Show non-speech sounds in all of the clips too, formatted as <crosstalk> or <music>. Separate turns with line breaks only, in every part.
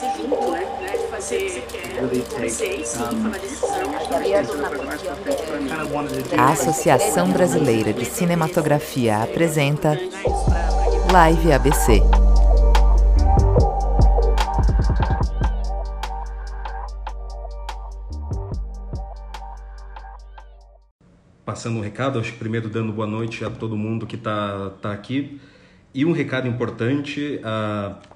né? De fazer vocês, sim, falar decisão.
A Associação Brasileira de Cinematografia apresenta Live ABC.
Passando um recado, acho que primeiro dando boa noite a todo mundo que está tá aqui. E um recado importante, uh,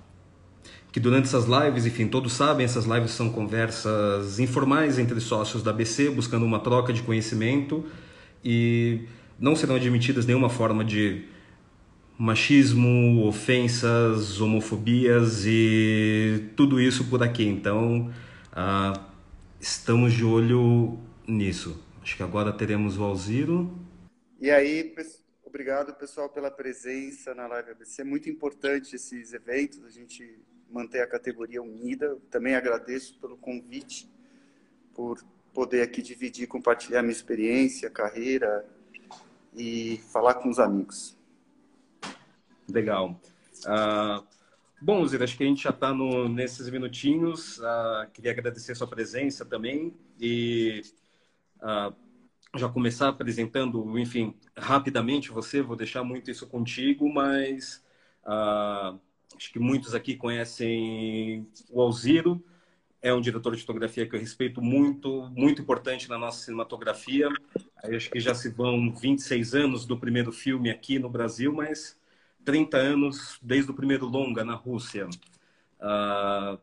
que durante essas lives, enfim, todos sabem, essas lives são conversas informais entre sócios da ABC, buscando uma troca de conhecimento e não serão admitidas nenhuma forma de machismo, ofensas, homofobias e tudo isso por aqui. Então, uh, estamos de olho nisso. Acho que agora teremos o Alziro.
E aí, obrigado pessoal pela presença na Live ABC. É muito importante esses eventos, a gente manter a categoria unida. Também agradeço pelo convite, por poder aqui dividir, compartilhar minha experiência, carreira e falar com os amigos.
Legal. Uh, bom, Zira, acho que a gente já está nesses minutinhos. Uh, queria agradecer a sua presença também e uh, já começar apresentando, enfim, rapidamente você. Vou deixar muito isso contigo, mas acho que muitos aqui conhecem o Alziro. É um diretor de fotografia que eu respeito muito, muito importante na nossa cinematografia. acho que já se vão 26 anos do primeiro filme aqui no Brasil, mas 30 anos desde o primeiro longa na Rússia. Uh,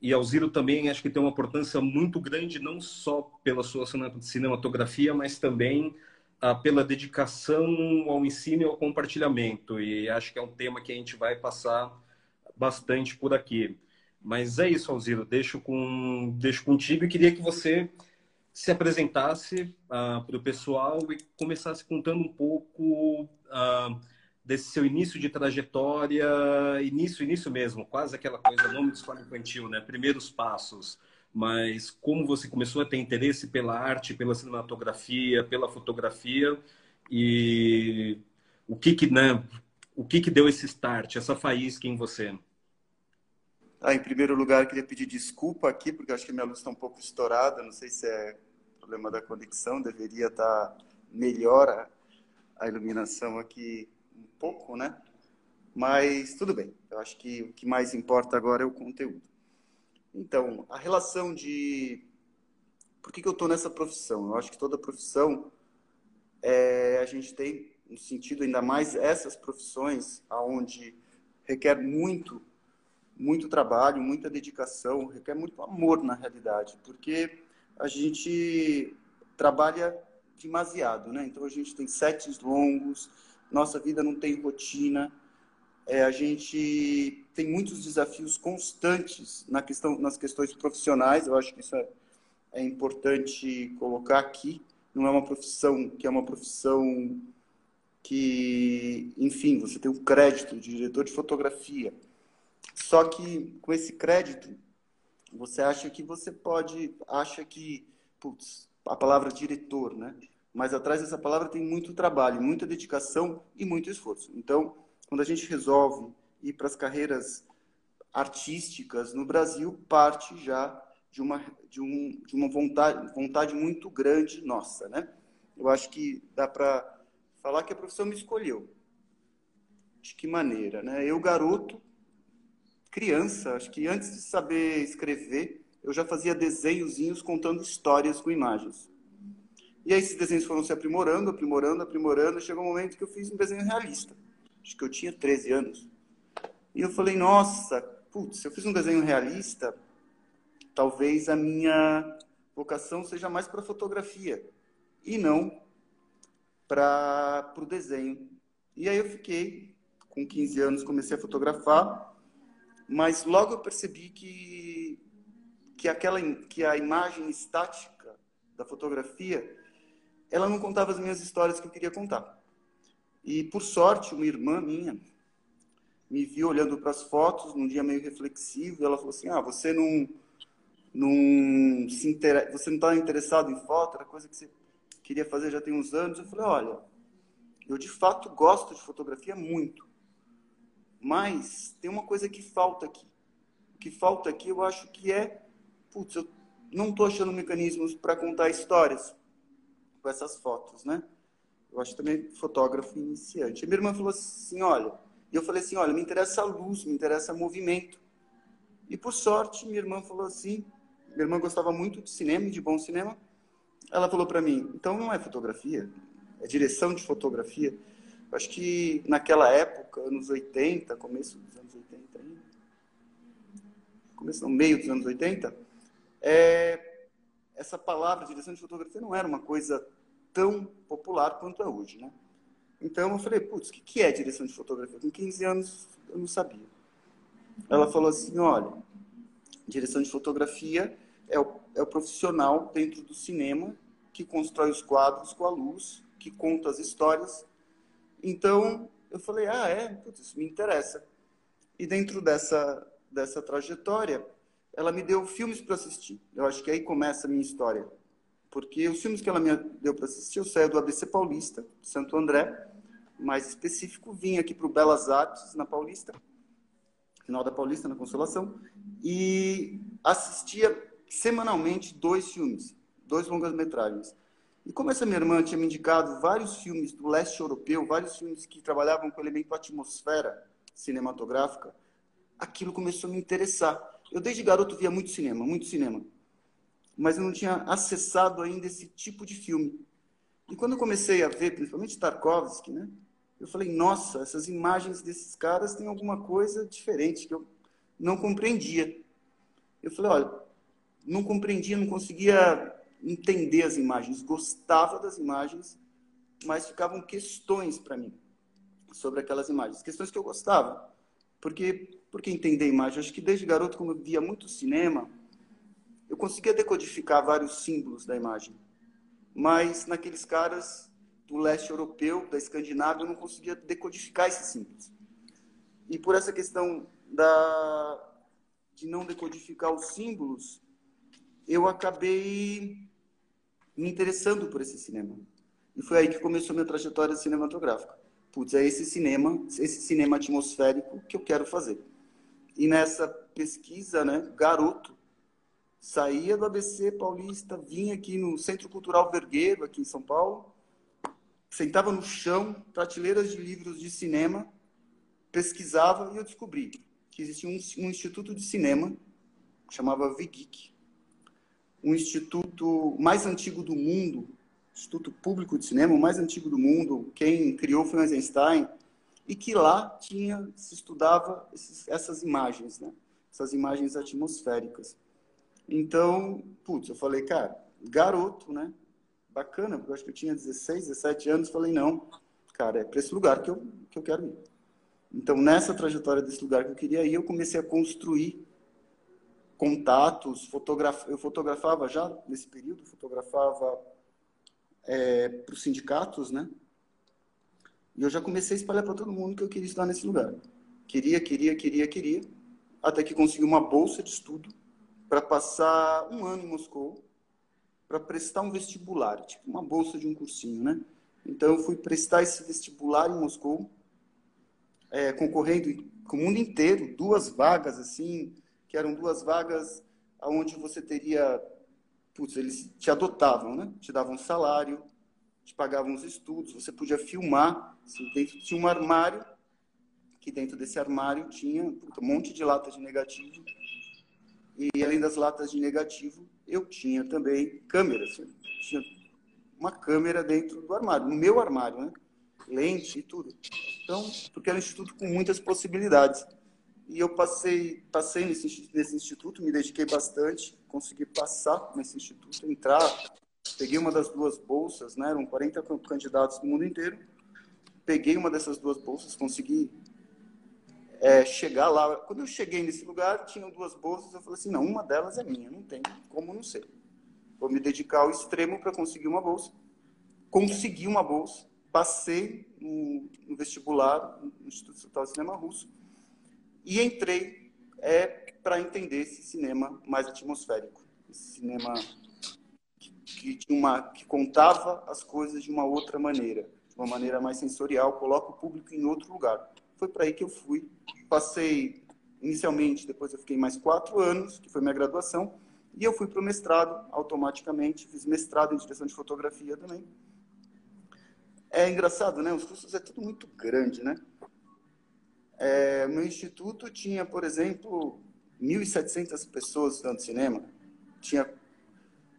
e Alziro também acho que tem uma importância muito grande, não só pela sua cinematografia, mas também pela dedicação ao ensino e ao compartilhamento. E acho que é um tema que a gente vai passar bastante por aqui. Mas é isso, Alziro. Deixo, com, deixo contigo e queria que você se apresentasse uh, para o pessoal e começasse contando um pouco uh, desse seu início de trajetória, início, início mesmo, quase aquela coisa, nome de escola infantil, né? Primeiros passos. Mas como você começou a ter interesse pela arte, pela cinematografia, pela fotografia e o que que, né? O que que deu esse start, essa faísca em você?
Ah, em primeiro lugar, queria pedir desculpa aqui, porque acho que minha luz está um pouco estourada. Não sei se é problema da conexão, deveria estar tá melhor a, a iluminação aqui pouco, né? Mas tudo bem. Eu acho que o que mais importa agora é o conteúdo. Então, a relação de por que, que eu estou nessa profissão? Eu acho que toda profissão é, a gente tem no sentido ainda mais essas profissões aonde requer muito muito trabalho, muita dedicação, requer muito amor na realidade, porque a gente trabalha demasiado, né? Então a gente tem sets longos, nossa vida não tem rotina, é, a gente tem muitos desafios constantes na questão, nas questões profissionais, eu acho que isso é, é importante colocar aqui, não é uma profissão que é uma profissão que, enfim, você tem um crédito de diretor de fotografia, só que com esse crédito, você acha que você pode, acha que, putz, a palavra diretor, né? mas atrás dessa palavra tem muito trabalho, muita dedicação e muito esforço. Então, quando a gente resolve ir para as carreiras artísticas no Brasil, parte já de uma, de um, de uma vontade, vontade muito grande nossa, né? Eu acho que dá para falar que a profissão me escolheu. De que maneira, né? Eu, garoto, criança, acho que antes de saber escrever, eu já fazia desenhozinhos contando histórias com imagens. E aí esses desenhos foram se aprimorando, aprimorando, aprimorando. Chegou um momento que eu fiz um desenho realista. Acho que eu tinha 13 anos. E eu falei, nossa, putz, eu fiz um desenho realista, talvez a minha vocação seja mais para fotografia e não para o desenho. E aí eu fiquei, com 15 anos, comecei a fotografar, mas logo eu percebi que, que, aquela, que a imagem estática da fotografia ela não contava as minhas histórias que eu queria contar. E, por sorte, uma irmã minha me viu olhando para as fotos num dia meio reflexivo ela falou assim: Ah, você não, não se inter... você não está interessado em foto? Era coisa que você queria fazer já tem uns anos. Eu falei: Olha, eu de fato gosto de fotografia muito, mas tem uma coisa que falta aqui. O que falta aqui, eu acho que é, putz, eu não estou achando mecanismos para contar histórias com essas fotos, né? Eu acho também fotógrafo iniciante. E minha irmã falou assim, olha, e eu falei assim, olha, me interessa luz, me interessa movimento. E por sorte, minha irmã falou assim, minha irmã gostava muito de cinema, de bom cinema. Ela falou para mim, então não é fotografia, é direção de fotografia. Eu acho que naquela época, anos 80, começo dos anos 80 ainda, começo, no meio dos anos 80, é, essa palavra direção de fotografia não era uma coisa tão popular quanto é hoje, né? Então eu falei, putz, o que, que é direção de fotografia? Com 15 anos eu não sabia. Ela falou assim, olha, direção de fotografia é o, é o profissional dentro do cinema que constrói os quadros com a luz, que conta as histórias. Então, eu falei, ah, é? Putz, isso me interessa. E dentro dessa, dessa trajetória, ela me deu filmes para assistir. Eu acho que aí começa a minha história. Porque os filmes que ela me deu para assistir, eu saí do ABC Paulista, Santo André, mais específico, vim aqui para o Belas Artes, na Paulista, final da Paulista, na Consolação, e assistia semanalmente dois filmes, dois longas-metragens. E como essa minha irmã tinha me indicado vários filmes do leste europeu, vários filmes que trabalhavam com o elemento atmosfera cinematográfica, aquilo começou a me interessar. Eu desde garoto via muito cinema, muito cinema. Mas eu não tinha acessado ainda esse tipo de filme. E quando eu comecei a ver, principalmente Tarkovsky, né? Eu falei, nossa, essas imagens desses caras têm alguma coisa diferente que eu não compreendia. Eu falei, olha, não compreendia, não conseguia entender as imagens, gostava das imagens, mas ficavam questões para mim sobre aquelas imagens, questões que eu gostava. Porque, porque entender a imagem? Acho que desde garoto, como eu via muito cinema, eu conseguia decodificar vários símbolos da imagem. Mas naqueles caras do leste europeu, da Escandinávia, eu não conseguia decodificar esses símbolos. E por essa questão da, de não decodificar os símbolos, eu acabei me interessando por esse cinema. E foi aí que começou minha trajetória cinematográfica. Putz, é esse cinema, esse cinema atmosférico que eu quero fazer. E nessa pesquisa, né, garoto, saía do ABC Paulista, vinha aqui no Centro Cultural Vergueiro, aqui em São Paulo, sentava no chão, prateleiras de livros de cinema, pesquisava e eu descobri que existia um, um instituto de cinema, chamava VIGIC, um instituto mais antigo do mundo, Instituto Público de Cinema, o mais antigo do mundo. Quem criou foi Eisenstein. E que lá tinha, se estudava esses, essas imagens, né? Essas imagens atmosféricas. Então, putz, eu falei, cara, garoto, né? Bacana, porque eu acho que eu tinha 16, 17 anos. Falei, não, cara, é para esse lugar que eu, que eu quero ir. Então, nessa trajetória desse lugar que eu queria ir, eu comecei a construir contatos, fotograf... eu fotografava já nesse período, fotografava é, para os sindicatos, né? E eu já comecei a espalhar para todo mundo que eu queria estudar nesse lugar. Queria, queria, queria, queria, até que consegui uma bolsa de estudo para passar um ano em Moscou para prestar um vestibular, tipo uma bolsa de um cursinho, né? Então eu fui prestar esse vestibular em Moscou, é, concorrendo com o mundo inteiro, duas vagas assim, que eram duas vagas onde você teria, putz, eles te adotavam, né? Te davam salário, te pagavam os estudos, você podia filmar, assim, dentro tinha um armário, que dentro desse armário tinha puta, um monte de latas de negativo, e além das latas de negativo, eu tinha também câmeras, tinha uma câmera dentro do armário, no meu armário, né? Lente e tudo. Então, porque era um instituto com muitas possibilidades. E eu passei, passei nesse, nesse instituto, me dediquei bastante, consegui passar nesse instituto, entrar, peguei uma das duas bolsas, né, eram 40 candidatos do mundo inteiro, peguei uma dessas duas bolsas, consegui é, chegar lá. Quando eu cheguei nesse lugar, tinham duas bolsas, eu falei assim, não, uma delas é minha, não tem como não ser. Vou me dedicar ao extremo para conseguir uma bolsa. Consegui uma bolsa, passei no, no vestibular no Instituto Estadual de Cinema Russo, e entrei é, para entender esse cinema mais atmosférico, esse cinema que, que, uma, que contava as coisas de uma outra maneira, de uma maneira mais sensorial, coloca o público em outro lugar. Foi para aí que eu fui. Passei inicialmente, depois eu fiquei mais quatro anos, que foi minha graduação, e eu fui para o mestrado automaticamente, fiz mestrado em direção de fotografia também. É engraçado, né? Os cursos é tudo muito grande, né? É, meu instituto tinha, por exemplo, 1.700 pessoas estudando cinema. Tinha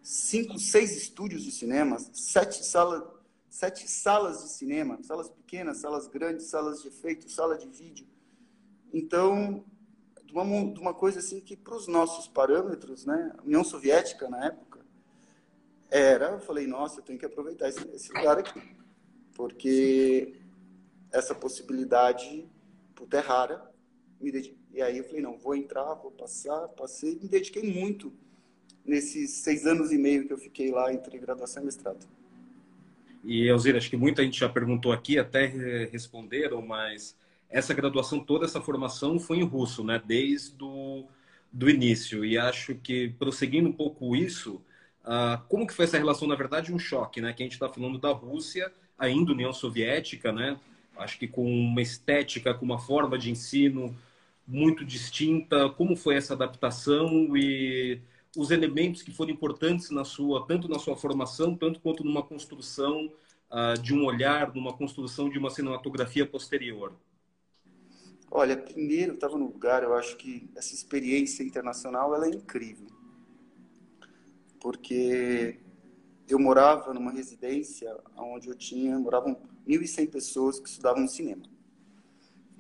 cinco, seis estúdios de cinema, sete salas, sete salas de cinema, salas pequenas, salas grandes, salas de efeito, sala de vídeo. Então, de uma, de uma coisa assim que para os nossos parâmetros, né, a União Soviética na época, era, eu falei, nossa, eu tenho que aproveitar esse, esse lugar aqui, porque essa possibilidade puta, é rara, e aí eu falei, não, vou entrar, vou passar, passei, me dediquei muito nesses seis anos e meio que eu fiquei lá entre graduação e mestrado.
E, Elzira, acho que muita gente já perguntou aqui, até responderam, mas essa graduação, toda essa formação foi em russo, né? Desde do, do início. E acho que, prosseguindo um pouco isso, uh, como que foi essa relação? Na verdade, um choque, né? Que a gente está falando da Rússia, ainda União Soviética, né? Acho que com uma estética, com uma forma de ensino muito distinta. Como foi essa adaptação e os elementos que foram importantes na sua, tanto na sua formação, tanto quanto numa construção uh, de um olhar, numa construção de uma cinematografia posterior?
Olha, primeiro, estava no lugar, eu acho que essa experiência internacional ela é incrível. Porque eu morava numa residência onde eu tinha, moravam 1.100 pessoas que estudavam cinema.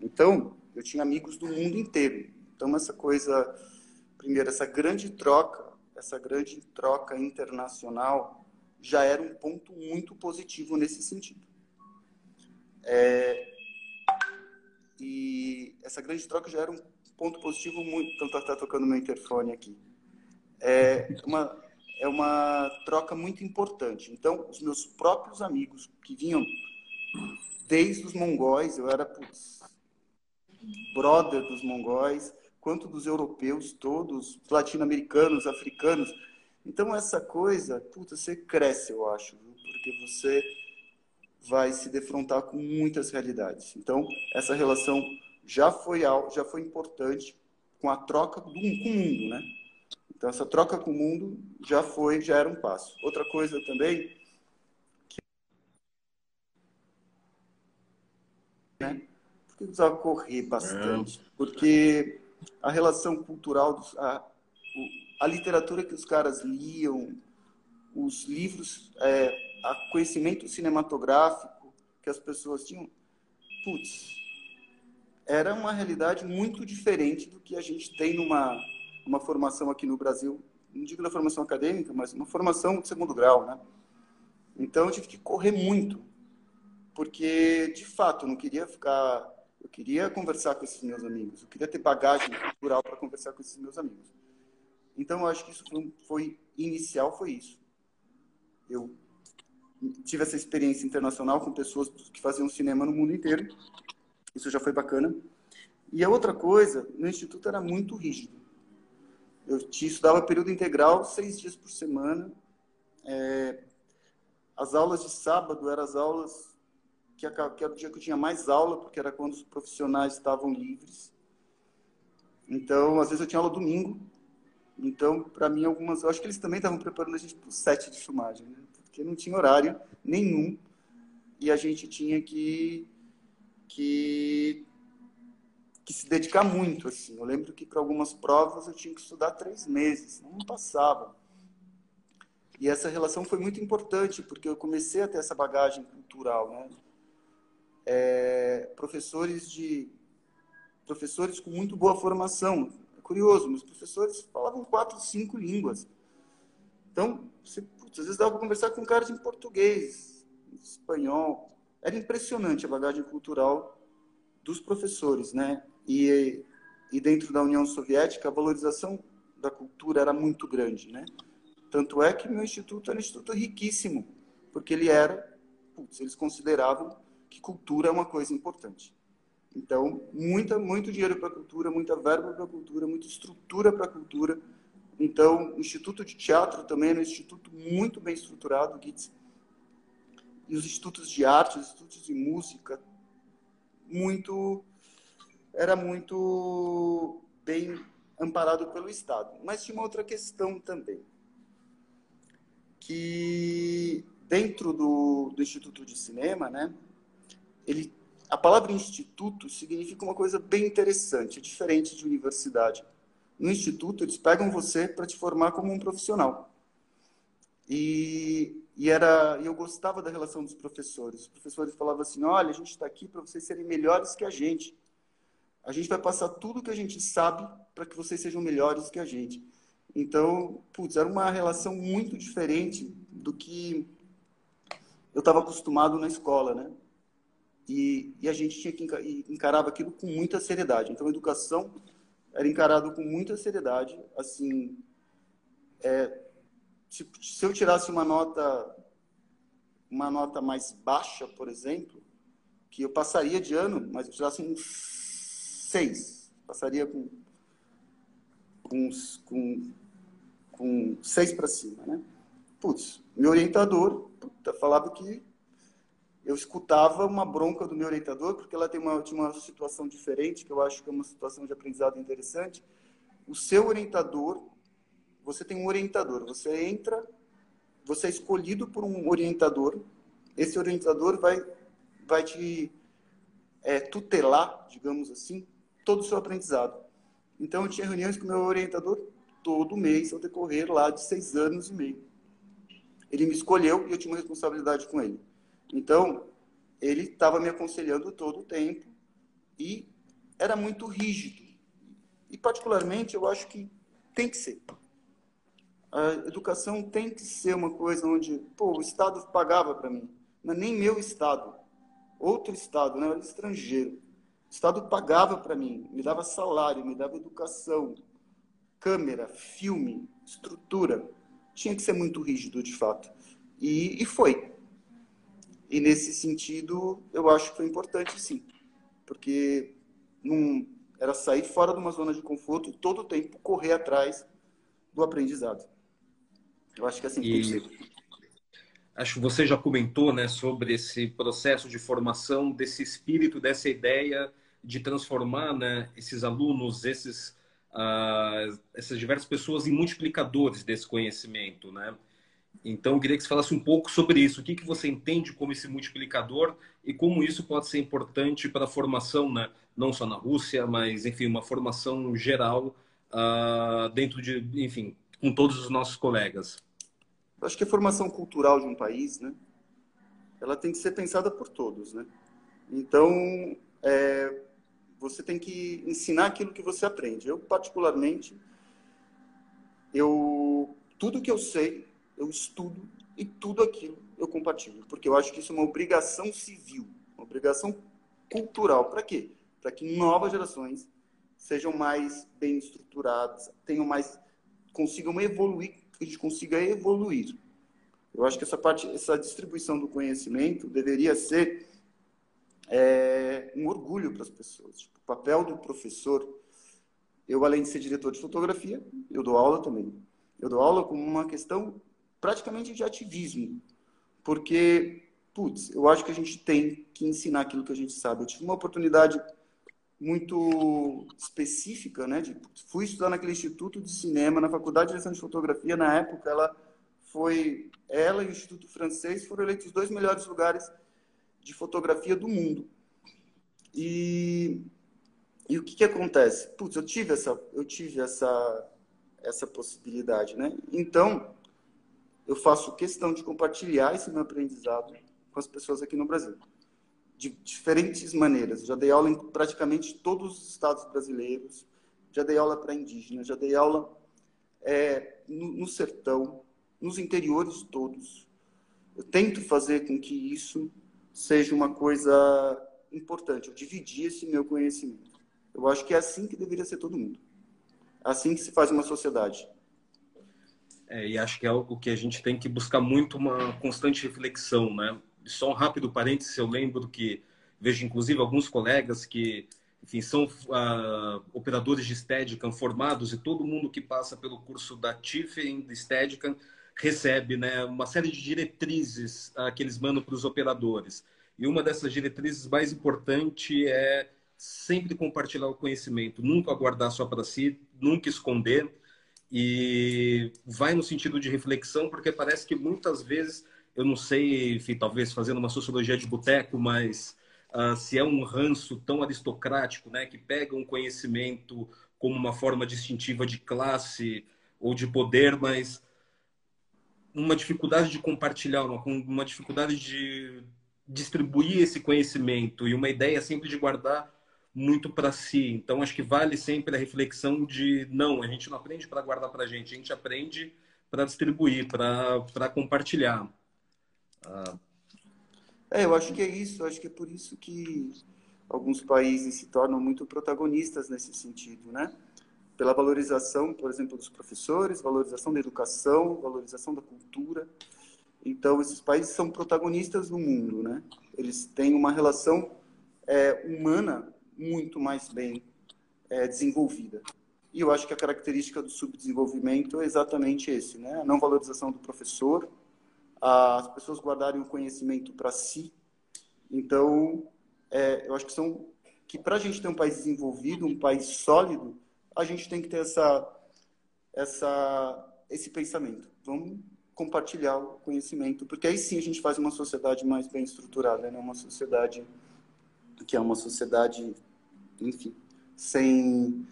Então, eu tinha amigos do mundo inteiro. Então, essa coisa, primeiro, essa grande troca, essa grande troca internacional já era um ponto muito positivo nesse sentido. É, e essa grande troca já era um ponto positivo muito. Então, está tá tocando meu interfone aqui. É uma, é uma troca muito importante. Então, os meus próprios amigos que vinham desde os mongóis, eu era putz, brother dos mongóis, quanto dos europeus todos, latino-americanos, africanos. Então, essa coisa, puta, você cresce, eu acho, viu? porque você vai se defrontar com muitas realidades. Então, essa relação já foi já foi importante com a troca do, com o mundo, né? Então, essa troca com o mundo já foi, já era um passo. Outra coisa também que né? Por que precisava correr bastante? Porque a relação cultural, dos, a, a literatura que os caras liam, os livros, é, a conhecimento cinematográfico que as pessoas tinham, putz, era uma realidade muito diferente do que a gente tem numa uma formação aqui no Brasil, não digo na formação acadêmica, mas uma formação de segundo grau, né? Então eu tive que correr muito, porque de fato não queria ficar, eu queria conversar com esses meus amigos, eu queria ter bagagem cultural para conversar com esses meus amigos. Então eu acho que isso foi, foi inicial, foi isso. Eu tive essa experiência internacional com pessoas que faziam cinema no mundo inteiro. Isso já foi bacana. E a outra coisa, no instituto era muito rígido. Eu estudava período integral, seis dias por semana. É, as aulas de sábado eram as aulas que, era o dia que eu tinha mais aula, porque era quando os profissionais estavam livres. Então, às vezes eu tinha aula domingo. Então, para mim, algumas. Eu acho que eles também estavam preparando a gente para o set de filmagem. Né? porque não tinha horário nenhum e a gente tinha que, que, que se dedicar muito. Assim. Eu lembro que para algumas provas eu tinha que estudar três meses, não passava. E essa relação foi muito importante, porque eu comecei a ter essa bagagem cultural. Né? É, professores de professores com muito boa formação. É curioso, meus professores falavam quatro, cinco línguas. Então, você às vezes dava para conversar com caras em português, em espanhol. Era impressionante a bagagem cultural dos professores, né? E, e dentro da União Soviética, a valorização da cultura era muito grande, né? Tanto é que meu instituto era um instituto riquíssimo, porque ele era, putz, eles consideravam que cultura é uma coisa importante. Então, muita, muito dinheiro para a cultura, muita verba para a cultura, muita estrutura para a cultura então, o Instituto de Teatro também era um instituto muito bem estruturado, GITS. E os institutos de arte, os institutos de música, muito era muito bem amparado pelo Estado. Mas tinha uma outra questão também, que dentro do, do Instituto de Cinema, né, ele, a palavra instituto significa uma coisa bem interessante, diferente de universidade. No instituto, eles pegam você para te formar como um profissional. E, e era, eu gostava da relação dos professores. Os professores falavam assim: olha, a gente está aqui para vocês serem melhores que a gente. A gente vai passar tudo que a gente sabe para que vocês sejam melhores que a gente. Então, putz, era uma relação muito diferente do que eu estava acostumado na escola, né? E, e, a gente tinha que encarava aquilo com muita seriedade. Então, a educação era encarado com muita seriedade. Assim, é, se, se eu tirasse uma nota uma nota mais baixa, por exemplo, que eu passaria de ano, mas eu tirasse um 6, passaria com com, com, com seis para cima, né? Putz, meu orientador puta, falava que eu escutava uma bronca do meu orientador, porque ela tem uma, tinha uma situação diferente, que eu acho que é uma situação de aprendizado interessante. O seu orientador você tem um orientador. Você entra, você é escolhido por um orientador. Esse orientador vai, vai te é, tutelar, digamos assim, todo o seu aprendizado. Então, eu tinha reuniões com o meu orientador todo mês, ao decorrer lá de seis anos e meio. Ele me escolheu e eu tinha uma responsabilidade com ele. Então, ele estava me aconselhando todo o tempo e era muito rígido. E, particularmente, eu acho que tem que ser a educação tem que ser uma coisa onde, pô, o Estado pagava para mim, nem meu Estado, outro Estado, né, era estrangeiro. O Estado pagava para mim, me dava salário, me dava educação, câmera, filme, estrutura. Tinha que ser muito rígido, de fato. E, e foi. E nesse sentido, eu acho que foi importante, sim. Porque não, era sair fora de uma zona de conforto e todo o tempo correr atrás do aprendizado. Eu acho que assim e... tem que ser.
Acho que você já comentou né, sobre esse processo de formação, desse espírito, dessa ideia de transformar né, esses alunos, esses, uh, essas diversas pessoas em multiplicadores desse conhecimento. Né? Então, eu queria que você falasse um pouco sobre isso. O que, que você entende como esse multiplicador e como isso pode ser importante para a formação, né? não só na Rússia, mas, enfim, uma formação geral uh, dentro de, enfim, com todos os nossos colegas.
Eu acho que a formação cultural de um país, né, ela tem que ser pensada por todos, né? Então, é, você tem que ensinar aquilo que você aprende. Eu, particularmente, eu tudo que eu sei, eu estudo e tudo aquilo eu compartilho, porque eu acho que isso é uma obrigação civil, uma obrigação cultural. Para quê? Para que novas gerações sejam mais bem estruturadas, tenham mais consigam evoluir que a gente consiga evoluir. Eu acho que essa parte, essa distribuição do conhecimento deveria ser é, um orgulho para as pessoas. Tipo, o papel do professor, eu além de ser diretor de fotografia, eu dou aula também. Eu dou aula como uma questão praticamente de ativismo, porque, putz, eu acho que a gente tem que ensinar aquilo que a gente sabe. Eu tive uma oportunidade muito específica, né? De, fui estudar naquele instituto de cinema na faculdade de direção de fotografia na época. Ela foi, ela e o Instituto Francês foram eleitos os dois melhores lugares de fotografia do mundo. E, e o que que acontece? Putz, eu tive essa, eu tive essa, essa possibilidade, né? Então eu faço questão de compartilhar esse meu aprendizado com as pessoas aqui no Brasil de diferentes maneiras. Já dei aula em praticamente todos os estados brasileiros, já dei aula para indígenas, já dei aula é, no, no, sertão, nos interiores todos. Eu tento fazer com que isso seja uma coisa importante, eu dividir esse meu conhecimento. Eu acho que é assim que deveria ser todo mundo. É assim que se faz uma sociedade.
É, e acho que é algo que a gente tem que buscar muito uma constante reflexão, né? só um rápido parênteses, eu lembro que vejo inclusive alguns colegas que enfim, são uh, operadores de Steadicam formados e todo mundo que passa pelo curso da TIFEN de Steadicam recebe né, uma série de diretrizes uh, que eles mandam para os operadores. E uma dessas diretrizes mais importante é sempre compartilhar o conhecimento, nunca guardar só para si, nunca esconder e vai no sentido de reflexão, porque parece que muitas vezes, eu não sei, enfim, talvez fazendo uma sociologia de boteco, mas uh, se é um ranço tão aristocrático, né, que pega um conhecimento como uma forma distintiva de classe ou de poder, mas uma dificuldade de compartilhar, uma, uma dificuldade de distribuir esse conhecimento e uma ideia sempre de guardar muito para si. Então, acho que vale sempre a reflexão de não, a gente não aprende para guardar para a gente, a gente aprende para distribuir, para compartilhar.
Ah. É, eu acho que é isso. Acho que é por isso que alguns países se tornam muito protagonistas nesse sentido, né? Pela valorização, por exemplo, dos professores, valorização da educação, valorização da cultura. Então, esses países são protagonistas no mundo, né? Eles têm uma relação é, humana muito mais bem é, desenvolvida. E eu acho que a característica do subdesenvolvimento é exatamente esse, né? A não valorização do professor, as pessoas guardarem o conhecimento para si. Então, é, eu acho que são que para a gente ter um país desenvolvido, um país sólido, a gente tem que ter essa, essa, esse pensamento. Vamos compartilhar o conhecimento, porque aí sim a gente faz uma sociedade mais bem estruturada, né? Uma sociedade que é uma sociedade, enfim, sem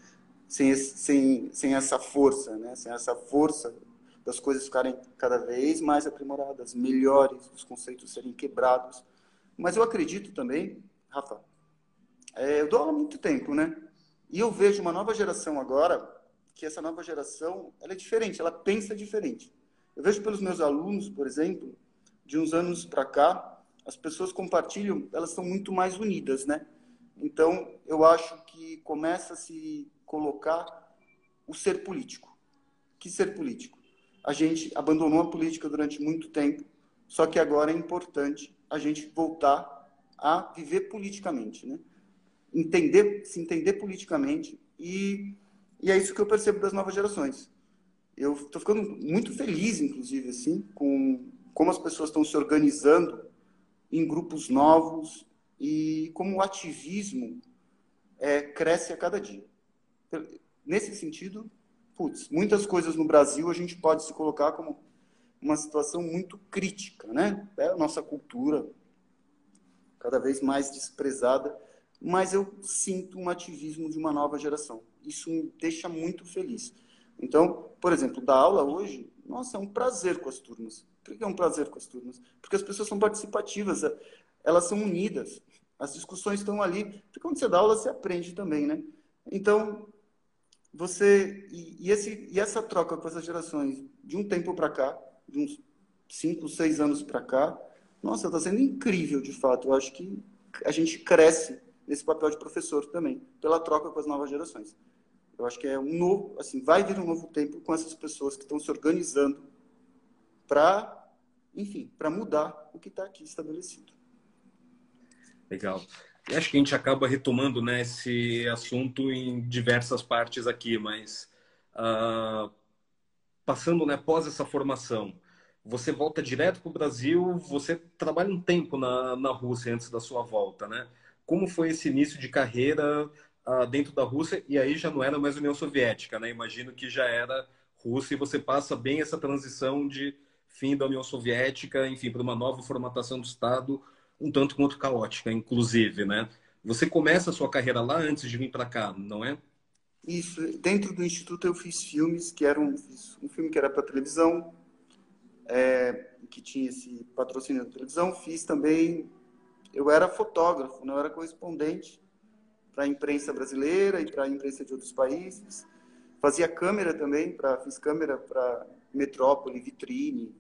sem, sem, sem essa força, né? Sem essa força das coisas ficarem cada vez mais aprimoradas, melhores, os conceitos serem quebrados. Mas eu acredito também Rafa, é, eu dou aula há muito tempo, né? E eu vejo uma nova geração agora, que essa nova geração, ela é diferente, ela pensa diferente. Eu vejo pelos meus alunos, por exemplo, de uns anos para cá, as pessoas compartilham, elas são muito mais unidas, né? Então, eu acho que começa a se colocar o ser político. Que ser político? A gente abandonou a política durante muito tempo, só que agora é importante a gente voltar a viver politicamente, né? Entender, se entender politicamente e, e é isso que eu percebo das novas gerações. Eu estou ficando muito feliz, inclusive, assim, com como as pessoas estão se organizando em grupos novos e como o ativismo é, cresce a cada dia. Nesse sentido, putz, muitas coisas no Brasil a gente pode se colocar como uma situação muito crítica, né? É a nossa cultura, cada vez mais desprezada, mas eu sinto um ativismo de uma nova geração. Isso me deixa muito feliz. Então, por exemplo, dar aula hoje, nossa, é um prazer com as turmas. Por que é um prazer com as turmas? Porque as pessoas são participativas, elas são unidas, as discussões estão ali. Porque quando você dá aula, você aprende também, né? Então, você. E, e, esse, e essa troca com essas gerações, de um tempo para cá, de uns cinco, seis anos para cá, nossa, está sendo incrível, de fato. Eu acho que a gente cresce nesse papel de professor também, pela troca com as novas gerações. Eu acho que é um novo, assim, vai vir um novo tempo com essas pessoas que estão se organizando para, enfim, para mudar o que está aqui estabelecido.
Legal. E acho que a gente acaba retomando né, esse assunto em diversas partes aqui, mas uh, passando né, após essa formação, você volta direto para o Brasil, você trabalha um tempo na, na Rússia antes da sua volta, né? Como foi esse início de carreira uh, dentro da Rússia? E aí já não era mais União Soviética, né? Imagino que já era Rússia e você passa bem essa transição de fim da União Soviética, enfim, para uma nova formatação do Estado, um tanto quanto caótica, inclusive, né? Você começa a sua carreira lá antes de vir para cá, não é?
Isso. Dentro do Instituto eu fiz filmes, que eram um filme que era para televisão, é, que tinha esse patrocínio da televisão. Fiz também, eu era fotógrafo, né? eu era correspondente para a imprensa brasileira e para a imprensa de outros países. Fazia câmera também, pra, fiz câmera para Metrópole, Vitrine,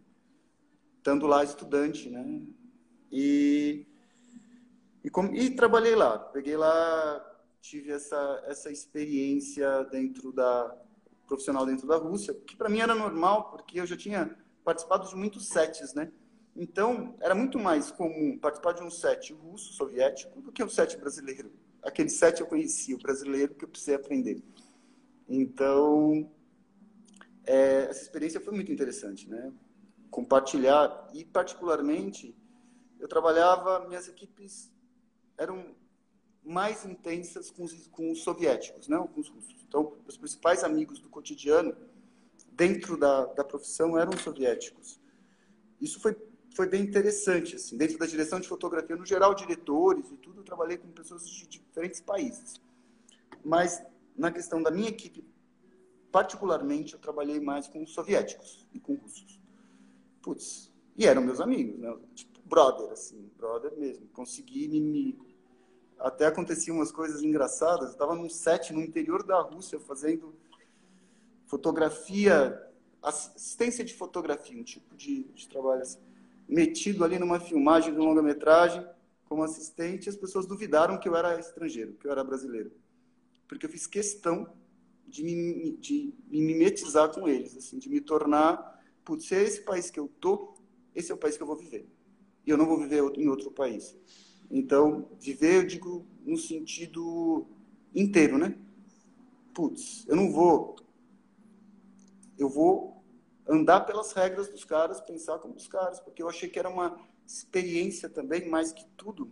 estando lá estudante, né? E, e, com, e trabalhei lá. Peguei lá, tive essa, essa experiência dentro da profissional dentro da Rússia, que para mim era normal, porque eu já tinha participado de muitos sets, né? Então, era muito mais comum participar de um set russo, soviético, do que um set brasileiro. Aquele set eu conhecia, o brasileiro que eu precisei aprender. Então, é, essa experiência foi muito interessante, né? Compartilhar, e particularmente, eu trabalhava, minhas equipes eram mais intensas com os, com os soviéticos, não com os russos. Então, os principais amigos do cotidiano dentro da, da profissão eram soviéticos. Isso foi, foi bem interessante. Assim. Dentro da direção de fotografia, no geral, diretores e tudo, eu trabalhei com pessoas de diferentes países. Mas, na questão da minha equipe, particularmente, eu trabalhei mais com soviéticos e com russos. Putz, e eram meus amigos, né? Tipo, brother, assim, brother mesmo. Consegui me, até aconteciam umas coisas engraçadas. Eu estava num set no interior da Rússia fazendo fotografia, assistência de fotografia, um tipo de, de trabalho assim, metido ali numa filmagem de longa-metragem como assistente. As pessoas duvidaram que eu era estrangeiro, que eu era brasileiro, porque eu fiz questão de me, de me mimetizar com eles, assim, de me tornar, putz, é esse país que eu tô, esse é o país que eu vou viver. E eu não vou viver em outro país. Então, viver, eu digo, no sentido inteiro, né? Putz, eu não vou. Eu vou andar pelas regras dos caras, pensar como os caras, porque eu achei que era uma experiência também, mais que tudo.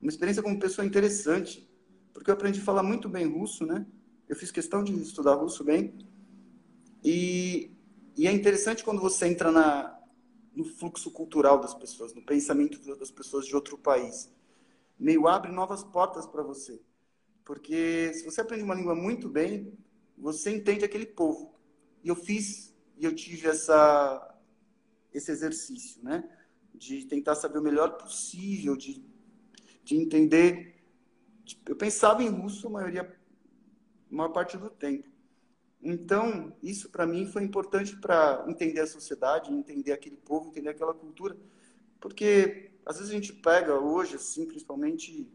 Uma experiência como pessoa interessante, porque eu aprendi a falar muito bem russo, né? Eu fiz questão de estudar russo bem. E, e é interessante quando você entra na, no fluxo cultural das pessoas, no pensamento das pessoas de outro país. Meio abre novas portas para você. Porque se você aprende uma língua muito bem, você entende aquele povo. E eu fiz, e eu tive essa, esse exercício, né? De tentar saber o melhor possível, de, de entender. Eu pensava em russo a maioria, a maior parte do tempo. Então, isso para mim foi importante para entender a sociedade, entender aquele povo, entender aquela cultura. Porque às vezes a gente pega hoje, assim, principalmente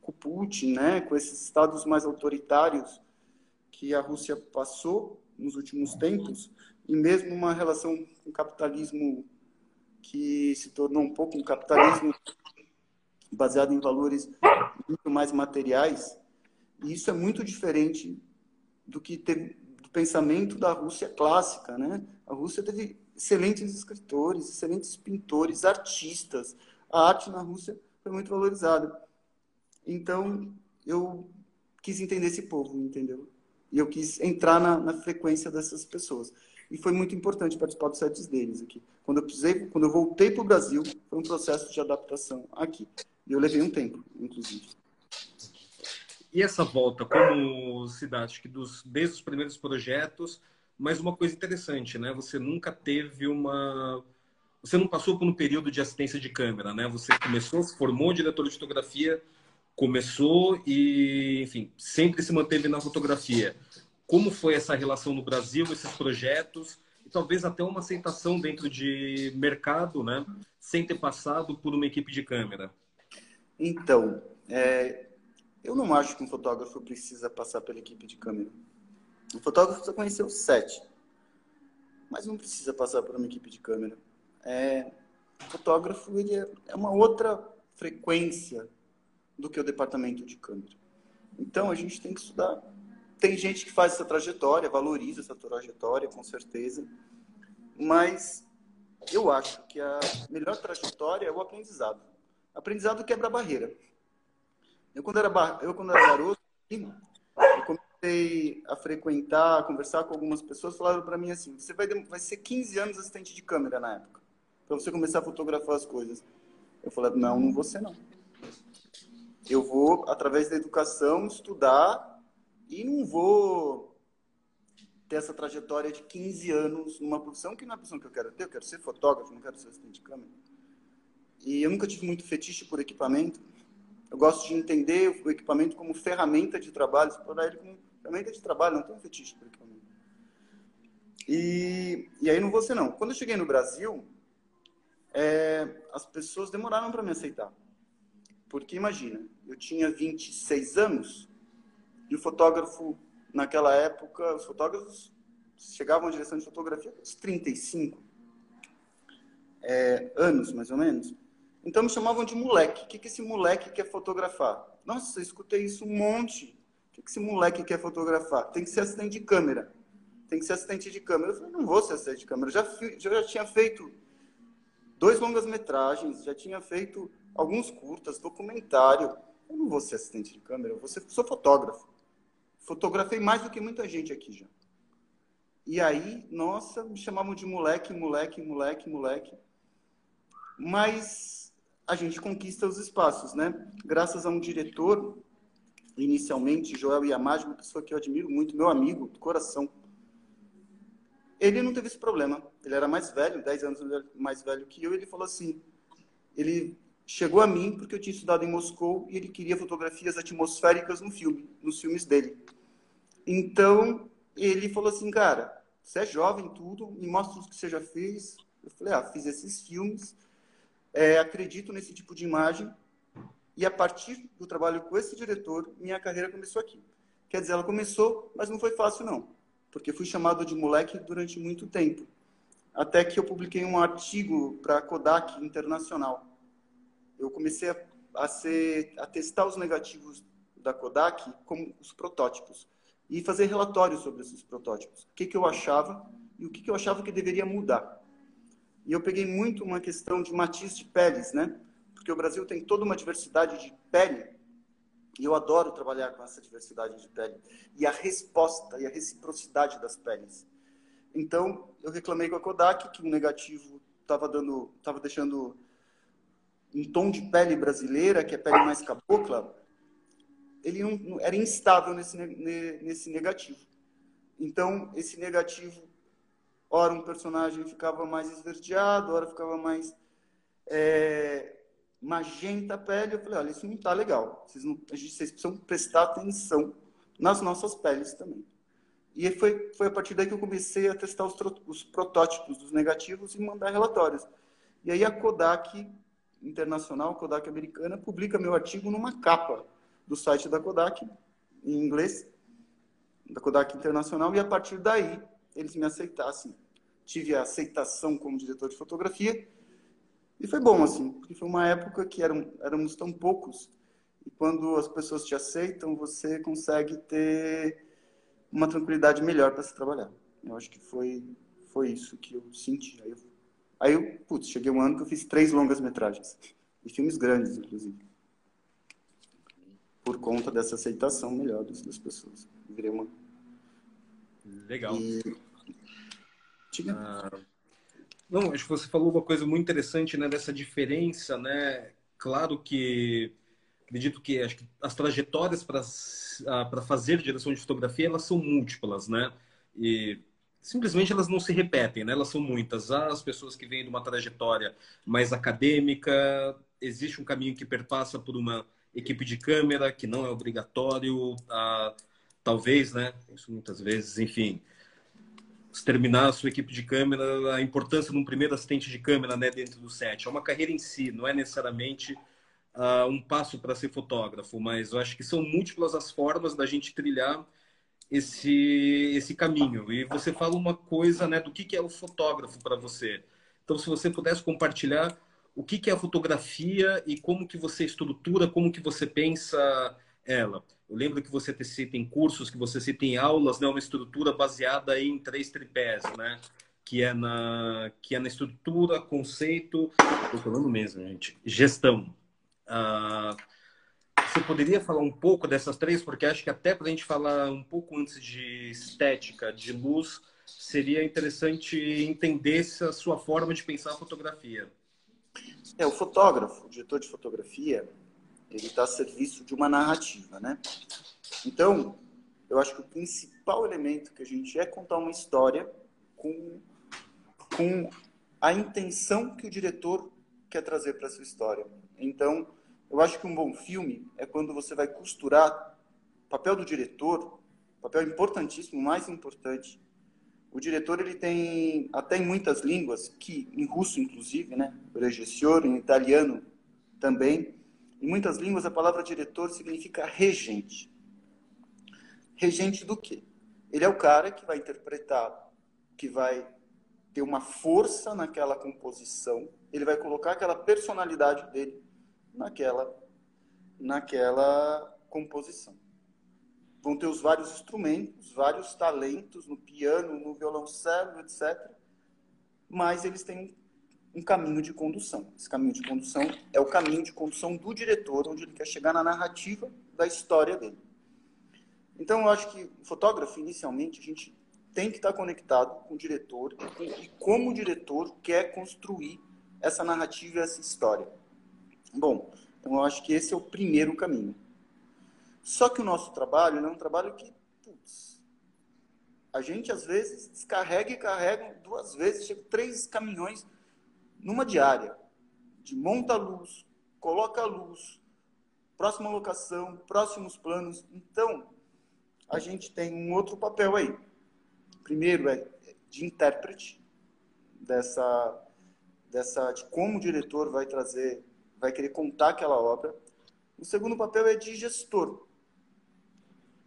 com Putin, né, com esses estados mais autoritários que a Rússia passou nos últimos tempos, e mesmo uma relação com o capitalismo que se tornou um pouco um capitalismo baseado em valores muito mais materiais, e isso é muito diferente do que teve, pensamento da Rússia clássica, né? A Rússia teve excelentes escritores, excelentes pintores, artistas. A arte na Rússia foi muito valorizada. Então, eu quis entender esse povo, entendeu? E eu quis entrar na, na frequência dessas pessoas. E foi muito importante participar dos sets deles aqui. Quando eu precisei, quando eu voltei para o Brasil, foi um processo de adaptação aqui. E eu levei um tempo, inclusive.
Essa volta, como? Acho que dos, desde os primeiros projetos, mas uma coisa interessante, né? Você nunca teve uma. Você não passou por um período de assistência de câmera, né? Você começou, se formou diretor de fotografia, começou e, enfim, sempre se manteve na fotografia. Como foi essa relação no Brasil, esses projetos? E talvez até uma aceitação dentro de mercado, né? Sem ter passado por uma equipe de câmera.
Então, é, eu não acho que um fotógrafo precisa passar pela equipe de câmera. Um fotógrafo precisa conhecer o set, mas não precisa passar por uma equipe de câmera. É, o fotógrafo ele é, é uma outra frequência do que o departamento de câmera. Então a gente tem que estudar. Tem gente que faz essa trajetória, valoriza essa trajetória, com certeza, mas eu acho que a melhor trajetória é o aprendizado. Aprendizado quebra barreira. Eu, quando era, eu, quando era garoto, eu comecei a frequentar, a conversar com algumas pessoas, falaram para mim assim: você vai, vai ser 15 anos assistente de câmera na época, para você começar a fotografar as coisas. Eu falei: não, não vou ser, não. Eu vou, através da educação, estudar e não vou ter essa trajetória de 15 anos numa profissão que não é a profissão que eu quero ter. Eu quero ser fotógrafo, não quero ser assistente de câmera. E eu nunca tive muito fetiche por equipamento. Eu gosto de entender o equipamento como ferramenta de trabalho, explorar ele como ferramenta de trabalho, não tem um fetiche por equipamento. E, e aí não vou ser não. Quando eu cheguei no Brasil, é, as pessoas demoraram para me aceitar. Porque imagina, eu tinha 26 anos e o fotógrafo, naquela época, os fotógrafos chegavam à direção de fotografia com 35 é, anos, mais ou menos. Então me chamavam de moleque. O que, que esse moleque quer fotografar? Nossa, escutei isso um monte. O que, que esse moleque quer fotografar? Tem que ser assistente de câmera. Tem que ser assistente de câmera. Eu falei, não vou ser assistente de câmera. Já, já, já tinha feito dois longas metragens, já tinha feito alguns curtas, documentário. eu não vou ser assistente de câmera, eu vou ser, sou fotógrafo. Fotografei mais do que muita gente aqui já. E aí, nossa, me chamavam de moleque, moleque, moleque, moleque. Mas a gente conquista os espaços, né? Graças a um diretor, inicialmente, Joel Yamadi, uma pessoa que eu admiro muito, meu amigo, do coração. Ele não teve esse problema. Ele era mais velho, 10 anos mais velho que eu, e ele falou assim, ele chegou a mim porque eu tinha estudado em Moscou e ele queria fotografias atmosféricas no filme, nos filmes dele. Então, ele falou assim, cara, você é jovem, tudo, me mostra os que você já fez. Eu falei, ah, fiz esses filmes, é, acredito nesse tipo de imagem, e a partir do trabalho com esse diretor, minha carreira começou aqui. Quer dizer, ela começou, mas não foi fácil, não, porque fui chamado de moleque durante muito tempo. Até que eu publiquei um artigo para a Kodak Internacional. Eu comecei a, a, ser, a testar os negativos da Kodak como os protótipos e fazer relatórios sobre esses protótipos. O que, que eu achava e o que, que eu achava que deveria mudar. E eu peguei muito uma questão de matiz de peles, né? Porque o Brasil tem toda uma diversidade de pele e eu adoro trabalhar com essa diversidade de pele e a resposta e a reciprocidade das peles. Então, eu reclamei com a Kodak que o negativo estava dando, estava deixando um tom de pele brasileira, que é pele mais cabocla, ele não, era instável nesse, nesse negativo. Então, esse negativo, ora um personagem ficava mais esverdeado, ora ficava mais é, magenta a pele. Eu falei, olha, isso não está legal. Vocês, não, vocês precisam prestar atenção nas nossas peles também. E foi, foi a partir daí que eu comecei a testar os, os protótipos dos negativos e mandar relatórios. E aí a Kodak internacional, Kodak americana, publica meu artigo numa capa do site da Kodak, em inglês, da Kodak Internacional, e a partir daí eles me aceitassem. Tive a aceitação como diretor de fotografia, e foi bom, assim, porque foi uma época que eram, éramos tão poucos, e quando as pessoas te aceitam, você consegue ter uma tranquilidade melhor para se trabalhar. Eu acho que foi, foi isso que eu senti. Aí eu, aí eu, putz, cheguei um ano que eu fiz três longas metragens, e filmes grandes, inclusive por conta dessa aceitação melhor das, pessoas. Virei uma.
Legal. E... Ah, não, acho que você falou uma coisa muito interessante, né, dessa diferença, né? Claro que acredito que acho que as trajetórias para fazer direção de fotografia elas são múltiplas, né? E simplesmente elas não se repetem, né? Elas são muitas. As pessoas que vêm de uma trajetória mais acadêmica, existe um caminho que perpassa por uma equipe de câmera, que não é obrigatório, a, talvez, né? Isso muitas vezes, enfim, terminar a sua equipe de câmera, a importância de um primeiro assistente de câmera né, dentro do set. É uma carreira em si, não é necessariamente uh, um passo para ser fotógrafo, mas eu acho que são múltiplas as formas da gente trilhar esse, esse caminho. E você fala uma coisa né, do que, que é o fotógrafo para você. Então, se você pudesse compartilhar o que, que é a fotografia e como que você estrutura, como que você pensa ela. Eu lembro que você cita em cursos, que você cita em aulas, né, uma estrutura baseada em três tripés, né? Que é na, que é na estrutura, conceito, estou falando mesmo, gente, gestão. Ah, você poderia falar um pouco dessas três? Porque acho que até para a gente falar um pouco antes de estética, de luz, seria interessante entender essa sua forma de pensar a fotografia.
É, o fotógrafo, o diretor de fotografia, ele está a serviço de uma narrativa, né? Então, eu acho que o principal elemento que a gente é contar uma história com, com a intenção que o diretor quer trazer para essa história. Então, eu acho que um bom filme é quando você vai costurar o papel do diretor, papel importantíssimo, mais importante, o diretor ele tem até em muitas línguas, que em russo inclusive, né, regisseur, em italiano também, em muitas línguas a palavra diretor significa regente. Regente do quê? Ele é o cara que vai interpretar, que vai ter uma força naquela composição, ele vai colocar aquela personalidade dele naquela naquela composição vão ter os vários instrumentos, vários talentos no piano, no violoncelo, etc. Mas eles têm um caminho de condução. Esse caminho de condução é o caminho de condução do diretor, onde ele quer chegar na narrativa da história dele. Então, eu acho que fotógrafo, inicialmente, a gente tem que estar conectado com o diretor e como o diretor quer construir essa narrativa essa história. Bom, então eu acho que esse é o primeiro caminho. Só que o nosso trabalho é um trabalho que, putz, a gente às vezes descarrega e carrega duas vezes, chega três caminhões numa diária, de monta a luz, coloca a luz, próxima locação, próximos planos. Então, a gente tem um outro papel aí. Primeiro é de intérprete dessa dessa de como o diretor vai trazer, vai querer contar aquela obra. O segundo papel é de gestor.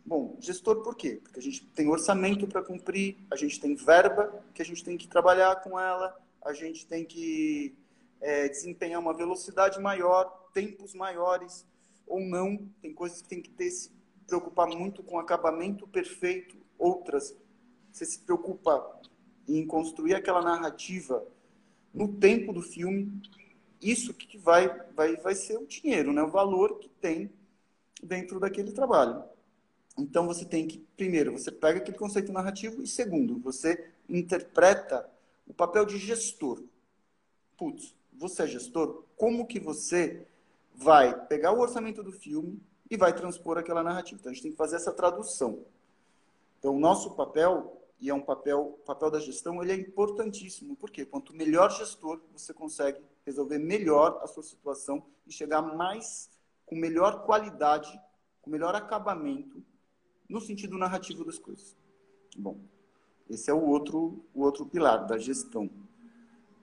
Bom, gestor por quê? Porque a gente tem orçamento para cumprir, a gente tem verba que a gente tem que trabalhar com ela, a gente tem que é, desempenhar uma velocidade maior, tempos maiores ou não. Tem coisas que tem que ter, se preocupar muito com acabamento perfeito, outras você se preocupa em construir aquela narrativa no tempo do filme. Isso que vai, vai, vai ser o dinheiro, né? o valor que tem dentro daquele trabalho. Então você tem que, primeiro, você pega aquele conceito narrativo e segundo, você interpreta o papel de gestor. Putz, você é gestor, como que você vai pegar o orçamento do filme e vai transpor aquela narrativa? Então a gente tem que fazer essa tradução. Então o nosso papel, e é um papel, o papel da gestão, ele é importantíssimo. Porque quanto melhor gestor, você consegue resolver melhor a sua situação e chegar mais com melhor qualidade, com melhor acabamento no sentido narrativo das coisas. Bom, esse é o outro, o outro pilar da gestão.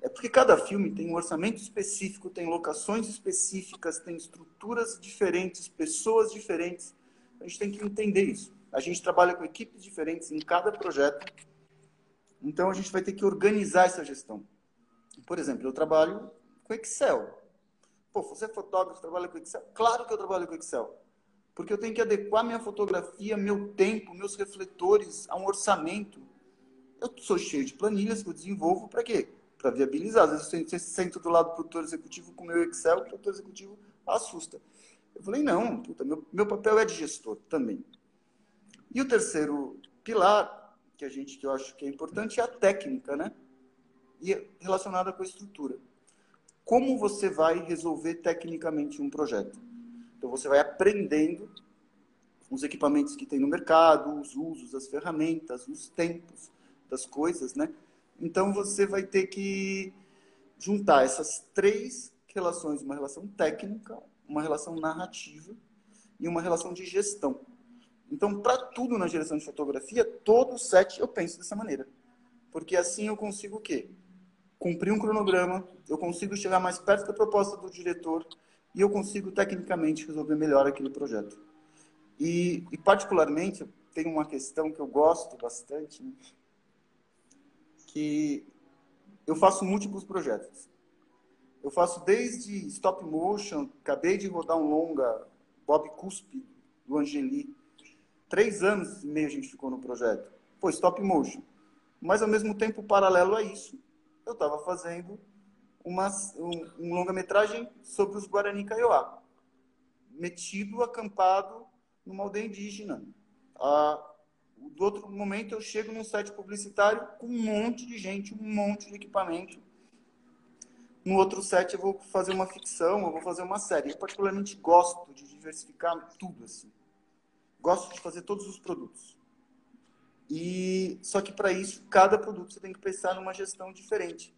É porque cada filme tem um orçamento específico, tem locações específicas, tem estruturas diferentes, pessoas diferentes. A gente tem que entender isso. A gente trabalha com equipes diferentes em cada projeto. Então a gente vai ter que organizar essa gestão. Por exemplo, eu trabalho com Excel. Pô, você é fotógrafo, trabalha com Excel? Claro que eu trabalho com Excel. Porque eu tenho que adequar minha fotografia, meu tempo, meus refletores a um orçamento eu sou cheio de planilhas que eu desenvolvo para quê? Para viabilizar. Às vezes você senta do lado do produtor executivo com o meu Excel, o produtor executivo assusta. Eu falei, não, puta, meu, meu papel é de gestor também. E o terceiro pilar, que a gente que eu acho que é importante, é a técnica, né? E relacionada com a estrutura. Como você vai resolver tecnicamente um projeto? Então você vai aprendendo os equipamentos que tem no mercado, os usos, as ferramentas, os tempos das coisas, né? Então você vai ter que juntar essas três relações, uma relação técnica, uma relação narrativa e uma relação de gestão. Então, para tudo na direção de fotografia, todo set eu penso dessa maneira. Porque assim eu consigo o quê? Cumprir um cronograma, eu consigo chegar mais perto da proposta do diretor e eu consigo tecnicamente resolver melhor aquele projeto. E, e particularmente, tem uma questão que eu gosto bastante, né? Que eu faço múltiplos projetos. Eu faço desde stop motion, acabei de rodar um longa, Bob Cuspe, do Angeli. Três anos e meio a gente ficou no projeto. Foi stop motion. Mas, ao mesmo tempo, paralelo a isso, eu estava fazendo uma, um, um longa-metragem sobre os Guarani Kaiowá. Metido, acampado numa aldeia indígena. A do outro momento eu chego num site publicitário com um monte de gente, um monte de equipamento. No outro set eu vou fazer uma ficção, eu vou fazer uma série. Eu particularmente gosto de diversificar tudo assim. Gosto de fazer todos os produtos. E só que para isso cada produto você tem que pensar numa gestão diferente.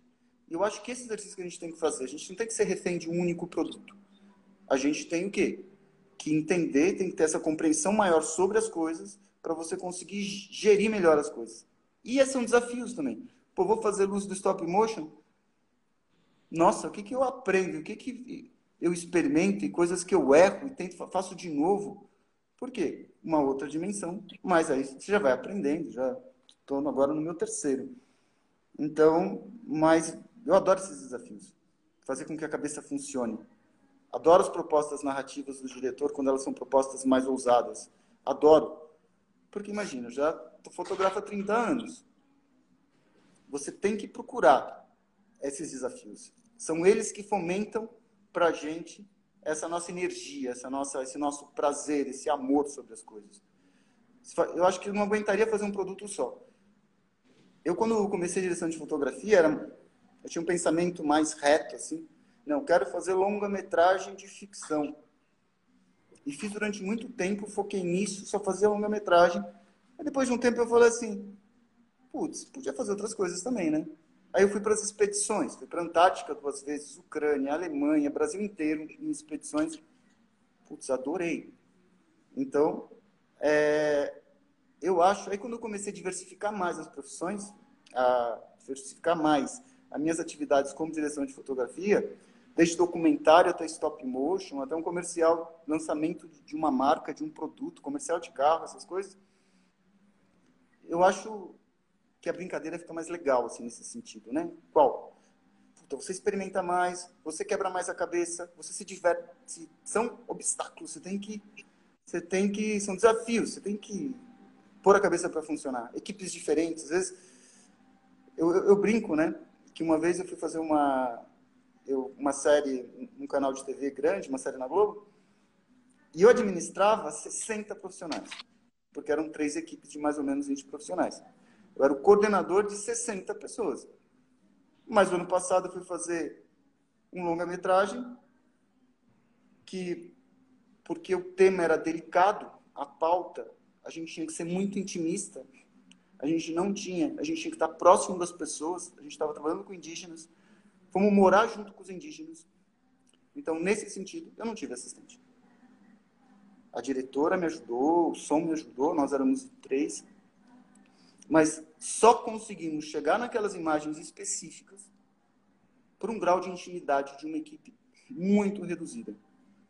Eu acho que esse exercício que a gente tem que fazer, a gente não tem que ser refém de um único produto. A gente tem o quê? Que entender, tem que ter essa compreensão maior sobre as coisas para você conseguir gerir melhor as coisas. E esses são desafios também. Pô, vou fazer luz do stop motion. Nossa, o que, que eu aprendo? O que, que eu experimento e coisas que eu erro e tento, faço de novo? Por quê? Uma outra dimensão. Mas aí você já vai aprendendo. Já estou agora no meu terceiro. Então, mas eu adoro esses desafios. Fazer com que a cabeça funcione. Adoro as propostas narrativas do diretor quando elas são propostas mais ousadas. Adoro. Porque imagina, já fotografa há 30 anos. Você tem que procurar esses desafios. São eles que fomentam para a gente essa nossa energia, essa nossa, esse nosso prazer, esse amor sobre as coisas. Eu acho que eu não aguentaria fazer um produto só. Eu, quando comecei a direção de fotografia, era, eu tinha um pensamento mais reto, assim. Não, quero fazer longa-metragem de ficção. E fiz durante muito tempo, foquei nisso, só fazia longa-metragem. Aí depois de um tempo eu falei assim, putz, podia fazer outras coisas também, né? Aí eu fui para as expedições, fui para a Antártica duas vezes, Ucrânia, Alemanha, Brasil inteiro em expedições. Putz, adorei. Então, é, eu acho, aí quando eu comecei a diversificar mais as profissões, a diversificar mais as minhas atividades como direção de fotografia, desde documentário até stop motion, até um comercial, lançamento de uma marca, de um produto, comercial de carro, essas coisas, eu acho que a brincadeira fica mais legal, assim, nesse sentido, né? Qual? Você experimenta mais, você quebra mais a cabeça, você se diverte. São obstáculos, você tem que... Você tem que... São desafios, você tem que pôr a cabeça para funcionar. Equipes diferentes, às vezes... Eu, eu, eu, brinco, né? Que uma vez eu fui fazer uma... Eu, uma série, um canal de TV grande, uma série na Globo, e eu administrava 60 profissionais, porque eram três equipes de mais ou menos 20 profissionais. Eu era o coordenador de 60 pessoas. Mas no ano passado eu fui fazer um longa-metragem que, porque o tema era delicado, a pauta, a gente tinha que ser muito intimista. A gente não tinha, a gente tinha que estar próximo das pessoas. A gente estava trabalhando com indígenas. Fomos morar junto com os indígenas. Então, nesse sentido, eu não tive assistente. A diretora me ajudou, o som me ajudou, nós éramos três. Mas só conseguimos chegar naquelas imagens específicas por um grau de intimidade de uma equipe muito reduzida.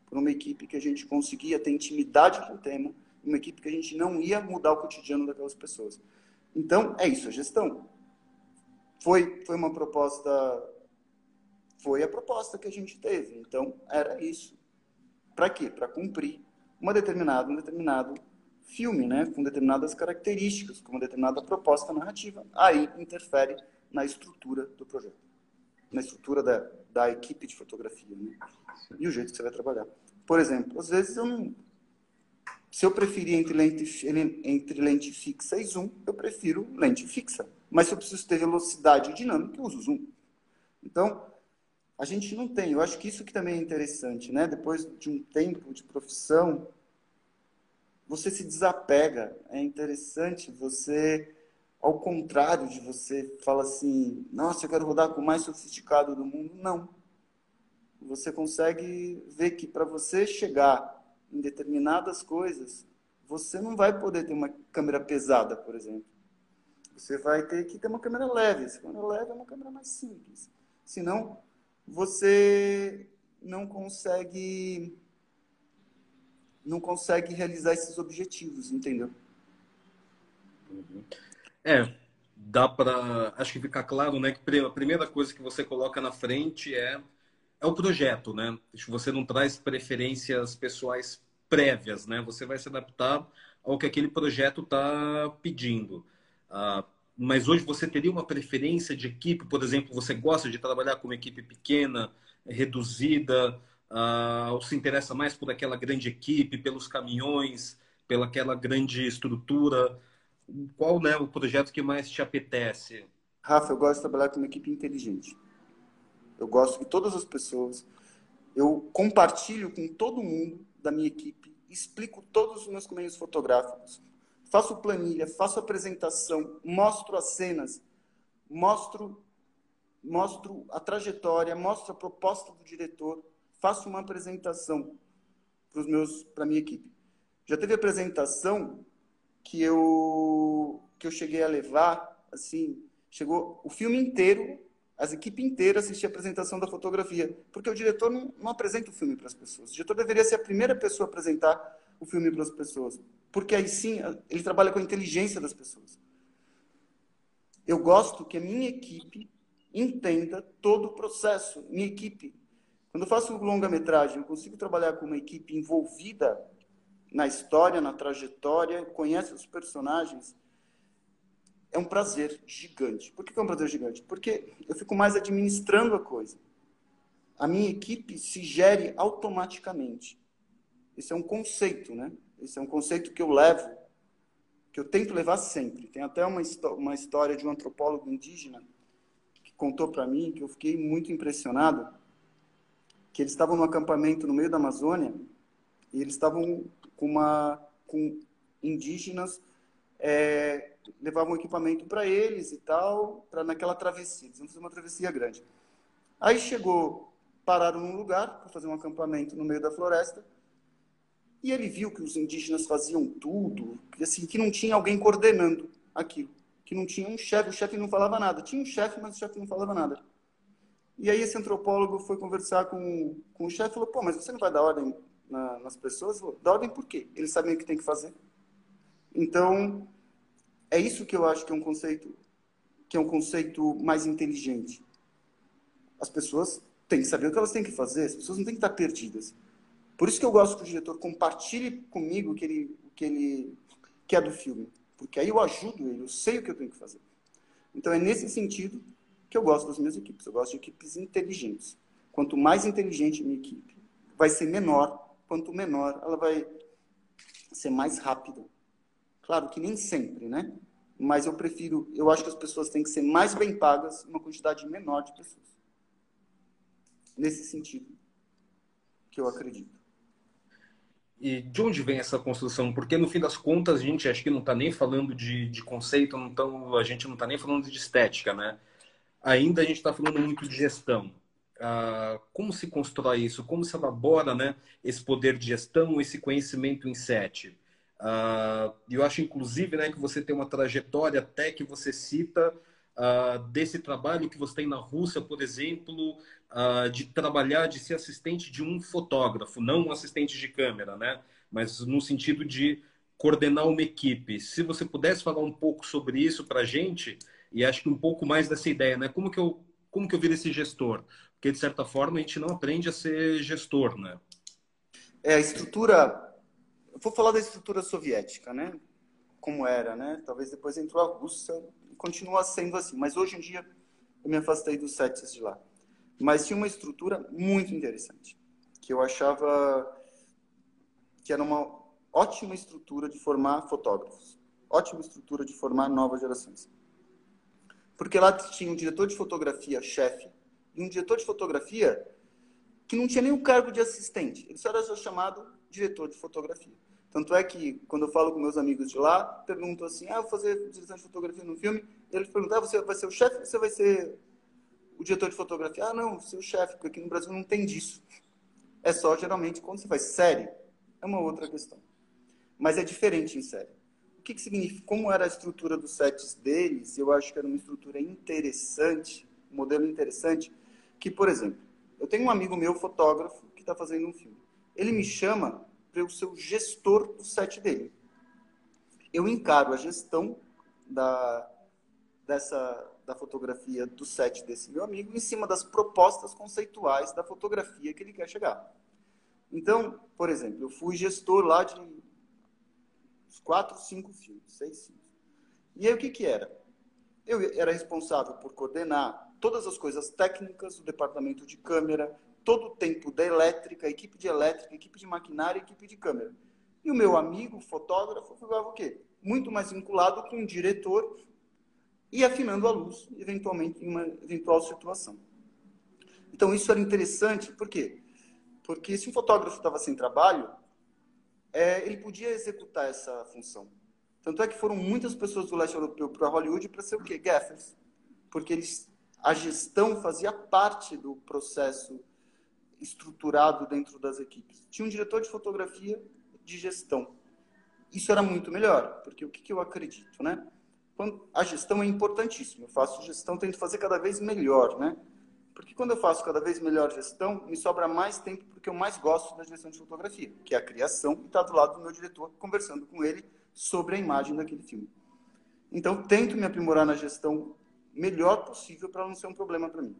Por uma equipe que a gente conseguia ter intimidade com o tema, uma equipe que a gente não ia mudar o cotidiano daquelas pessoas. Então, é isso, a gestão. Foi, foi uma proposta, foi a proposta que a gente teve. Então, era isso. Para quê? Para cumprir uma determinada, um determinado filme, né, com determinadas características, com uma determinada proposta narrativa, aí interfere na estrutura do projeto, na estrutura da, da equipe de fotografia, né, e o jeito que você vai trabalhar. Por exemplo, às vezes eu não, se eu preferir entre lente, entre lente fixa e zoom, eu prefiro lente fixa. Mas se eu preciso ter velocidade dinâmica, eu uso zoom. Então, a gente não tem. Eu acho que isso que também é interessante, né? Depois de um tempo de profissão, você se desapega. É interessante você, ao contrário de você fala assim, nossa, eu quero rodar com o mais sofisticado do mundo. Não. Você consegue ver que para você chegar em determinadas coisas, você não vai poder ter uma câmera pesada, por exemplo. Você vai ter que ter uma câmera leve. Essa câmera leve é uma câmera mais simples. Senão, você não consegue não consegue realizar esses objetivos, entendeu?
Uhum. É, dá para, acho que fica claro, né, que a primeira coisa que você coloca na frente é é o projeto, né? Você não traz preferências pessoais prévias, né? Você vai se adaptar ao que aquele projeto está pedindo. Ah, mas hoje você teria uma preferência de equipe, por exemplo, você gosta de trabalhar com uma equipe pequena, reduzida, uh, ou se interessa mais por aquela grande equipe, pelos caminhões, pela aquela grande estrutura? Qual né, o projeto que mais te apetece?
Rafa, eu gosto de trabalhar com uma equipe inteligente. Eu gosto que todas as pessoas, eu compartilho com todo mundo da minha equipe, explico todos os meus caminhos fotográficos, faço planilha, faço apresentação, mostro as cenas, mostro mostro a trajetória, mostro a proposta do diretor, faço uma apresentação para meus para minha equipe. Já teve apresentação que eu que eu cheguei a levar, assim, chegou o filme inteiro, as equipes inteiras assistir a apresentação da fotografia, porque o diretor não, não apresenta o filme para as pessoas. O diretor deveria ser a primeira pessoa a apresentar o filme para as pessoas, porque aí sim ele trabalha com a inteligência das pessoas. Eu gosto que a minha equipe entenda todo o processo. Minha equipe quando eu faço longa-metragem, eu consigo trabalhar com uma equipe envolvida na história, na trajetória, conhece os personagens. é um prazer gigante. Por que é um prazer gigante? Porque eu fico mais administrando a coisa. A minha equipe se gere automaticamente. Esse é um conceito, né? Esse é um conceito que eu levo, que eu tento levar sempre. Tem até uma, uma história de um antropólogo indígena que contou para mim, que eu fiquei muito impressionado, que eles estavam no acampamento no meio da Amazônia e eles estavam com uma com indígenas é, levavam equipamento para eles e tal, para naquela travessia. Eles iam fazer uma travessia grande. Aí chegou, pararam num lugar para fazer um acampamento no meio da floresta. E ele viu que os indígenas faziam tudo, que, assim, que não tinha alguém coordenando aquilo, que não tinha um chefe, o chefe não falava nada. Tinha um chefe, mas o chefe não falava nada. E aí esse antropólogo foi conversar com, com o chefe e falou, pô, mas você não vai dar ordem na, nas pessoas? Falou, dá ordem por quê? Eles sabem o que tem que fazer. Então, é isso que eu acho que é um conceito que é um conceito mais inteligente. As pessoas têm que saber o que elas têm que fazer, as pessoas não têm que estar perdidas. Por isso que eu gosto que o diretor compartilhe comigo o que ele, que ele quer do filme. Porque aí eu ajudo ele, eu sei o que eu tenho que fazer. Então é nesse sentido que eu gosto das minhas equipes. Eu gosto de equipes inteligentes. Quanto mais inteligente a minha equipe, vai ser menor. Quanto menor, ela vai ser mais rápida. Claro que nem sempre, né? Mas eu prefiro, eu acho que as pessoas têm que ser mais bem pagas uma quantidade menor de pessoas. Nesse sentido que eu acredito.
E de onde vem essa construção? Porque no fim das contas a gente acho que não está nem falando de, de conceito, não tão, a gente não está nem falando de estética, né? Ainda a gente está falando muito de gestão. Ah, como se constrói isso? Como se elabora né, esse poder de gestão, esse conhecimento em sete? Uh, eu acho, inclusive, né, que você tem uma trajetória até que você cita uh, desse trabalho que você tem na Rússia, por exemplo, uh, de trabalhar, de ser assistente de um fotógrafo, não um assistente de câmera, né? Mas no sentido de coordenar uma equipe. Se você pudesse falar um pouco sobre isso para a gente, e acho que um pouco mais dessa ideia, né? Como que eu, como que eu viro esse gestor? Porque, de certa forma, a gente não aprende a ser gestor, né?
É, a estrutura vou falar da estrutura soviética, né? Como era, né? Talvez depois entrou a Rússia continua sendo assim. Mas hoje em dia eu me afastei dos sets de lá. Mas tinha uma estrutura muito interessante, que eu achava que era uma ótima estrutura de formar fotógrafos, ótima estrutura de formar novas gerações. Porque lá tinha um diretor de fotografia chefe e um diretor de fotografia que não tinha o cargo de assistente, ele só era chamado diretor de fotografia. Tanto é que, quando eu falo com meus amigos de lá, pergunto assim, ah, vou fazer direção de fotografia no filme, eles perguntam, ah, você vai ser o chefe ou você vai ser o diretor de fotografia? Ah, não, ser o chefe, porque aqui no Brasil não tem disso. É só, geralmente, quando você faz série, é uma outra questão. Mas é diferente em série. O que, que significa? Como era a estrutura dos sets deles, eu acho que era uma estrutura interessante, um modelo interessante, que, por exemplo, eu tenho um amigo meu, fotógrafo, que está fazendo um filme. Ele me chama para eu ser o gestor do set dele. Eu encaro a gestão da, dessa, da fotografia do set desse meu amigo em cima das propostas conceituais da fotografia que ele quer chegar. Então, por exemplo, eu fui gestor lá de quatro, cinco filmes, seis filmes. E aí o que, que era? Eu era responsável por coordenar todas as coisas técnicas do departamento de câmera, todo o tempo da elétrica, equipe de elétrica, equipe de maquinária, equipe de câmera. E o meu amigo, fotógrafo, ficava o quê? Muito mais vinculado com o diretor e afinando a luz, eventualmente, em uma eventual situação. Então, isso era interessante, por quê? Porque se um fotógrafo estava sem trabalho, é, ele podia executar essa função. Tanto é que foram muitas pessoas do leste europeu para Hollywood para ser o quê? Gaffers. Porque eles, a gestão fazia parte do processo estruturado dentro das equipes. Tinha um diretor de fotografia de gestão. Isso era muito melhor, porque o que, que eu acredito, né? Quando, a gestão é importantíssima. Eu faço gestão, tento fazer cada vez melhor, né? Porque quando eu faço cada vez melhor gestão, me sobra mais tempo porque eu mais gosto da gestão de fotografia, que é a criação, e estar tá do lado do meu diretor, conversando com ele sobre a imagem daquele filme. Então, tento me aprimorar na gestão melhor possível para não ser um problema para mim.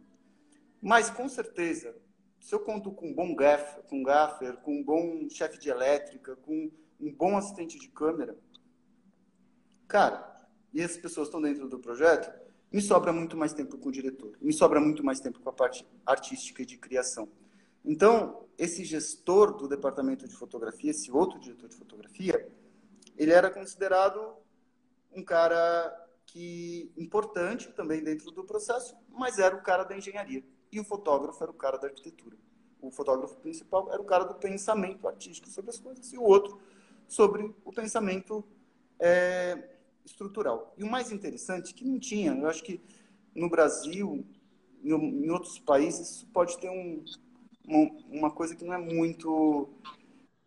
Mas, com certeza, se eu conto com um bom gaffer, com um gaffer, com um bom chefe de elétrica, com um bom assistente de câmera, cara, e as pessoas estão dentro do projeto, me sobra muito mais tempo com o diretor, me sobra muito mais tempo com a parte artística e de criação. Então, esse gestor do departamento de fotografia, esse outro diretor de fotografia, ele era considerado um cara que importante também dentro do processo, mas era o cara da engenharia e o fotógrafo era o cara da arquitetura. O fotógrafo principal era o cara do pensamento artístico sobre as coisas e o outro sobre o pensamento é, estrutural. E o mais interessante, que não tinha, eu acho que no Brasil, em, outros países, isso pode ter um, uma, uma coisa que não é muito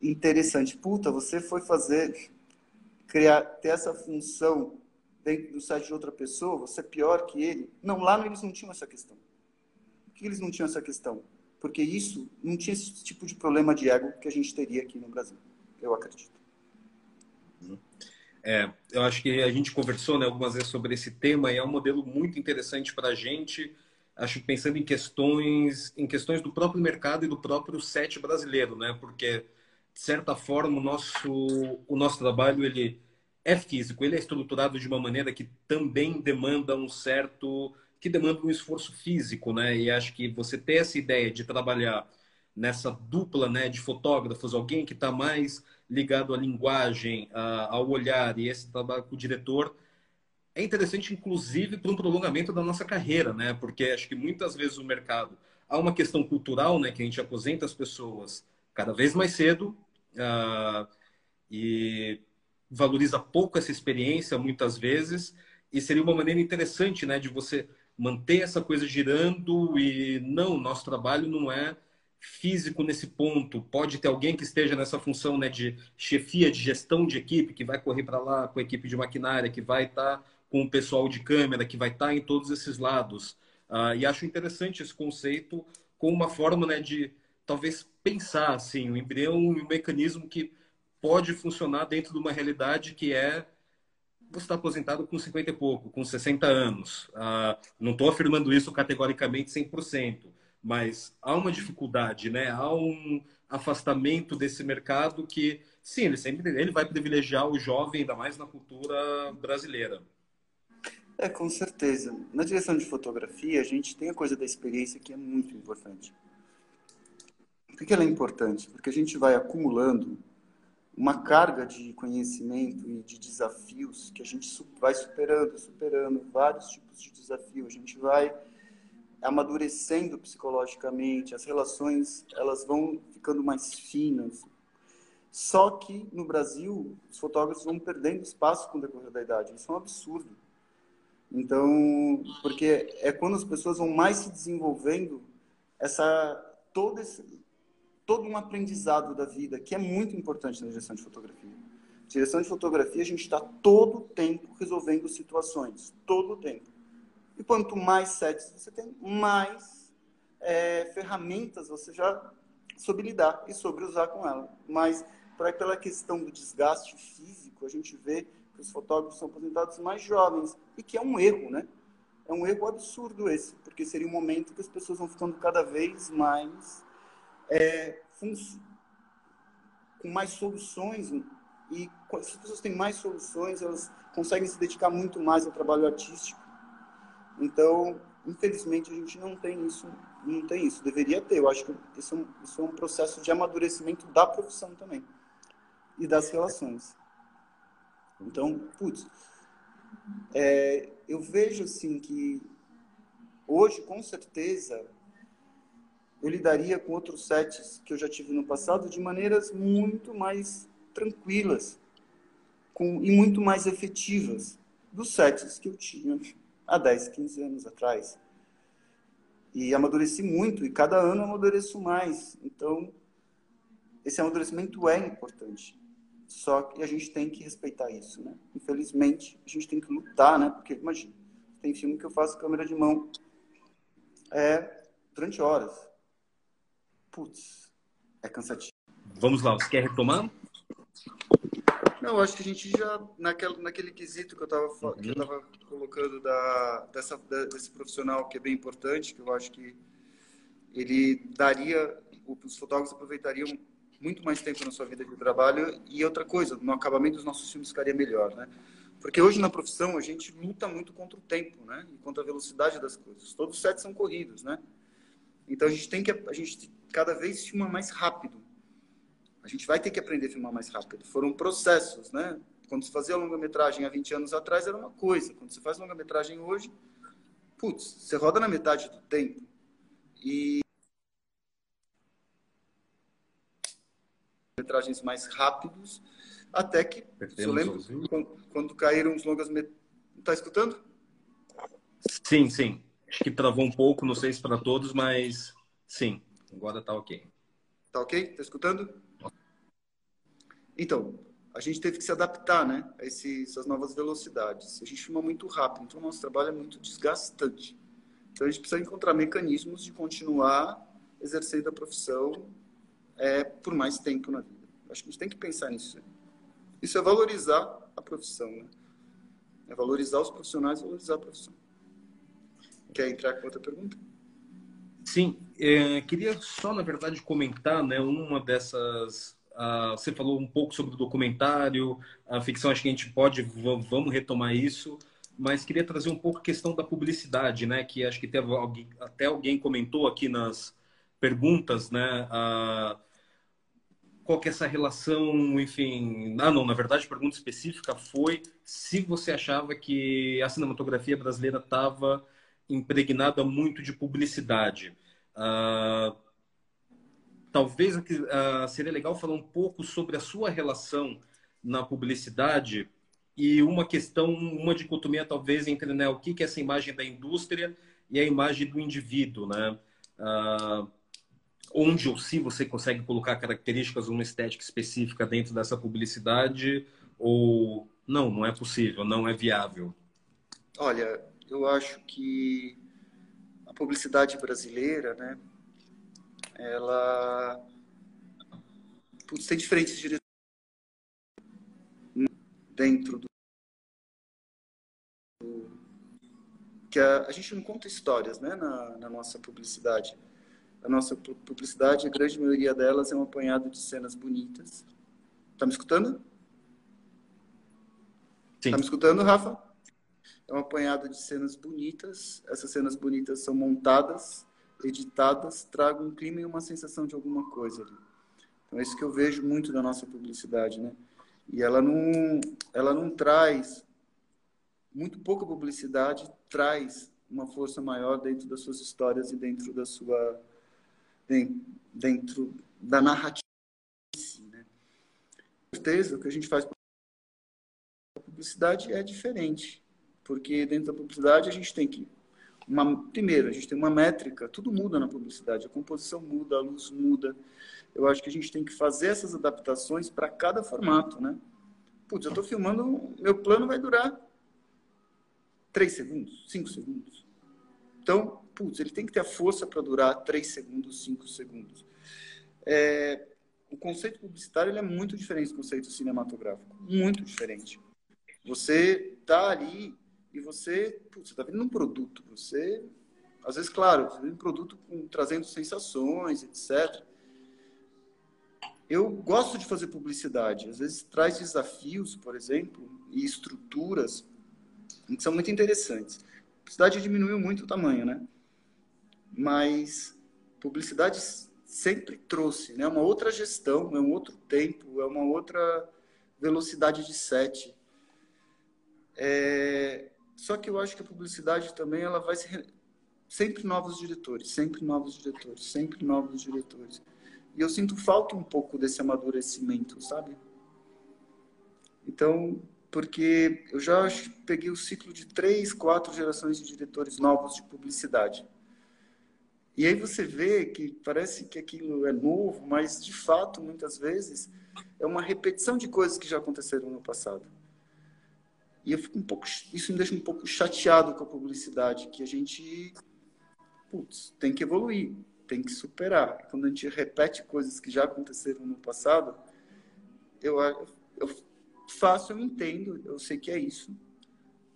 interessante. Puta, você foi fazer, criar, ter essa função dentro do site de outra pessoa, você é pior que ele. Não, lá eles não tinham essa questão. Que eles não tinham essa questão? Porque isso não tinha esse tipo de problema de ego que a gente teria aqui no Brasil, eu acredito.
É, eu acho que a gente conversou né, algumas vezes sobre esse tema e é um modelo muito interessante para a gente. Acho pensando em questões, em questões do próprio mercado e do próprio set brasileiro, né? Porque de certa forma o nosso, o nosso trabalho ele é físico, ele é estruturado de uma maneira que também demanda um certo, que demanda um esforço físico, né? E acho que você ter essa ideia de trabalhar nessa dupla, né, de fotógrafos, alguém que está mais ligado à linguagem, ao olhar e esse trabalho com o diretor é interessante, inclusive, para um prolongamento da nossa carreira, né? Porque acho que muitas vezes o mercado há uma questão cultural, né? Que a gente aposenta as pessoas cada vez mais cedo uh, e valoriza pouco essa experiência muitas vezes e seria uma maneira interessante, né? De você manter essa coisa girando e não, nosso trabalho não é físico nesse ponto. Pode ter alguém que esteja nessa função né, de chefia, de gestão de equipe, que vai correr para lá com a equipe de maquinária, que vai estar tá com o pessoal de câmera, que vai estar tá em todos esses lados. Uh, e acho interessante esse conceito com uma forma né, de talvez pensar assim, o embrião um mecanismo que pode funcionar dentro de uma realidade que é você está aposentado com 50 e pouco, com 60 anos. Uh, não estou afirmando isso categoricamente 100% mas há uma dificuldade, né? Há um afastamento desse mercado que, sim, ele sempre ele vai privilegiar o jovem, ainda mais na cultura brasileira.
É, com certeza. Na direção de fotografia, a gente tem a coisa da experiência que é muito importante. Por que ela é importante? Porque a gente vai acumulando uma carga de conhecimento e de desafios que a gente vai superando, superando vários tipos de desafios. A gente vai amadurecendo psicologicamente, as relações elas vão ficando mais finas. Só que no Brasil, os fotógrafos vão perdendo espaço com o decorrer da idade. Isso é um absurdo. Então, porque é quando as pessoas vão mais se desenvolvendo essa todo esse todo um aprendizado da vida que é muito importante na direção de fotografia. Direção de fotografia, a gente está todo o tempo resolvendo situações, todo o tempo. E quanto mais sets você tem, mais é, ferramentas você já soube lidar e sobre usar com ela. Mas para pela questão do desgaste físico, a gente vê que os fotógrafos são aposentados mais jovens e que é um erro, né? É um erro absurdo esse, porque seria um momento que as pessoas vão ficando cada vez mais é, com mais soluções e se as pessoas têm mais soluções, elas conseguem se dedicar muito mais ao trabalho artístico então, infelizmente, a gente não tem isso, não tem isso. Deveria ter. Eu acho que isso é um, isso é um processo de amadurecimento da profissão também e das relações. Então, putz, é, eu vejo assim que hoje, com certeza, eu lidaria com outros sets que eu já tive no passado de maneiras muito mais tranquilas com, e muito mais efetivas dos sets que eu tinha há 10, 15 anos atrás. E amadureci muito, e cada ano amadureço mais. Então, esse amadurecimento é importante. Só que a gente tem que respeitar isso, né? Infelizmente, a gente tem que lutar, né? Porque, imagina, tem filme que eu faço câmera de mão é, durante horas. Putz, é cansativo.
Vamos lá, você quer retomar?
Não, acho que a gente já, naquele, naquele quesito que eu estava uhum. que eu tava colocando da, dessa, desse profissional que é bem importante, que eu acho que ele daria, os fotógrafos aproveitariam muito mais tempo na sua vida de trabalho e outra coisa, no acabamento dos nossos filmes ficaria melhor, né? Porque hoje na profissão a gente luta muito contra o tempo, né? E contra a velocidade das coisas. Todos os sets são corridos, né? Então a gente tem que a gente cada vez filma mais rápido. A gente vai ter que aprender a filmar mais rápido. Foram processos, né? Quando se fazia longa-metragem há 20 anos atrás era uma coisa. Quando se faz longa-metragem hoje, putz, você roda na metade do tempo. E metragens mais rápidos, até que, eu lembro, quando, quando, caíram os longas... Met... Tá escutando?
Sim, sim. Acho que travou um pouco, não sei se para todos, mas sim, agora tá ok.
Tá ok? Tá escutando? Então, a gente teve que se adaptar, né, a esses, essas novas velocidades. A gente filma muito rápido, então o nosso trabalho é muito desgastante. Então a gente precisa encontrar mecanismos de continuar exercendo a profissão é, por mais tempo na vida. Acho que a gente tem que pensar nisso. Isso é valorizar a profissão, né? É valorizar os profissionais, valorizar a profissão. Quer entrar com outra pergunta?
Sim, é, queria só, na verdade, comentar né, uma dessas. Uh, você falou um pouco sobre o documentário, a ficção, acho que a gente pode, vamos retomar isso, mas queria trazer um pouco a questão da publicidade, né? Que acho que teve alguém, até alguém comentou aqui nas perguntas, né? Uh, qual que é essa relação, enfim... Ah, não, na verdade, a pergunta específica foi se você achava que a cinematografia brasileira estava impregnada muito de publicidade. Uh, talvez uh, seria legal falar um pouco sobre a sua relação na publicidade e uma questão, uma dicotomia talvez entre né, o que é essa imagem da indústria e a imagem do indivíduo, né? Uh, onde ou se você consegue colocar características, uma estética específica dentro dessa publicidade ou não, não é possível, não é viável?
Olha, eu acho que a publicidade brasileira, né, ela putz, tem diferentes diretores dentro do que a, a, gente não conta histórias, né, na, na nossa publicidade. A nossa publicidade, a grande maioria delas é um apanhado de cenas bonitas. Tá me escutando? Sim. Tá me escutando, Rafa? É um apanhado de cenas bonitas. Essas cenas bonitas são montadas, editadas, tragam um clima e uma sensação de alguma coisa ali. Então é isso que eu vejo muito da nossa publicidade, né? E ela não, ela não traz muito pouca publicidade traz uma força maior dentro das suas histórias e dentro da sua dentro da narrativa. Né? Com certeza, o que a gente faz publicidade é diferente porque dentro da publicidade a gente tem que uma, primeiro, a gente tem uma métrica, tudo muda na publicidade, a composição muda, a luz muda. Eu acho que a gente tem que fazer essas adaptações para cada formato, né? Putz, eu estou filmando, meu plano vai durar 3 segundos, 5 segundos. Então, putz, ele tem que ter a força para durar 3 segundos, 5 segundos. É, o conceito publicitário ele é muito diferente do conceito cinematográfico, muito diferente. Você está ali e você está vendo um produto. Você, às vezes, claro, você vende um produto com, trazendo sensações, etc. Eu gosto de fazer publicidade. Às vezes traz desafios, por exemplo, e estruturas que são muito interessantes. A publicidade diminuiu muito o tamanho, né? Mas publicidade sempre trouxe, né? Uma outra gestão, é um outro tempo, é uma outra velocidade de set. É, só que eu acho que a publicidade também ela vai ser sempre novos diretores, sempre novos diretores, sempre novos diretores. E eu sinto falta um pouco desse amadurecimento, sabe? Então, porque eu já peguei o ciclo de três, quatro gerações de diretores novos de publicidade. E aí você vê que parece que aquilo é novo, mas de fato, muitas vezes, é uma repetição de coisas que já aconteceram no passado. E eu fico um pouco, isso me deixa um pouco chateado com a publicidade, que a gente putz, tem que evoluir, tem que superar. Quando a gente repete coisas que já aconteceram no passado, eu, eu faço, eu entendo, eu sei que é isso,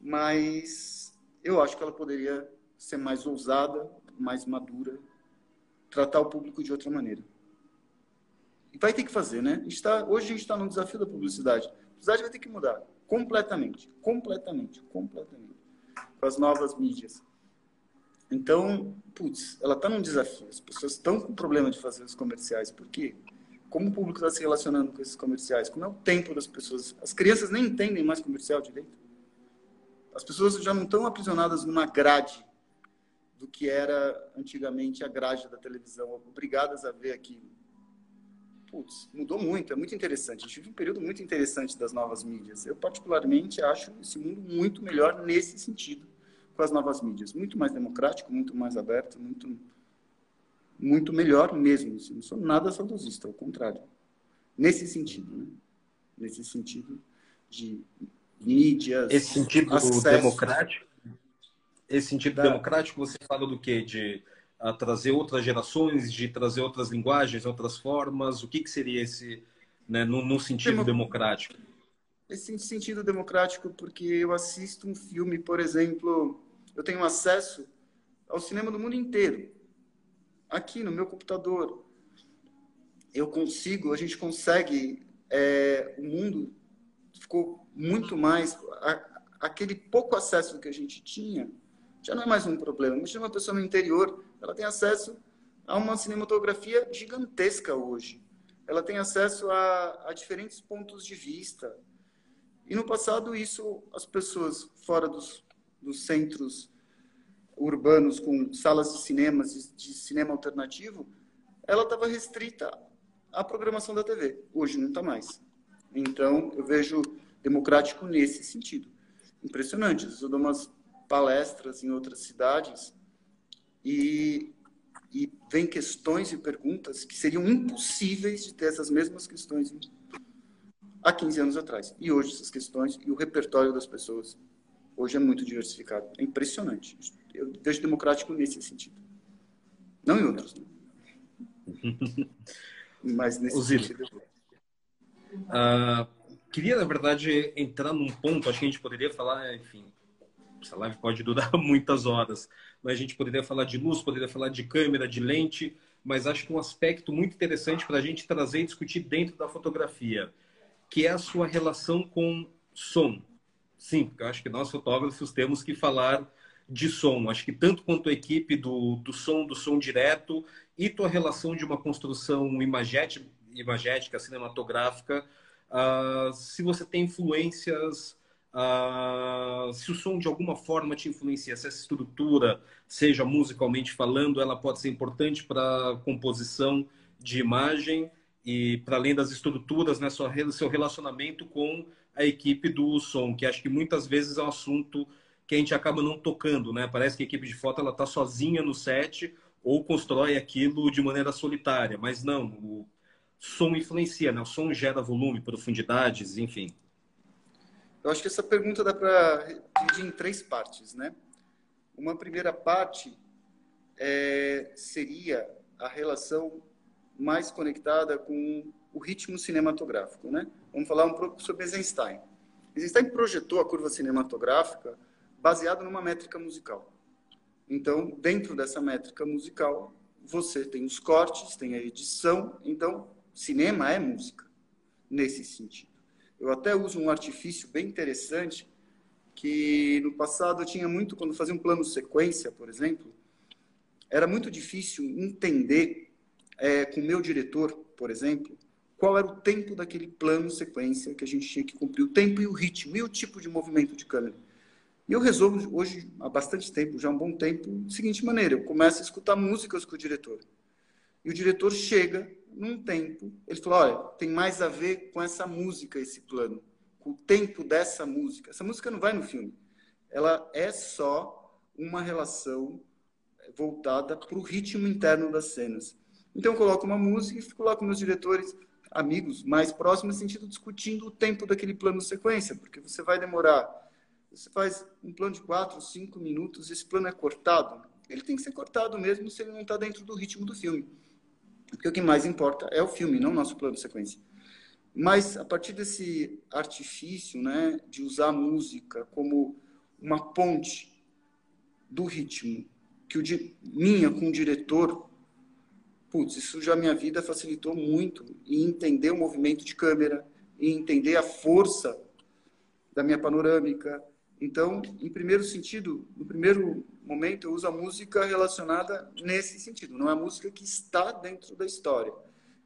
mas eu acho que ela poderia ser mais ousada, mais madura, tratar o público de outra maneira. E vai ter que fazer, né? A tá, hoje a gente está no desafio da publicidade. A publicidade vai ter que mudar completamente, completamente, completamente, com as novas mídias. Então, putz, ela está num desafio. As pessoas estão com problema de fazer os comerciais. Por quê? Como o público está se relacionando com esses comerciais? Como é o tempo das pessoas? As crianças nem entendem mais comercial direito. As pessoas já não estão aprisionadas numa grade do que era antigamente a grade da televisão, obrigadas a ver aquilo. Putz, mudou muito, é muito interessante. A gente vive um período muito interessante das novas mídias. Eu, particularmente, acho esse mundo muito melhor nesse sentido, com as novas mídias. Muito mais democrático, muito mais aberto, muito, muito melhor mesmo. Assim, não sou nada saudosista, ao contrário. Nesse sentido, né? Nesse sentido de mídias.
Esse sentido acesso. democrático? Esse sentido da... democrático, você fala do quê? De uh, trazer outras gerações, de trazer outras linguagens, outras formas? O que, que seria esse, né, no, no sentido Demo... democrático?
Esse sentido democrático, porque eu assisto um filme, por exemplo, eu tenho acesso ao cinema do mundo inteiro, aqui no meu computador. Eu consigo, a gente consegue, é, o mundo ficou muito mais. A, aquele pouco acesso que a gente tinha já não é mais um problema. Imagina uma pessoa no interior, ela tem acesso a uma cinematografia gigantesca hoje. Ela tem acesso a, a diferentes pontos de vista. E no passado, isso, as pessoas fora dos, dos centros urbanos com salas de cinemas, de, de cinema alternativo, ela estava restrita à programação da TV. Hoje não está mais. Então, eu vejo democrático nesse sentido. Impressionante. Eu dou umas palestras em outras cidades e, e vem questões e perguntas que seriam impossíveis de ter essas mesmas questões há 15 anos atrás. E hoje essas questões e o repertório das pessoas hoje é muito diversificado. É impressionante. Eu vejo democrático nesse sentido. Não em outros. Né? <laughs> Mas nesse sentido.
Uh, queria, na verdade, entrar num ponto, acho que a gente poderia falar, enfim, essa live pode durar <laughs> muitas horas, mas a gente poderia falar de luz, poderia falar de câmera, de lente, mas acho que um aspecto muito interessante para a gente trazer e discutir dentro da fotografia, que é a sua relação com som. Sim, porque eu acho que nós fotógrafos temos que falar de som. Acho que tanto quanto a equipe do, do som, do som direto e tua relação de uma construção imagética, imagética cinematográfica, uh, se você tem influências Uh, se o som de alguma forma te influencia, se essa estrutura, seja musicalmente falando, ela pode ser importante para a composição de imagem e para além das estruturas, né, seu relacionamento com a equipe do som, que acho que muitas vezes é um assunto que a gente acaba não tocando, né? Parece que a equipe de foto ela está sozinha no set ou constrói aquilo de maneira solitária, mas não, o som influencia, né? O som gera volume, profundidades, enfim.
Eu acho que essa pergunta dá para dividir em três partes, né? Uma primeira parte é, seria a relação mais conectada com o ritmo cinematográfico, né? Vamos falar um pouco sobre Eisenstein. Eisenstein projetou a curva cinematográfica baseado numa métrica musical. Então, dentro dessa métrica musical, você tem os cortes, tem a edição. Então, cinema é música, nesse sentido. Eu até uso um artifício bem interessante que no passado eu tinha muito quando fazia um plano sequência, por exemplo, era muito difícil entender é, com o meu diretor, por exemplo, qual era o tempo daquele plano sequência que a gente tinha que cumprir, o tempo e o ritmo e o tipo de movimento de câmera. E eu resolvo hoje, há bastante tempo, já há um bom tempo, da seguinte maneira: eu começo a escutar músicas com o diretor. E o diretor chega num tempo, ele falou: olha, tem mais a ver com essa música, esse plano, com o tempo dessa música. Essa música não vai no filme. Ela é só uma relação voltada para o ritmo interno das cenas. Então, eu coloco uma música e fico lá com meus diretores, amigos mais próximos, no sentido discutindo o tempo daquele plano sequência, porque você vai demorar. Você faz um plano de quatro, cinco minutos, esse plano é cortado. Ele tem que ser cortado mesmo se ele não está dentro do ritmo do filme. Porque o que mais importa é o filme, não o nosso plano de sequência. Mas a partir desse artifício, né, de usar a música como uma ponte do ritmo que o di... minha com o diretor, putz, isso já minha vida facilitou muito e entender o movimento de câmera e entender a força da minha panorâmica. Então, em primeiro sentido, no primeiro momento, eu uso a música relacionada nesse sentido. Não é a música que está dentro da história.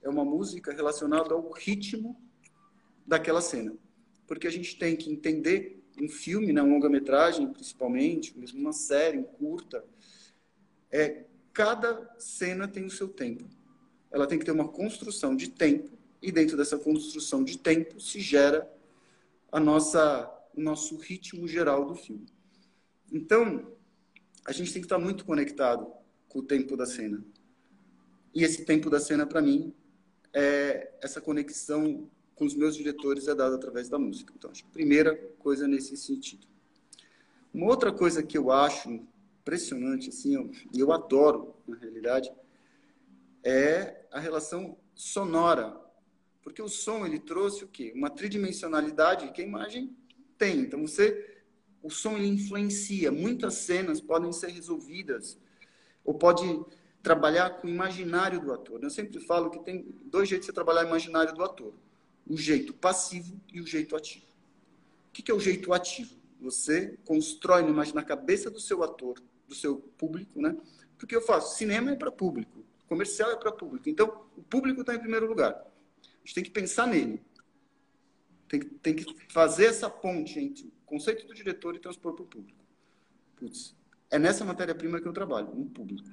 É uma música relacionada ao ritmo daquela cena. Porque a gente tem que entender um filme, né, longa-metragem, principalmente, mesmo uma série, um curta, é cada cena tem o seu tempo. Ela tem que ter uma construção de tempo e dentro dessa construção de tempo se gera a nossa o nosso ritmo geral do filme. Então, a gente tem que estar muito conectado com o tempo da cena. E esse tempo da cena para mim é essa conexão com os meus diretores é dada através da música. Então, acho que a primeira coisa nesse sentido. Uma outra coisa que eu acho impressionante, assim, eu, eu adoro, na realidade, é a relação sonora. Porque o som, ele trouxe o quê? Uma tridimensionalidade que a imagem tem. Então, você, o som, ele influencia. Muitas cenas podem ser resolvidas ou pode trabalhar com o imaginário do ator. Eu sempre falo que tem dois jeitos de você trabalhar o imaginário do ator. O jeito passivo e o jeito ativo. O que é o jeito ativo? Você constrói na cabeça do seu ator do seu público, né? Porque eu faço cinema é para público, comercial é para público. Então, o público está em primeiro lugar. A gente tem que pensar nele. Tem que, tem que fazer essa ponte entre o conceito do diretor e transpor para o público. Putz, é nessa matéria-prima que eu trabalho, no público.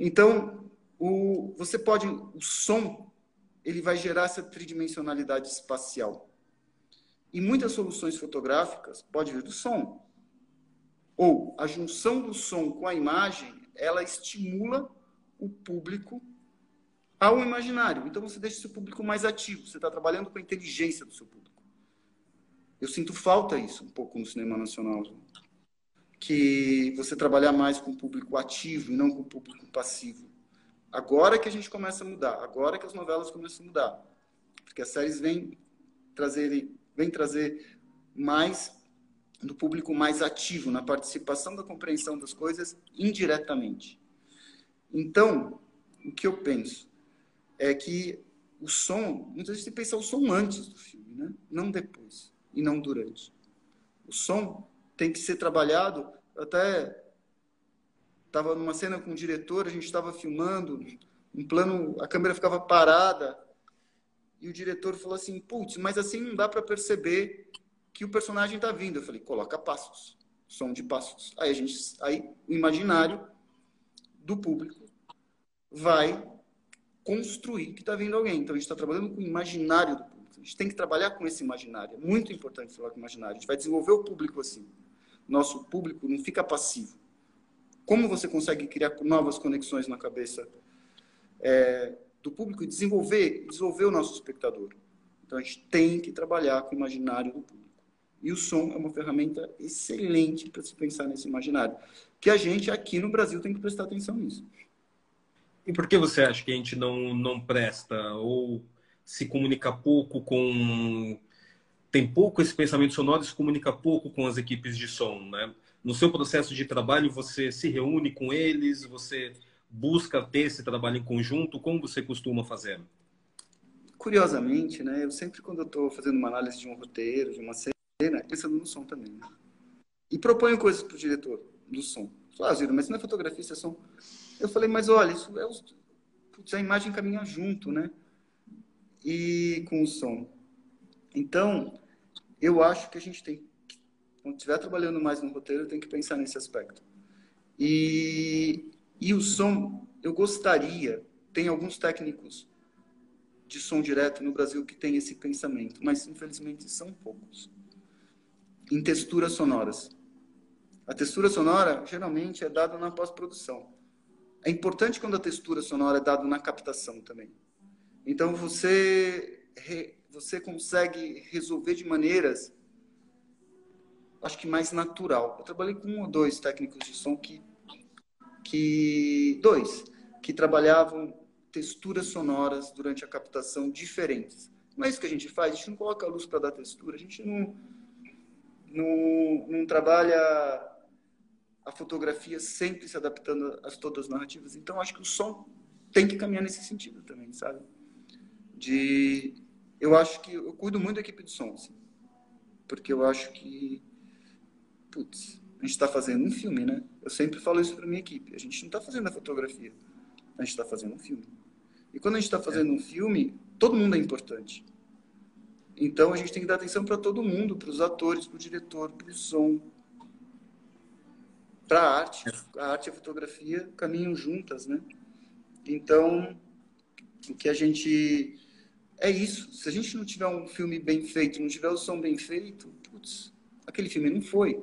Então, o, você pode, o som, ele vai gerar essa tridimensionalidade espacial. E muitas soluções fotográficas pode vir do som. Ou a junção do som com a imagem, ela estimula o público ao imaginário. Então você deixa o seu público mais ativo, você está trabalhando com a inteligência do seu público. Eu sinto falta isso um pouco no cinema nacional. Que você trabalhar mais com o público ativo e não com o público passivo. Agora que a gente começa a mudar, agora que as novelas começam a mudar. Porque as séries vêm trazer, vêm trazer mais do público mais ativo na participação da compreensão das coisas indiretamente. Então, o que eu penso é que o som, muitas vezes você pensa o som antes do filme, né? não depois e não durante. O som tem que ser trabalhado. Até estava numa cena com o diretor, a gente estava filmando, um plano, a câmera ficava parada e o diretor falou assim: "Putz, mas assim não dá para perceber que o personagem está vindo. Eu falei, coloca passos, som de passos. Aí a gente, aí o imaginário do público vai construir que está vindo alguém. Então a gente está trabalhando com o imaginário do público. A gente tem que trabalhar com esse imaginário. É muito importante falar com o imaginário. A gente vai desenvolver o público assim. Nosso público não fica passivo. Como você consegue criar novas conexões na cabeça é, do público e desenvolver, desenvolver o nosso espectador? Então a gente tem que trabalhar com o imaginário do público. E o som é uma ferramenta excelente para se pensar nesse imaginário. Que a gente aqui no Brasil tem que prestar atenção nisso.
E por que você acha que a gente não, não presta ou se comunica pouco com. Tem pouco esse pensamento sonoro e se comunica pouco com as equipes de som, né? No seu processo de trabalho, você se reúne com eles, você busca ter esse trabalho em conjunto, como você costuma fazer?
Curiosamente, né? Eu sempre, quando eu estou fazendo uma análise de um roteiro, de uma né? pensando no som também. Né? E proponho coisas para o diretor do som. Falei, ah, mas não é fotografia, isso é som. Eu falei, mas olha, isso é os... Putz, a imagem caminha junto, né? E com o som. Então, eu acho que a gente tem, quando estiver trabalhando mais no roteiro, tem que pensar nesse aspecto. E, e o som, eu gostaria, tem alguns técnicos de som direto no Brasil que têm esse pensamento, mas infelizmente são poucos em texturas sonoras. A textura sonora geralmente é dada na pós-produção. É importante quando a textura sonora é dada na captação também. Então você você consegue resolver de maneiras acho que mais natural. Eu trabalhei com um ou dois técnicos de som que que dois que trabalhavam texturas sonoras durante a captação diferentes. Não é isso que a gente faz, a gente não coloca a luz para dar textura, a gente não não, não trabalha a fotografia sempre se adaptando a todas as narrativas. Então, acho que o som tem que caminhar nesse sentido também, sabe? De, eu acho que eu cuido muito da equipe de som. Assim. porque eu acho que, putz, a gente está fazendo um filme, né? Eu sempre falo isso para minha equipe. A gente não está fazendo a fotografia, a gente está fazendo um filme. E quando a gente está fazendo um filme, todo mundo é importante. Então a gente tem que dar atenção para todo mundo, para os atores, para o diretor, para o som, para a arte. A arte e a fotografia caminham juntas, né? Então, o que a gente é isso. Se a gente não tiver um filme bem feito, não tiver o som bem feito, putz, aquele filme não foi.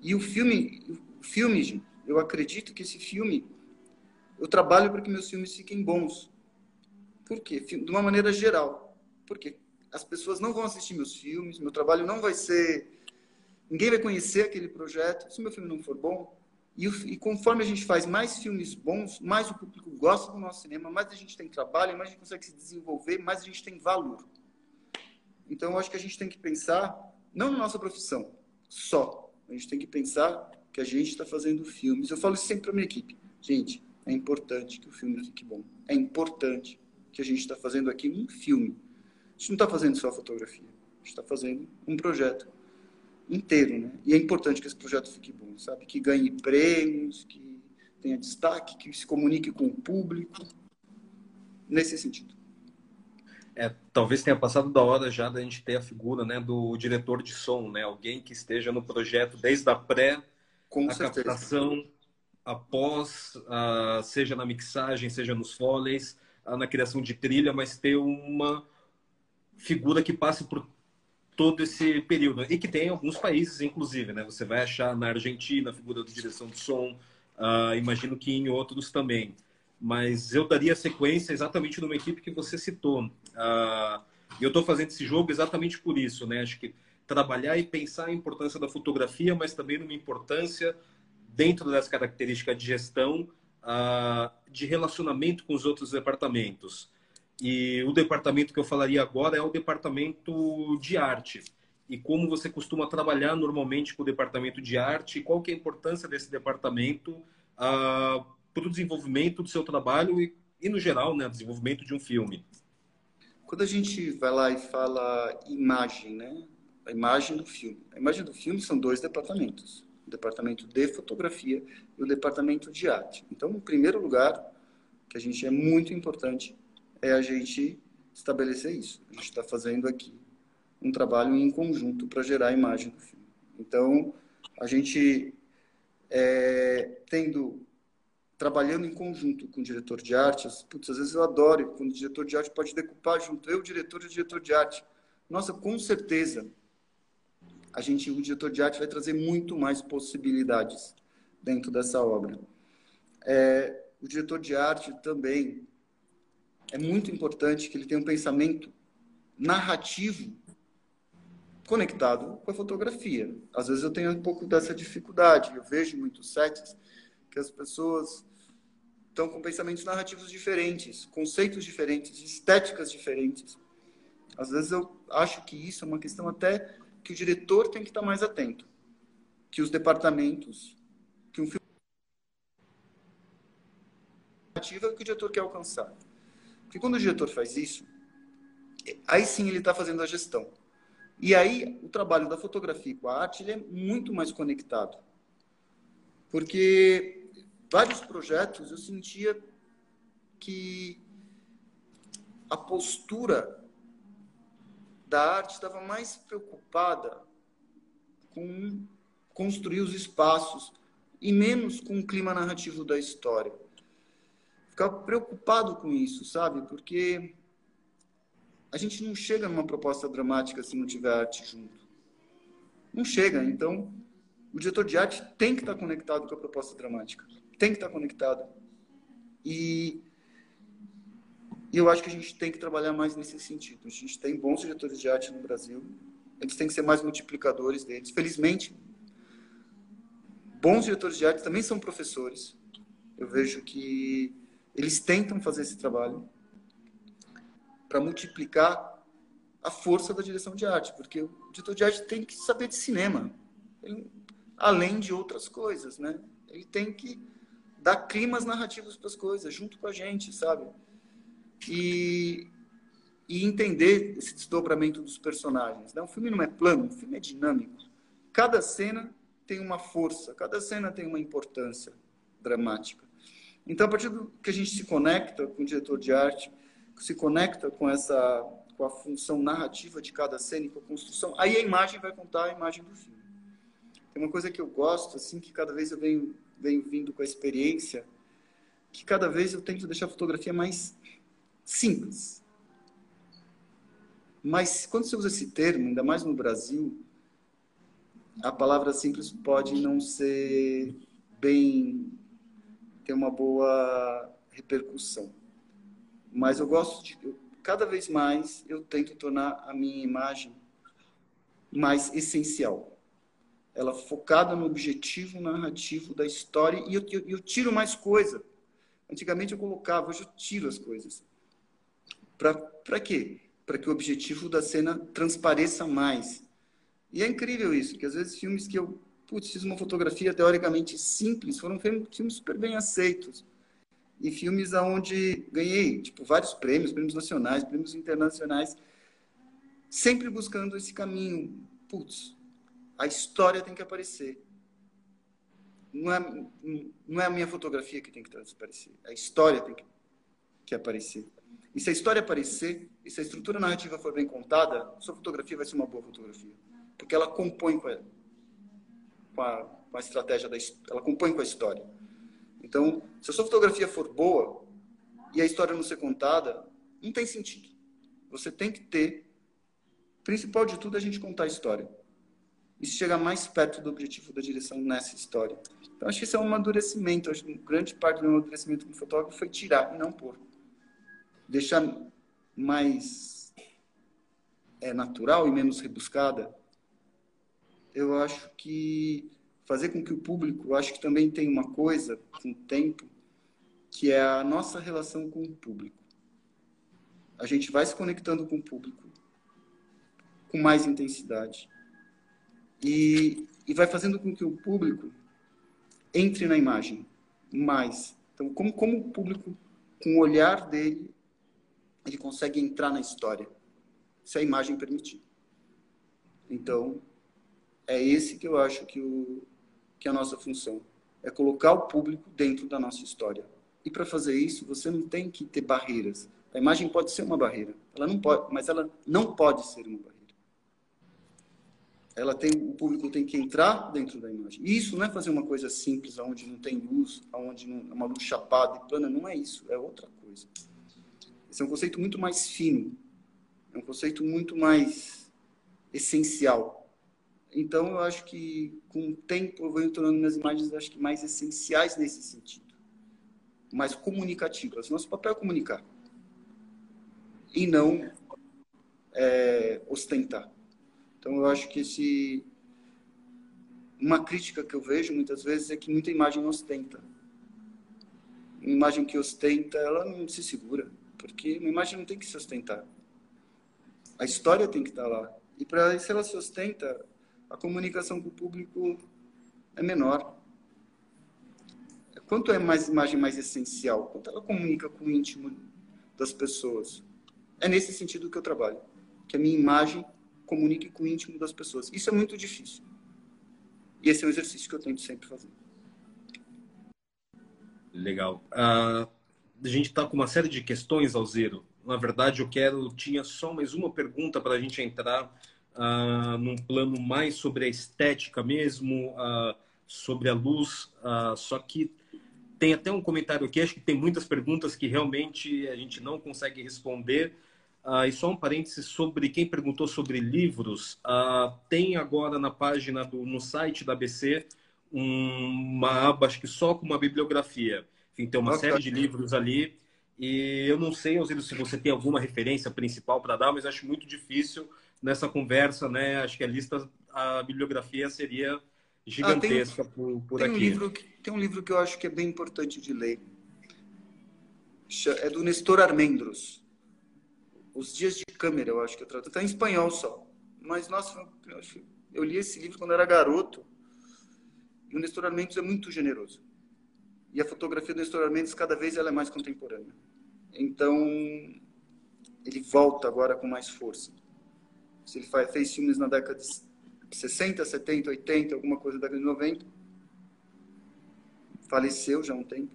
E o filme, o filme, eu acredito que esse filme, eu trabalho para que meus filmes fiquem bons. Por quê? De uma maneira geral. Porque as pessoas não vão assistir meus filmes, meu trabalho não vai ser. Ninguém vai conhecer aquele projeto se meu filme não for bom. E, e, conforme a gente faz mais filmes bons, mais o público gosta do nosso cinema, mais a gente tem trabalho, mais a gente consegue se desenvolver, mais a gente tem valor. Então, eu acho que a gente tem que pensar, não na nossa profissão, só. A gente tem que pensar que a gente está fazendo filmes. Eu falo isso sempre para minha equipe. Gente, é importante que o filme fique bom. É importante que a gente está fazendo aqui um filme. A gente não está fazendo só fotografia. A gente está fazendo um projeto inteiro, né? E é importante que esse projeto fique bom, sabe? Que ganhe prêmios, que tenha destaque, que se comunique com o público, nesse sentido.
É, talvez tenha passado da hora já da gente ter a figura, né, do diretor de som, né? Alguém que esteja no projeto desde a pré,
com
a
certeza.
captação, após, uh, seja na mixagem, seja nos foleys, uh, na criação de trilha, mas ter uma figura que passe por todo esse período. E que tem alguns países, inclusive, né? Você vai achar na Argentina a figura de direção de som, uh, imagino que em outros também. Mas eu daria sequência exatamente numa equipe que você citou. Uh, eu estou fazendo esse jogo exatamente por isso, né? Acho que trabalhar e pensar a importância da fotografia, mas também numa importância dentro das características de gestão, uh, de relacionamento com os outros departamentos. E o departamento que eu falaria agora é o departamento de arte. E como você costuma trabalhar normalmente com o departamento de arte, qual que é a importância desse departamento uh, para o desenvolvimento do seu trabalho e, e no geral, né, desenvolvimento de um filme?
Quando a gente vai lá e fala imagem, né? A imagem do filme. A imagem do filme são dois departamentos. O departamento de fotografia e o departamento de arte. Então, em primeiro lugar, que a gente é muito importante é a gente estabelecer isso. A gente está fazendo aqui um trabalho em conjunto para gerar a imagem do filme. Então, a gente é, tendo trabalhando em conjunto com o diretor de arte, putz, às vezes eu adoro quando o diretor de arte pode decupar junto eu, o diretor e o diretor de arte. Nossa, com certeza, a gente, o diretor de arte vai trazer muito mais possibilidades dentro dessa obra. É, o diretor de arte também é muito importante que ele tenha um pensamento narrativo conectado com a fotografia. Às vezes eu tenho um pouco dessa dificuldade. Eu vejo muitos sets que as pessoas estão com pensamentos narrativos diferentes, conceitos diferentes, estéticas diferentes. Às vezes eu acho que isso é uma questão até que o diretor tem que estar mais atento, que os departamentos, que um filme narrativa que o diretor quer alcançar. Porque quando o diretor faz isso, aí sim ele está fazendo a gestão. E aí o trabalho da fotografia com a arte ele é muito mais conectado. Porque vários projetos eu sentia que a postura da arte estava mais preocupada com construir os espaços e menos com o clima narrativo da história ficava preocupado com isso, sabe? Porque a gente não chega numa proposta dramática se não tiver arte junto. Não chega. Então, o diretor de arte tem que estar conectado com a proposta dramática. Tem que estar conectado. E eu acho que a gente tem que trabalhar mais nesse sentido. A gente tem bons diretores de arte no Brasil. Eles têm que ser mais multiplicadores deles. Felizmente, bons diretores de arte também são professores. Eu vejo que eles tentam fazer esse trabalho para multiplicar a força da direção de arte, porque o diretor de arte tem que saber de cinema, ele, além de outras coisas, né? Ele tem que dar climas narrativos para as coisas, junto com a gente, sabe? E, e entender esse desdobramento dos personagens. Né? Um filme não é plano, um filme é dinâmico. Cada cena tem uma força, cada cena tem uma importância dramática. Então, a partir do que a gente se conecta com o diretor de arte, se conecta com essa com a função narrativa de cada cena e com a construção, aí a imagem vai contar a imagem do filme. Tem uma coisa que eu gosto, assim, que cada vez eu venho, venho vindo com a experiência, que cada vez eu tento deixar a fotografia mais simples. Mas quando você usa esse termo, ainda mais no Brasil, a palavra simples pode não ser bem ter uma boa repercussão. Mas eu gosto de eu, cada vez mais eu tento tornar a minha imagem mais essencial. Ela focada no objetivo narrativo da história e eu, eu, eu tiro mais coisa. Antigamente eu colocava, hoje eu tiro as coisas. Para quê? Para que o objetivo da cena transpareça mais. E é incrível isso, que às vezes filmes que eu putz, fiz uma fotografia teoricamente simples, foram filmes super bem aceitos. E filmes aonde ganhei, tipo, vários prêmios, prêmios nacionais, prêmios internacionais, sempre buscando esse caminho. Putz, a história tem que aparecer. Não é, não é a minha fotografia que tem que transparecer, a história tem que, que aparecer. E se a história aparecer, e se a estrutura narrativa for bem contada, sua fotografia vai ser uma boa fotografia porque ela compõe com a, com a, com a estratégia da ela compõe com a história. Então, se a sua fotografia for boa e a história não ser contada, não tem sentido. Você tem que ter, principal de tudo, é a gente contar a história. E chegar mais perto do objetivo da direção nessa história. Então, acho que isso é um amadurecimento. Acho que grande parte do meu amadurecimento como fotógrafo foi tirar e não pôr. Deixar mais é, natural e menos rebuscada eu acho que fazer com que o público, eu acho que também tem uma coisa com o tempo, que é a nossa relação com o público. A gente vai se conectando com o público com mais intensidade e, e vai fazendo com que o público entre na imagem mais. Então, como, como o público, com o olhar dele, ele consegue entrar na história, se a imagem permitir. Então, é esse que eu acho que, o, que a nossa função. É colocar o público dentro da nossa história. E para fazer isso, você não tem que ter barreiras. A imagem pode ser uma barreira, ela não pode, mas ela não pode ser uma barreira. Ela tem, o público tem que entrar dentro da imagem. E isso não é fazer uma coisa simples, onde não tem luz, onde não é uma luz chapada e plana. Não é isso, é outra coisa. Esse é um conceito muito mais fino, é um conceito muito mais essencial então, eu acho que com o tempo eu venho tornando minhas imagens acho que mais essenciais nesse sentido, mais comunicativas. Nosso papel é comunicar e não é, ostentar. Então, eu acho que esse uma crítica que eu vejo muitas vezes é que muita imagem ostenta. Uma imagem que ostenta, ela não se segura, porque uma imagem não tem que se ostentar. A história tem que estar lá. E para se ela se ostenta, a comunicação com o público é menor. Quanto é mais imagem mais essencial? Quanto ela comunica com o íntimo das pessoas? É nesse sentido que eu trabalho. Que a minha imagem comunique com o íntimo das pessoas. Isso é muito difícil. E esse é um exercício que eu tento sempre fazer.
Legal. Uh, a gente está com uma série de questões, Alzero. Na verdade, eu quero. Tinha só mais uma pergunta para a gente entrar uh, num plano mais sobre a estética mesmo, uh, sobre a luz. Uh, só que tem até um comentário aqui, acho que tem muitas perguntas que realmente a gente não consegue responder. Uh, e só um parêntese sobre quem perguntou sobre livros. Uh, tem agora na página do no site da ABC um, uma aba, acho que só com uma bibliografia. Enfim, tem uma série de livros ali. E eu não sei, Alziro, se você tem alguma referência principal para dar, mas acho muito difícil nessa conversa, né? Acho que a lista, a bibliografia seria gigantesca ah, tem, por, por
tem
aqui.
Um livro que, tem um livro que eu acho que é bem importante de ler. É do Nestor Armendros. Os Dias de Câmera, eu acho que eu trato. Está em espanhol só. Mas, nossa, eu li esse livro quando era garoto. E o Nestor Armendros é muito generoso. E a fotografia do Nestor Armendros, cada vez ela é mais contemporânea. Então, ele volta agora com mais força. Se ele faz, fez filmes na década de 60, 70, 80, alguma coisa da década de 90, faleceu já há um tempo.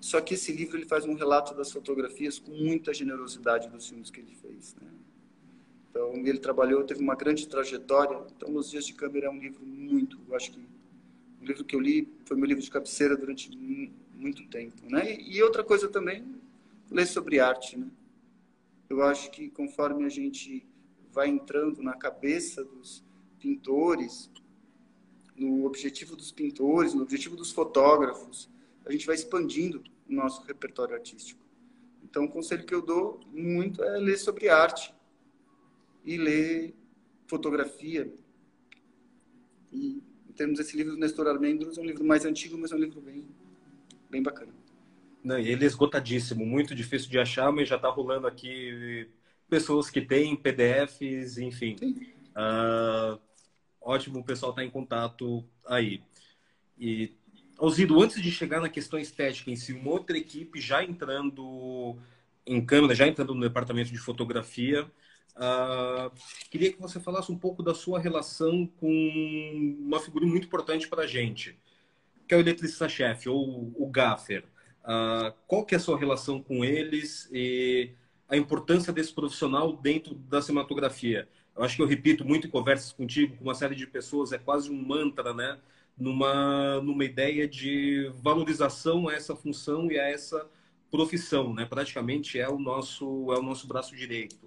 Só que esse livro ele faz um relato das fotografias com muita generosidade dos filmes que ele fez. Né? Então, ele trabalhou, teve uma grande trajetória. Então, Nos Dias de Câmera é um livro muito, eu acho que um livro que eu li foi meu livro de cabeceira durante muito tempo, né? E outra coisa também, ler sobre arte, né? Eu acho que conforme a gente vai entrando na cabeça dos pintores, no objetivo dos pintores, no objetivo dos fotógrafos, a gente vai expandindo o nosso repertório artístico. Então, o conselho que eu dou muito é ler sobre arte e ler fotografia. E, em termos desse livro do Nestor Armendros, é um livro mais antigo, mas é um livro bem, bem bacana.
Não, ele é esgotadíssimo, muito difícil de achar, mas já está rolando aqui pessoas que têm PDFs, enfim. Uh, ótimo o pessoal estar tá em contato aí. E, Alzido, antes de chegar na questão estética em si, uma outra equipe já entrando em câmera, já entrando no departamento de fotografia, uh, queria que você falasse um pouco da sua relação com uma figura muito importante para a gente, que é o eletricista-chefe, ou o gaffer. Uh, qual que é a sua relação com eles e a importância desse profissional dentro da cinematografia? Eu acho que eu repito muito em conversas contigo, com uma série de pessoas, é quase um mantra, né? Numa, numa ideia de valorização a essa função e a essa profissão, né? Praticamente é o nosso é o nosso braço direito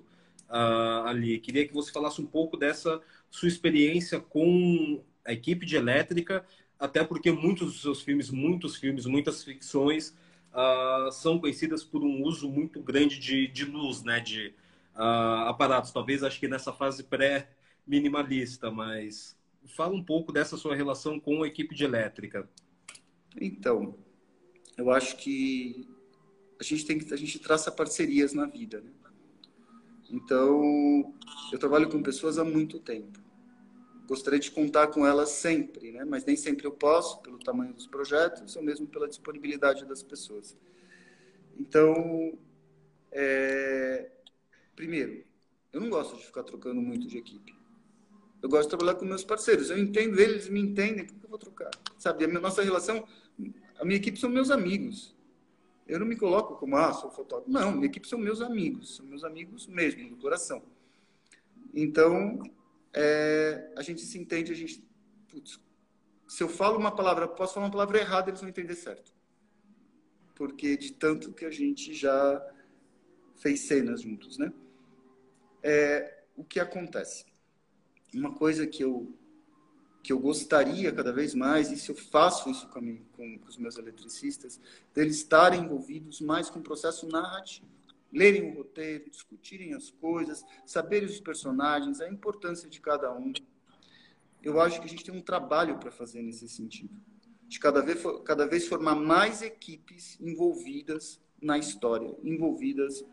uh, ali. Queria que você falasse um pouco dessa sua experiência com a equipe de elétrica, até porque muitos dos seus filmes, muitos filmes, muitas ficções uh, são conhecidas por um uso muito grande de, de luz, né? De uh, aparatos. Talvez acho que nessa fase pré-minimalista, mas fala um pouco dessa sua relação com a equipe de elétrica.
Então, eu acho que a gente tem que a gente traça parcerias na vida, né? Então, eu trabalho com pessoas há muito tempo. Gostaria de contar com elas sempre, né? Mas nem sempre eu posso, pelo tamanho dos projetos, ou mesmo pela disponibilidade das pessoas. Então, é... primeiro, eu não gosto de ficar trocando muito de equipe. Eu gosto de trabalhar com meus parceiros. Eu entendo eles, me entendem, por que eu vou trocar? Sabe, a nossa relação, a minha equipe são meus amigos. Eu não me coloco como, ah, sou fotógrafo. Não, minha equipe são meus amigos, são meus amigos mesmo, do coração. Então, é, a gente se entende, a gente. Putz, se eu falo uma palavra, posso falar uma palavra errada, eles vão entender certo. Porque de tanto que a gente já fez cenas juntos, né? É, o que acontece? Uma coisa que eu que eu gostaria cada vez mais, e se eu faço isso com, com, com os meus eletricistas, deles estarem envolvidos mais com o processo narrativo. Lerem o roteiro, discutirem as coisas, saberem os personagens, a importância de cada um. Eu acho que a gente tem um trabalho para fazer nesse sentido. De cada vez, cada vez formar mais equipes envolvidas na história, envolvidas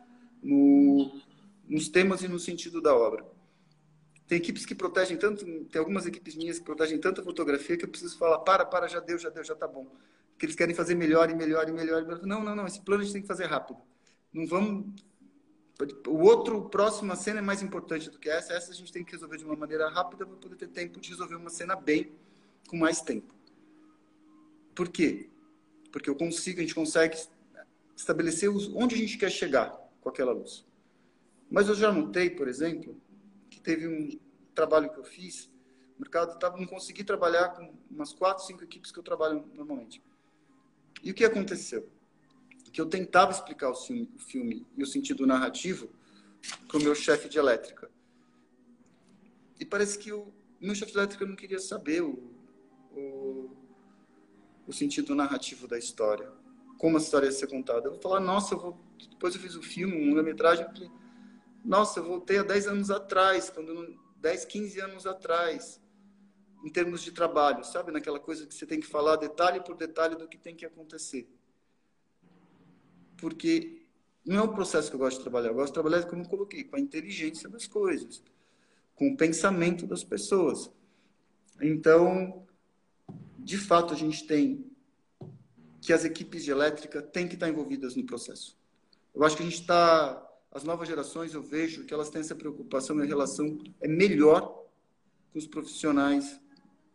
no, nos temas e no sentido da obra. Tem equipes que protegem tanto, tem algumas equipes minhas que protegem tanta fotografia que eu preciso falar, para, para, já deu, já deu, já tá bom. Que eles querem fazer melhor e melhor e melhor. E melhor. Não, não, não, esse plano a gente tem que fazer rápido. Não vamos... O outro, próxima cena é mais importante do que essa. Essa a gente tem que resolver de uma maneira rápida para poder ter tempo de resolver uma cena bem, com mais tempo. Por quê? Porque eu consigo, a gente consegue estabelecer onde a gente quer chegar com aquela luz. Mas eu já notei, por exemplo, que teve um trabalho que eu fiz, o mercado tava, não consegui trabalhar com umas quatro, cinco equipes que eu trabalho normalmente. E o que aconteceu? Que eu tentava explicar o filme, o filme e o sentido narrativo para o meu chefe de elétrica. E parece que o meu chefe de elétrica não queria saber o, o, o sentido narrativo da história, como a história ia ser contada. Eu vou falar, nossa, eu vou... depois eu fiz o filme, uma longa-metragem, nossa, eu voltei há 10 anos atrás, quando 10, 15 anos atrás, em termos de trabalho, sabe? Naquela coisa que você tem que falar detalhe por detalhe do que tem que acontecer. Porque não é um processo que eu gosto de trabalhar, eu gosto de trabalhar, como eu coloquei, com a inteligência das coisas, com o pensamento das pessoas. Então, de fato, a gente tem que as equipes de elétrica têm que estar envolvidas no processo. Eu acho que a gente está as novas gerações, eu vejo que elas têm essa preocupação em relação é melhor com os profissionais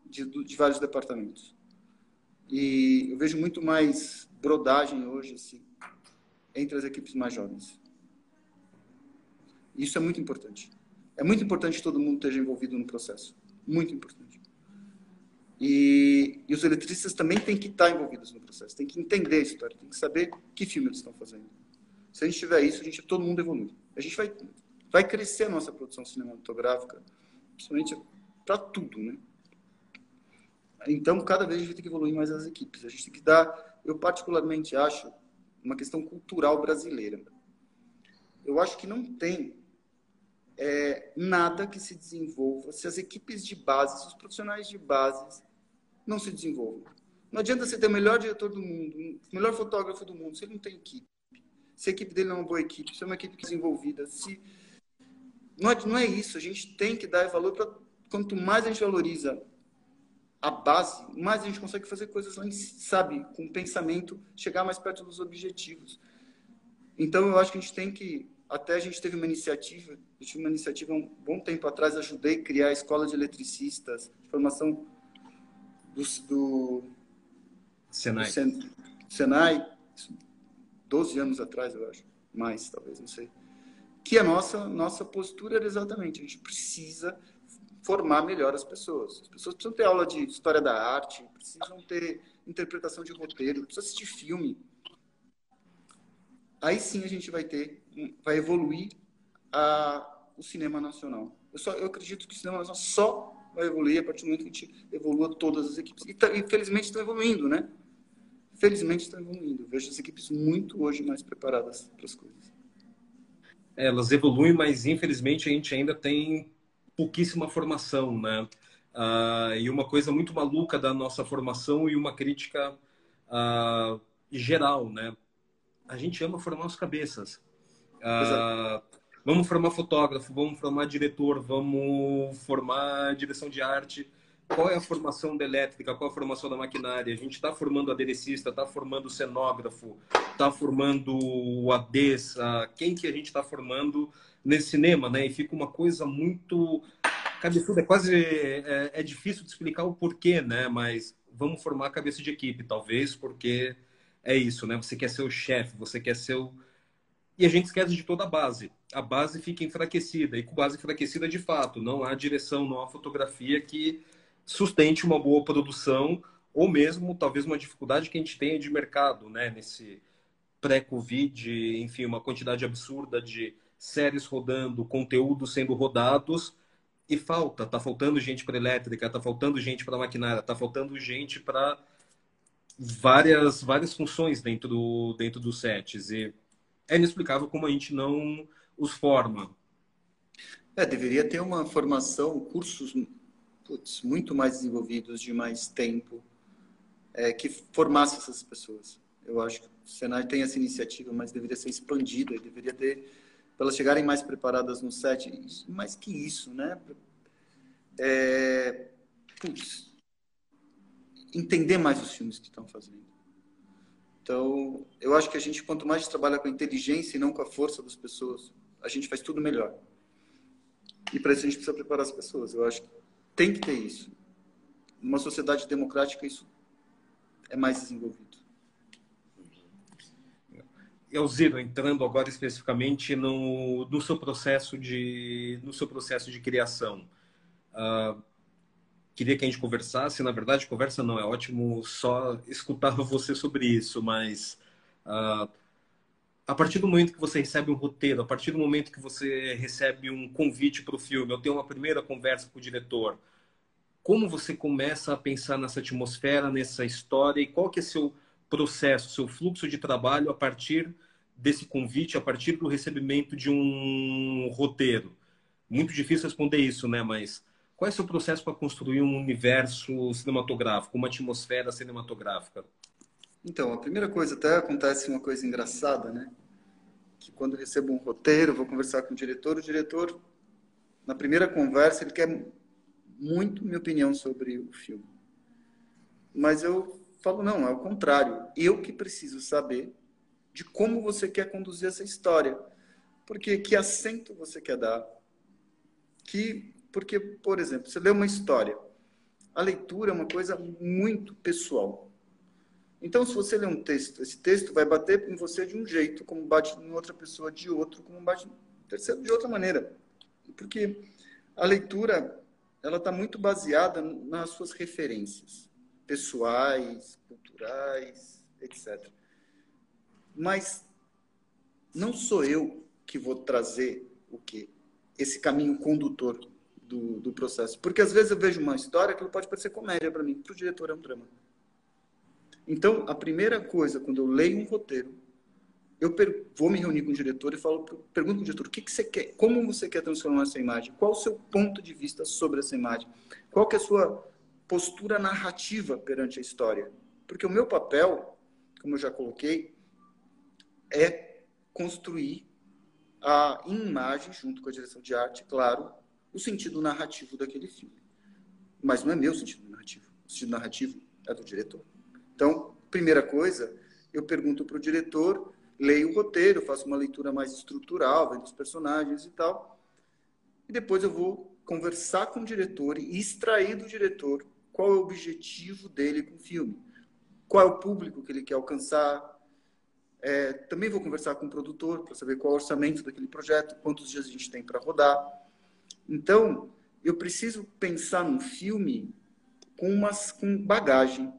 de, de vários departamentos. E eu vejo muito mais brodagem hoje assim, entre as equipes mais jovens. Isso é muito importante. É muito importante que todo mundo esteja envolvido no processo. Muito importante. E, e, os eletricistas também têm que estar envolvidos no processo, têm que entender a história, têm que saber que filme eles estão fazendo. Se a gente tiver isso, a gente, todo mundo evolui. A gente vai, vai crescer a nossa produção cinematográfica, principalmente para tudo, né? Então, cada vez a gente tem que evoluir mais as equipes. A gente tem que dar, eu particularmente acho, uma questão cultural brasileira. Eu acho que não tem é, nada que se desenvolva se as equipes de base, se os profissionais de base não se desenvolvam. Não adianta você ter o melhor diretor do mundo, o melhor fotógrafo do mundo, se ele não tem equipe. Se a equipe dele não é uma boa equipe, se é uma equipe desenvolvida, se não é, não é isso. A gente tem que dar valor para quanto mais a gente valoriza a base, mais a gente consegue fazer coisas lá, em, sabe, com pensamento, chegar mais perto dos objetivos. Então, eu acho que a gente tem que, até a gente teve uma iniciativa, eu tive uma iniciativa um bom tempo atrás, ajudei a criar a escola de eletricistas, de formação do, do
Senai.
Do Sen, Senai, 12 anos atrás, eu acho, mais talvez, não sei. Que a nossa nossa postura era exatamente, a gente precisa formar melhor as pessoas. As pessoas precisam ter aula de história da arte, precisam ter interpretação de roteiro, precisam assistir filme. Aí sim a gente vai ter, vai evoluir a, o cinema nacional. Eu, só, eu acredito que o cinema nacional só vai evoluir a partir do momento que a gente evolua todas as equipes. E, tá, infelizmente estão evoluindo, né? Felizmente estão evoluindo. Eu vejo as equipes muito hoje mais preparadas para as coisas.
É, elas evoluem, mas infelizmente a gente ainda tem pouquíssima formação, né? Uh, e uma coisa muito maluca da nossa formação e uma crítica uh, geral, né? A gente ama formar os cabeças. Uh, vamos formar fotógrafo, vamos formar diretor, vamos formar direção de arte. Qual é a formação da elétrica? Qual é a formação da maquinária? A gente está formando aderecista, está formando cenógrafo, está formando o ADES. Quem que a gente está formando nesse cinema, né? E fica uma coisa muito cabeçuda, é quase é, é, difícil de explicar o porquê, né? Mas vamos formar a cabeça de equipe, talvez, porque é isso, né? Você quer ser o chefe, você quer ser o e a gente esquece de toda a base. A base fica enfraquecida e com base enfraquecida de fato, não há direção, não há fotografia que sustente uma boa produção ou mesmo talvez uma dificuldade que a gente tenha de mercado, né? Nesse pré-Covid, enfim, uma quantidade absurda de séries rodando, conteúdos sendo rodados e falta, tá faltando gente para elétrica, tá faltando gente para maquinária, tá faltando gente para várias várias funções dentro do dentro dos sets e é inexplicável como a gente não os forma.
É, deveria ter uma formação, cursos putz, muito mais desenvolvidos de mais tempo é, que formasse essas pessoas. Eu acho que o Senai tem essa iniciativa, mas deveria ser expandida deveria ter para elas chegarem mais preparadas no set. Mais que isso, né? É, putz, entender mais os filmes que estão fazendo. Então, eu acho que a gente, quanto mais trabalha com a inteligência e não com a força das pessoas, a gente faz tudo melhor. E para isso a gente precisa preparar as pessoas. Eu acho que tem que ter isso. Numa sociedade democrática, isso é mais desenvolvido.
Elziro, entrando agora especificamente no, no, seu processo de no seu processo de criação, uh, queria que a gente conversasse. Na verdade, conversa não é ótimo só escutar <laughs> você sobre isso, mas uh, a partir do momento que você recebe um roteiro, a partir do momento que você recebe um convite para o filme, eu tenho uma primeira conversa com o diretor, como você começa a pensar nessa atmosfera, nessa história e qual que é seu processo, seu fluxo de trabalho a partir desse convite, a partir do recebimento de um roteiro? Muito difícil responder isso, né? Mas qual é o seu processo para construir um universo cinematográfico, uma atmosfera cinematográfica?
Então, a primeira coisa, até acontece uma coisa engraçada, né? Que quando eu recebo um roteiro, vou conversar com o diretor, o diretor, na primeira conversa, ele quer muito minha opinião sobre o filme. Mas eu falo, não, é o contrário. Eu que preciso saber de como você quer conduzir essa história. Porque que acento você quer dar? Que, porque, por exemplo, você lê uma história. A leitura é uma coisa muito pessoal. Então, se você lê um texto, esse texto vai bater em você de um jeito, como bate em outra pessoa de outro, como bate em terceiro de outra maneira. Porque a leitura, ela está muito baseada nas suas referências pessoais, culturais, etc. Mas não sou eu que vou trazer o quê? Esse caminho condutor do, do processo. Porque às vezes eu vejo uma história que pode parecer comédia para mim, para o diretor é um drama. Então, a primeira coisa, quando eu leio um roteiro, eu vou me reunir com o diretor e falo, pergunto para o diretor, o que, que você quer? Como você quer transformar essa imagem? Qual o seu ponto de vista sobre essa imagem? Qual que é a sua postura narrativa perante a história? Porque o meu papel, como eu já coloquei, é construir a imagem, junto com a direção de arte, claro, o sentido narrativo daquele filme. Mas não é meu sentido narrativo. O sentido narrativo é do diretor. Então, primeira coisa, eu pergunto para o diretor, leio o roteiro, faço uma leitura mais estrutural, vendo os personagens e tal. E depois eu vou conversar com o diretor e extrair do diretor qual é o objetivo dele com o filme. Qual é o público que ele quer alcançar, é, também vou conversar com o produtor para saber qual é o orçamento daquele projeto, quantos dias a gente tem para rodar. Então, eu preciso pensar num filme com, umas, com bagagem.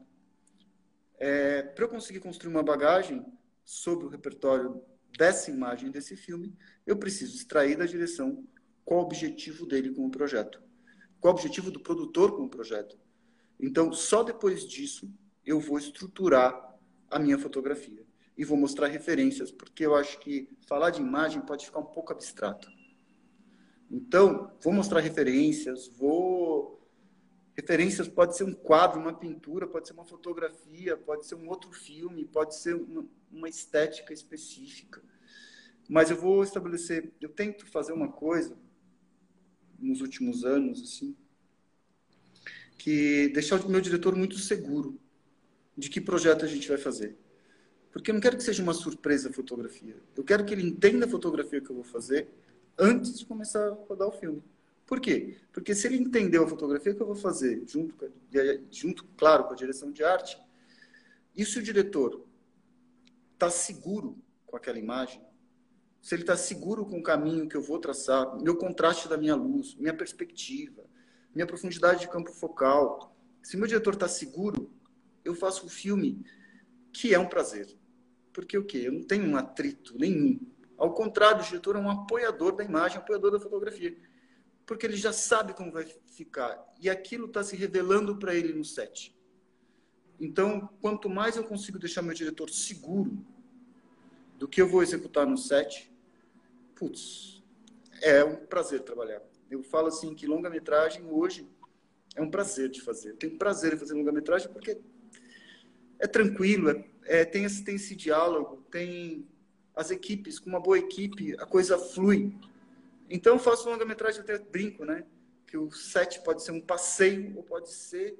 É, para eu conseguir construir uma bagagem sobre o repertório dessa imagem desse filme, eu preciso extrair da direção qual o objetivo dele com o projeto. Qual o objetivo do produtor com o projeto. Então, só depois disso, eu vou estruturar a minha fotografia e vou mostrar referências, porque eu acho que falar de imagem pode ficar um pouco abstrato. Então, vou mostrar referências, vou. Referências pode ser um quadro, uma pintura, pode ser uma fotografia, pode ser um outro filme, pode ser uma, uma estética específica. Mas eu vou estabelecer. Eu tento fazer uma coisa nos últimos anos, assim, que deixar o meu diretor muito seguro de que projeto a gente vai fazer. Porque eu não quero que seja uma surpresa a fotografia. Eu quero que ele entenda a fotografia que eu vou fazer antes de começar a rodar o filme. Por quê? Porque se ele entendeu a fotografia que eu vou fazer, junto, junto claro, com a direção de arte, e se o diretor está seguro com aquela imagem, se ele está seguro com o caminho que eu vou traçar, meu contraste da minha luz, minha perspectiva, minha profundidade de campo focal, se meu diretor está seguro, eu faço o filme que é um prazer. Porque o quê? Eu não tenho um atrito nenhum. Ao contrário, o diretor é um apoiador da imagem, apoiador da fotografia. Porque ele já sabe como vai ficar. E aquilo está se revelando para ele no set. Então, quanto mais eu consigo deixar meu diretor seguro do que eu vou executar no set, putz, é um prazer trabalhar. Eu falo assim que longa-metragem hoje é um prazer de fazer. Eu tenho prazer em fazer longa-metragem porque é tranquilo, é, é, tem, esse, tem esse diálogo, tem as equipes, com uma boa equipe, a coisa flui. Então, eu faço longa-metragem, até brinco, né? Que o set pode ser um passeio ou pode ser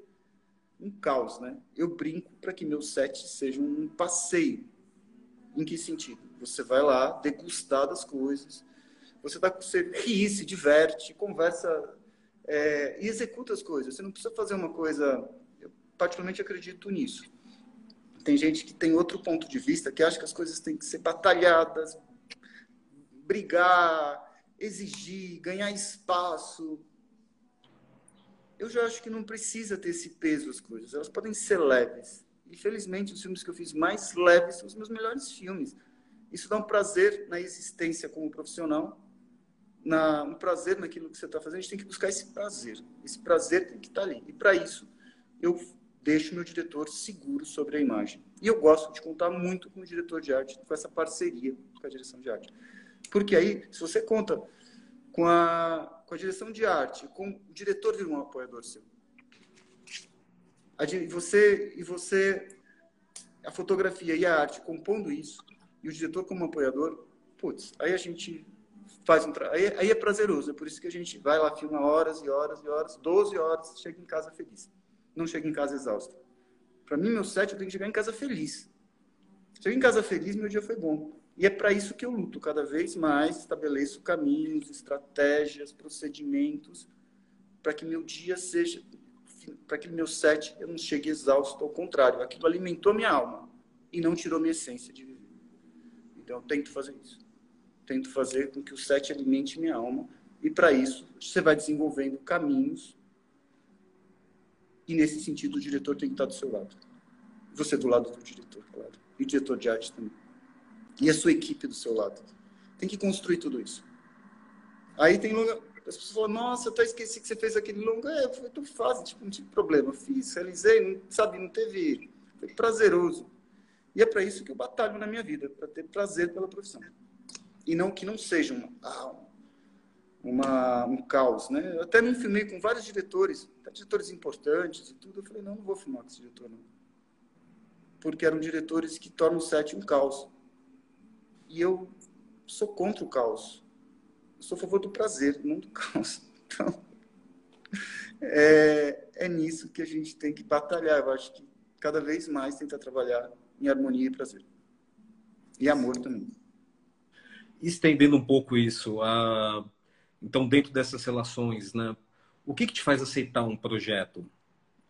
um caos, né? Eu brinco para que meu set seja um passeio. Em que sentido? Você vai lá degustar das coisas, você, tá, você ri, se diverte, conversa é, e executa as coisas. Você não precisa fazer uma coisa. Eu particularmente acredito nisso. Tem gente que tem outro ponto de vista, que acha que as coisas têm que ser batalhadas, brigar, exigir, ganhar espaço. Eu já acho que não precisa ter esse peso as coisas. Elas podem ser leves. E felizmente os filmes que eu fiz mais leves são os meus melhores filmes. Isso dá um prazer na existência como profissional, na, um prazer naquilo que você está fazendo. A gente tem que buscar esse prazer. Esse prazer tem que estar tá ali. E para isso, eu deixo meu diretor seguro sobre a imagem. E eu gosto de contar muito com o diretor de arte, com essa parceria com a direção de arte. Porque aí, se você conta com a, com a direção de arte, com o diretor vira um apoiador seu. E você, e você, a fotografia e a arte compondo isso, e o diretor como apoiador, putz, aí a gente faz um. Aí, aí, é prazeroso, é por isso que a gente vai lá, filma horas e horas e horas, 12 horas, chega em casa feliz não chego em casa exausto. Para mim, meu set, eu tenho que chegar em casa feliz. Chego em casa feliz, meu dia foi bom. E é para isso que eu luto cada vez mais, estabeleço caminhos, estratégias, procedimentos, para que meu dia seja, para que meu set eu não chegue exausto, ao contrário, aquilo alimentou minha alma e não tirou minha essência de viver. Então eu tento fazer isso. Tento fazer com que o set alimente minha alma e para isso você vai desenvolvendo caminhos e nesse sentido o diretor tem que estar do seu lado. Você do lado do diretor, claro. E o diretor de arte também e a sua equipe do seu lado. Tem que construir tudo isso. Aí tem longa. As pessoas falam, nossa, eu até esqueci que você fez aquele longa. É, foi tão fácil, tipo, não tive problema. Fiz, realizei, não, sabe, não teve. Foi prazeroso. E é para isso que eu batalho na minha vida, para ter prazer pela profissão. E não que não seja ah, uma, um caos, né? Eu até me filmei com vários diretores, diretores importantes e tudo. Eu falei, não, não vou filmar com esse diretor, não. Porque eram diretores que tornam o set um caos. E eu sou contra o caos. Eu sou a favor do prazer, não do <laughs> caos. Então, é, é nisso que a gente tem que batalhar. Eu acho que cada vez mais tentar trabalhar em harmonia e prazer. E amor também.
Estendendo um pouco isso, a... então, dentro dessas relações, né, o que, que te faz aceitar um projeto?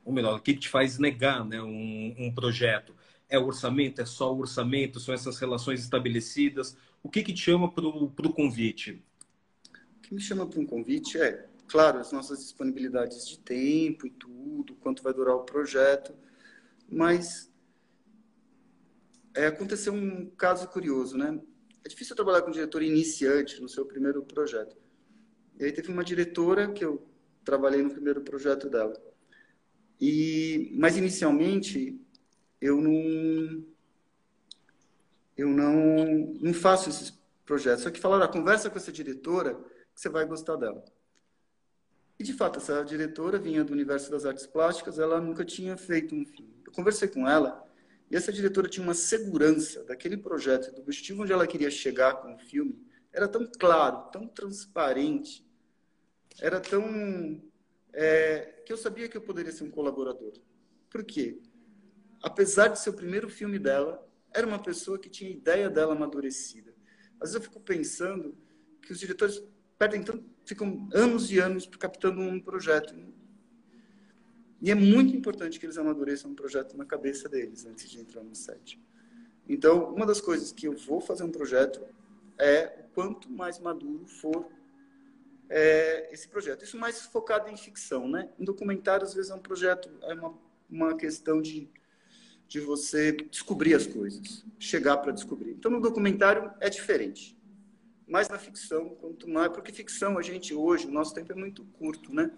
Ou melhor, o que, que te faz negar né, um, um projeto? É o orçamento? É só o orçamento? São essas relações estabelecidas? O que, que te chama para o convite?
O que me chama para um convite é, claro, as nossas disponibilidades de tempo e tudo, quanto vai durar o projeto, mas é, aconteceu um caso curioso, né? É difícil trabalhar com diretor iniciante no seu primeiro projeto. E aí teve uma diretora que eu trabalhei no primeiro projeto dela. E, mas inicialmente eu não eu não não faço esses projetos. Só que falaram, ah, conversa com essa diretora que você vai gostar dela. E de fato, essa diretora vinha do universo das artes plásticas, ela nunca tinha feito um filme. Eu conversei com ela e essa diretora tinha uma segurança daquele projeto, do objetivo onde ela queria chegar com o filme. Era tão claro, tão transparente, era tão é, que eu sabia que eu poderia ser um colaborador. Por quê? apesar de ser o primeiro filme dela, era uma pessoa que tinha a ideia dela amadurecida. Às vezes eu fico pensando que os diretores perdem tanto, ficam anos e anos captando um projeto. E é muito importante que eles amadureçam um projeto na cabeça deles antes de entrar no set. Então, uma das coisas que eu vou fazer um projeto é o quanto mais maduro for é, esse projeto. Isso mais focado em ficção, né? Em documentário, às vezes, é um projeto, é uma, uma questão de de você descobrir as coisas, chegar para descobrir. Então, no documentário é diferente. Mas na ficção, quanto mais. Porque ficção, a gente hoje, o nosso tempo é muito curto, né?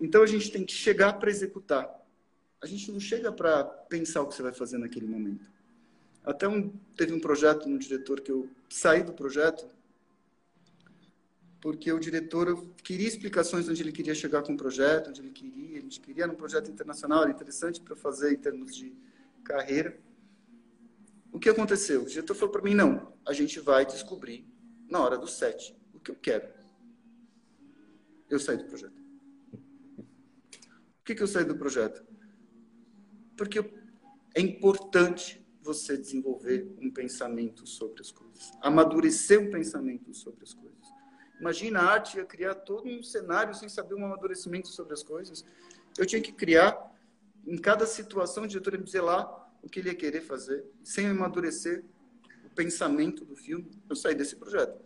Então, a gente tem que chegar para executar. A gente não chega para pensar o que você vai fazer naquele momento. Até um, teve um projeto no diretor que eu saí do projeto porque o diretor queria explicações onde ele queria chegar com o projeto, onde ele queria, gente queria um projeto internacional, era interessante para fazer em termos de carreira. O que aconteceu? O diretor falou para mim: não, a gente vai descobrir na hora do set o que eu quero. Eu saí do projeto. Que, que eu saí do projeto? Porque é importante você desenvolver um pensamento sobre as coisas, amadurecer um pensamento sobre as coisas. Imagina a arte ia criar todo um cenário sem saber um amadurecimento sobre as coisas. Eu tinha que criar em cada situação, o diretor ia dizer lá o que ele ia querer fazer, sem amadurecer o pensamento do filme. Eu saí desse projeto.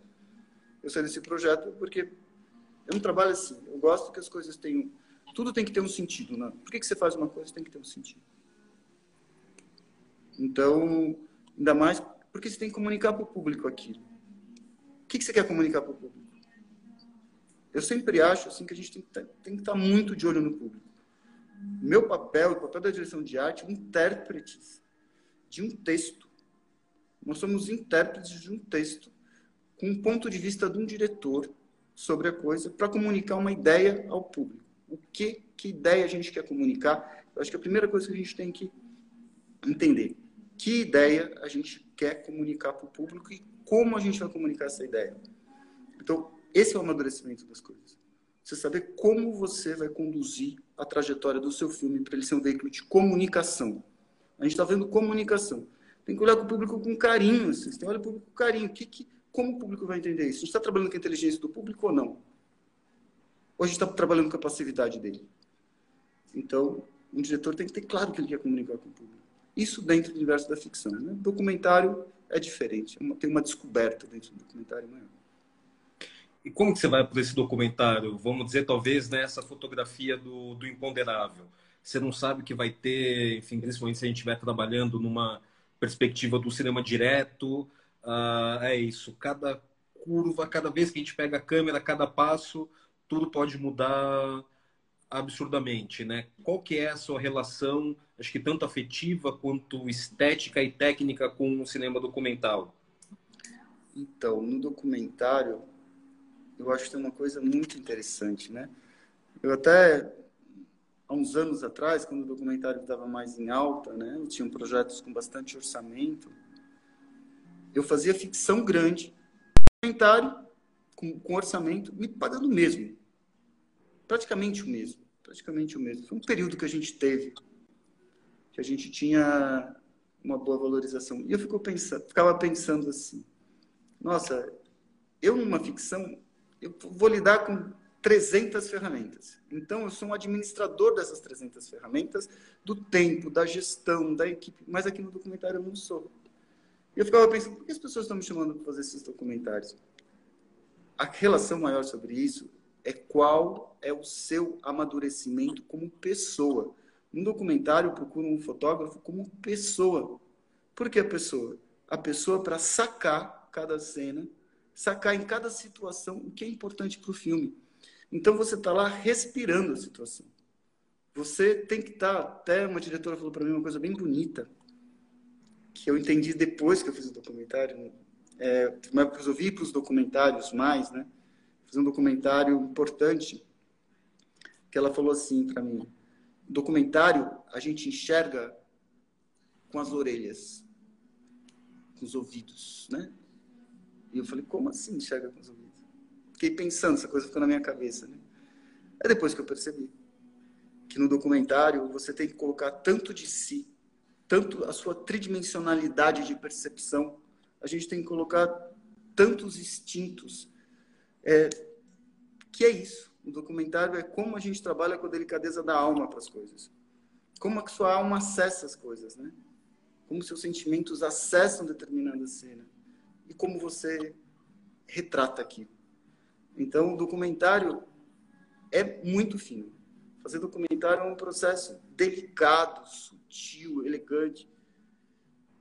Eu saí desse projeto porque eu não trabalho assim. Eu gosto que as coisas tenham. Tudo tem que ter um sentido. Né? Por que, que você faz uma coisa tem que ter um sentido? Então, ainda mais porque você tem que comunicar para o público aquilo. O que, que você quer comunicar para o público? Eu sempre acho assim que a gente tem que, que estar muito de olho no público meu papel, o papel da direção de arte, intérpretes de um texto. Nós somos intérpretes de um texto com um ponto de vista de um diretor sobre a coisa para comunicar uma ideia ao público. O que, que ideia a gente quer comunicar? Eu acho que a primeira coisa que a gente tem que entender que ideia a gente quer comunicar para o público e como a gente vai comunicar essa ideia. Então, esse é o amadurecimento das coisas. Você saber como você vai conduzir a trajetória do seu filme para ele ser um veículo de comunicação. A gente está vendo comunicação. tem que olhar com o público com carinho. Assim. Você tem que olhar o público com carinho. Que, que, como o público vai entender isso? A gente está trabalhando com a inteligência do público ou não? Ou a gente está trabalhando com a passividade dele? Então, um diretor tem que ter claro que ele quer comunicar com o público. Isso dentro do universo da ficção. Né? Documentário é diferente. É tem uma descoberta dentro do documentário maior.
E como que você vai para esse documentário? Vamos dizer, talvez, nessa fotografia do, do imponderável. Você não sabe que vai ter, enfim, principalmente se a gente estiver trabalhando numa perspectiva do cinema direto. Uh, é isso. Cada curva, cada vez que a gente pega a câmera, cada passo, tudo pode mudar absurdamente, né? Qual que é a sua relação, acho que tanto afetiva quanto estética e técnica com o cinema documental?
Então, no documentário, eu acho que tem uma coisa muito interessante, né? Eu até há uns anos atrás, quando o documentário estava mais em alta, né? Eu tinha projetos com bastante orçamento. Eu fazia ficção grande, documentário com, com orçamento, me pagando mesmo, praticamente o mesmo, praticamente o mesmo. Foi um período que a gente teve, que a gente tinha uma boa valorização. E eu fico pensando, ficava pensando assim, nossa, eu numa ficção eu vou lidar com 300 ferramentas. Então, eu sou um administrador dessas 300 ferramentas, do tempo, da gestão, da equipe. Mas aqui no documentário eu não sou. E eu ficava pensando, por que as pessoas estão me chamando para fazer esses documentários? A relação maior sobre isso é qual é o seu amadurecimento como pessoa. No documentário, eu procuro um fotógrafo como pessoa. Por que a pessoa? A pessoa para sacar cada cena sacar em cada situação o que é importante para o filme. Então você está lá respirando a situação. Você tem que estar. Tá, até uma diretora falou para mim uma coisa bem bonita, que eu entendi depois que eu fiz o documentário. Né? É, mas eu vi para os documentários mais, né? Fiz um documentário importante, que ela falou assim para mim: documentário a gente enxerga com as orelhas, com os ouvidos, né? E eu falei, como assim enxerga com os ouvidos? Fiquei pensando, essa coisa ficou na minha cabeça, né? É depois que eu percebi que no documentário você tem que colocar tanto de si, tanto a sua tridimensionalidade de percepção, a gente tem que colocar tantos instintos. É, que é isso. O documentário é como a gente trabalha com a delicadeza da alma para as coisas. Como a sua alma acessa as coisas, né? Como seus sentimentos acessam determinada cena e como você retrata aquilo. Então, o documentário é muito fino. Fazer documentário é um processo delicado, sutil, elegante.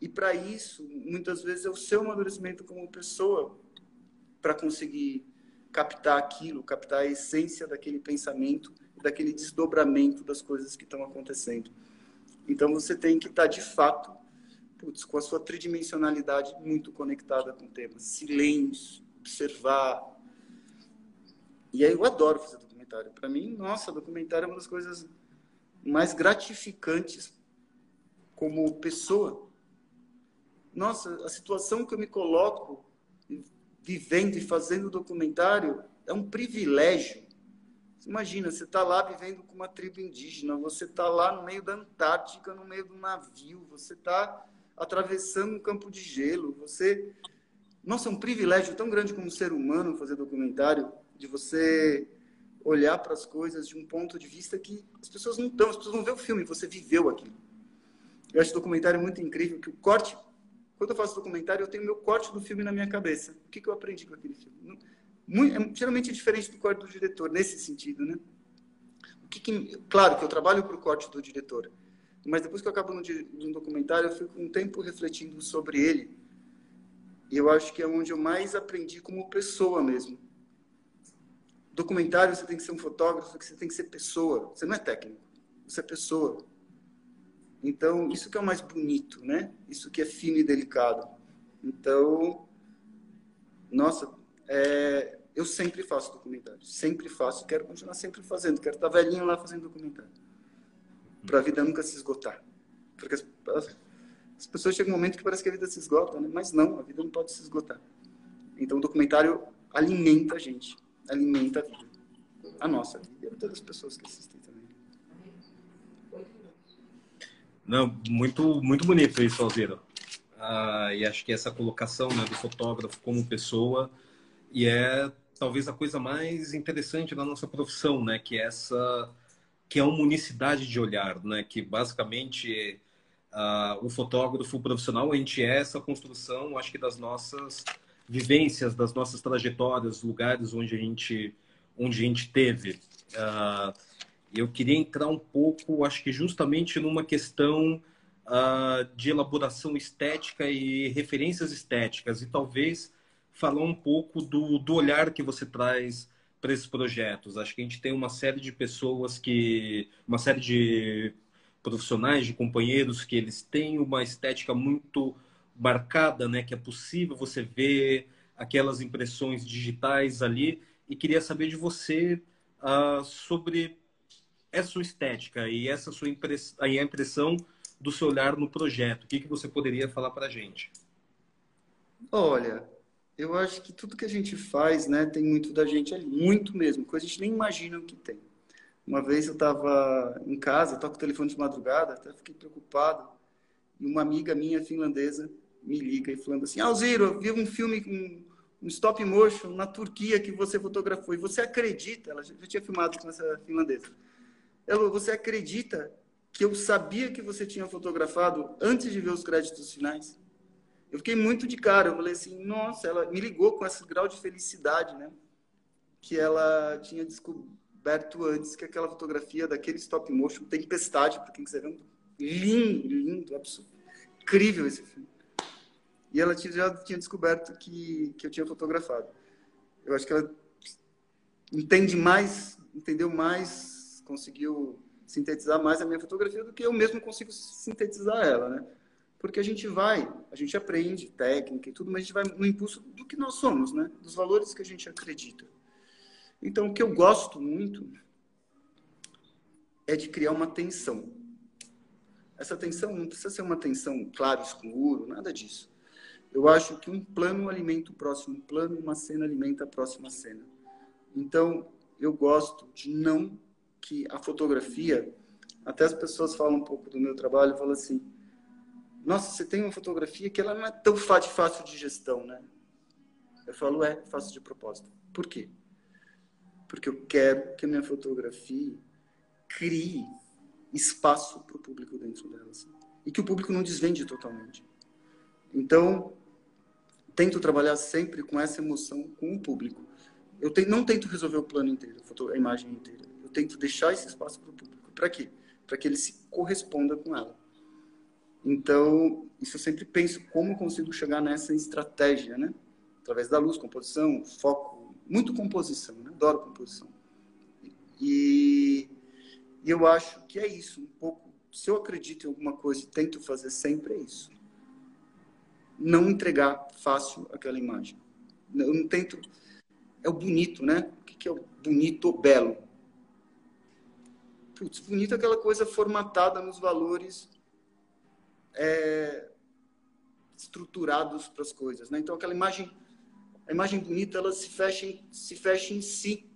E para isso, muitas vezes é o seu amadurecimento como pessoa para conseguir captar aquilo, captar a essência daquele pensamento, daquele desdobramento das coisas que estão acontecendo. Então você tem que estar tá, de fato putz, com a sua tridimensionalidade muito conectada com o tema. Silêncio, observar. E aí eu adoro fazer documentário. Para mim, nossa, documentário é uma das coisas mais gratificantes como pessoa. Nossa, a situação que eu me coloco vivendo e fazendo documentário é um privilégio. Imagina, você está lá vivendo com uma tribo indígena, você está lá no meio da Antártica, no meio do navio, você está atravessando um campo de gelo. Você. Nossa, é um privilégio tão grande como ser humano fazer documentário, de você olhar para as coisas de um ponto de vista que as pessoas não estão, as pessoas não vê o filme, você viveu aquilo. Eu acho o documentário muito incrível, que o corte, quando eu faço documentário, eu tenho meu corte do filme na minha cabeça. O que, que eu aprendi com aquele filme? Muito, é geralmente é diferente do corte do diretor, nesse sentido, né? O que, que claro que eu trabalho para o corte do diretor, mas depois que eu acabo de um documentário, eu fico um tempo refletindo sobre ele. E eu acho que é onde eu mais aprendi como pessoa mesmo. Documentário, você tem que ser um fotógrafo, você tem que ser pessoa. Você não é técnico, você é pessoa. Então, isso que é o mais bonito, né? Isso que é fino e delicado. Então, nossa, é, eu sempre faço documentário, sempre faço, quero continuar sempre fazendo, quero estar velhinho lá fazendo documentário para a vida nunca se esgotar. Porque as, as, pessoas chegam um momento que parece que a vida se esgota, né? mas não, a vida não pode se esgotar. Então o documentário alimenta a gente, alimenta a vida, a nossa vida e a todas as pessoas que assistem também.
Não, muito, muito bonito isso, Alzira. uh, e acho que essa colocação né, do fotógrafo como pessoa e é talvez a coisa mais interessante da nossa profissão, né, que é essa que é uma unicidade de olhar, né, que basicamente uh, o fotógrafo profissional a gente é essa construção, acho que das nossas vivências, das nossas trajetórias, lugares onde a gente onde a gente teve. Uh, eu queria entrar um pouco, acho que justamente numa questão uh, de elaboração estética e referências estéticas, e talvez falar um pouco do, do olhar que você traz para esses projetos. Acho que a gente tem uma série de pessoas que. uma série de profissionais, de companheiros que eles têm uma estética muito marcada, né? Que é possível você ver aquelas impressões digitais ali. E queria saber de você uh, sobre essa sua estética e essa sua impress... a impressão do seu olhar no projeto. O que, que você poderia falar para a gente?
Olha, eu acho que tudo que a gente faz, né, tem muito da gente ali, muito mesmo, coisa a gente nem imagina o que tem. Uma vez eu estava em casa, toco o telefone de madrugada, até fiquei preocupado, e uma amiga minha finlandesa me liga e falando assim: Alziro, eu vi um filme, um, um stop motion na Turquia que você fotografou, e você acredita? Ela já tinha filmado com essa finlandesa. Ela, você acredita que eu sabia que você tinha fotografado antes de ver os créditos finais? Eu fiquei muito de cara. Eu falei assim, nossa, ela me ligou com esse grau de felicidade, né? Que ela tinha descoberto antes que aquela fotografia daquele stop motion, Tempestade, para quem quiser ver, lindo, lindo, absurdo. Incrível esse filme. E ela já tinha descoberto que, que eu tinha fotografado. Eu acho que ela entende mais, entendeu mais conseguiu sintetizar mais a minha fotografia do que eu mesmo consigo sintetizar ela, né? Porque a gente vai, a gente aprende técnica e tudo, mas a gente vai no impulso do que nós somos, né? Dos valores que a gente acredita. Então, o que eu gosto muito é de criar uma tensão. Essa tensão não precisa ser uma tensão claro, escuro, nada disso. Eu acho que um plano alimenta o próximo plano, uma cena alimenta a próxima cena. Então, eu gosto de não que a fotografia, até as pessoas falam um pouco do meu trabalho, falam assim, nossa, você tem uma fotografia que ela não é tão fácil de gestão, né? Eu falo, é, faço de propósito. Por quê? Porque eu quero que a minha fotografia crie espaço para o público dentro dela. Assim. E que o público não desvende totalmente. Então, tento trabalhar sempre com essa emoção com o público. Eu não tento resolver o plano inteiro, a imagem inteira. Eu tento deixar esse espaço para o público. Para quê? Para que ele se corresponda com ela. Então, isso eu sempre penso como eu consigo chegar nessa estratégia, né? Através da luz, composição, foco, muito composição, né? Adoro composição. E, e eu acho que é isso, um pouco. Se eu acredito em alguma coisa e tento fazer sempre, é isso. Não entregar fácil aquela imagem. Eu não tento. É o bonito, né? O que é o bonito ou belo? Putz, bonito aquela coisa formatada nos valores é, estruturados para as coisas, né? Então aquela imagem, a imagem bonita, ela se fecha em, se fecha em si.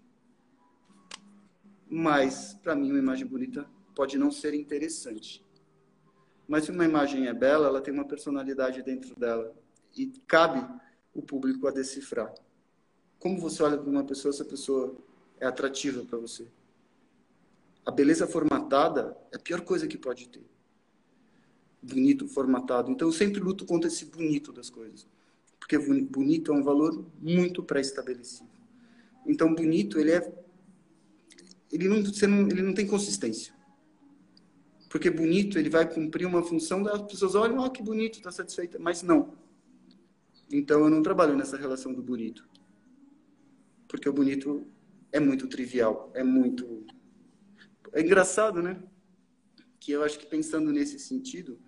Mas para mim uma imagem bonita pode não ser interessante. Mas se uma imagem é bela, ela tem uma personalidade dentro dela e cabe o público a decifrar. Como você olha para uma pessoa, essa pessoa é atrativa para você? A beleza formatada é a pior coisa que pode ter. Bonito, formatado. Então eu sempre luto contra esse bonito das coisas. Porque bonito é um valor muito pré-estabelecido. Então bonito, ele é ele não, não, ele não tem consistência. Porque bonito, ele vai cumprir uma função das pessoas olham, oh, que bonito, está satisfeita, mas não. Então eu não trabalho nessa relação do bonito. Porque o bonito é muito trivial, é muito é engraçado, né? Que eu acho que pensando nesse sentido,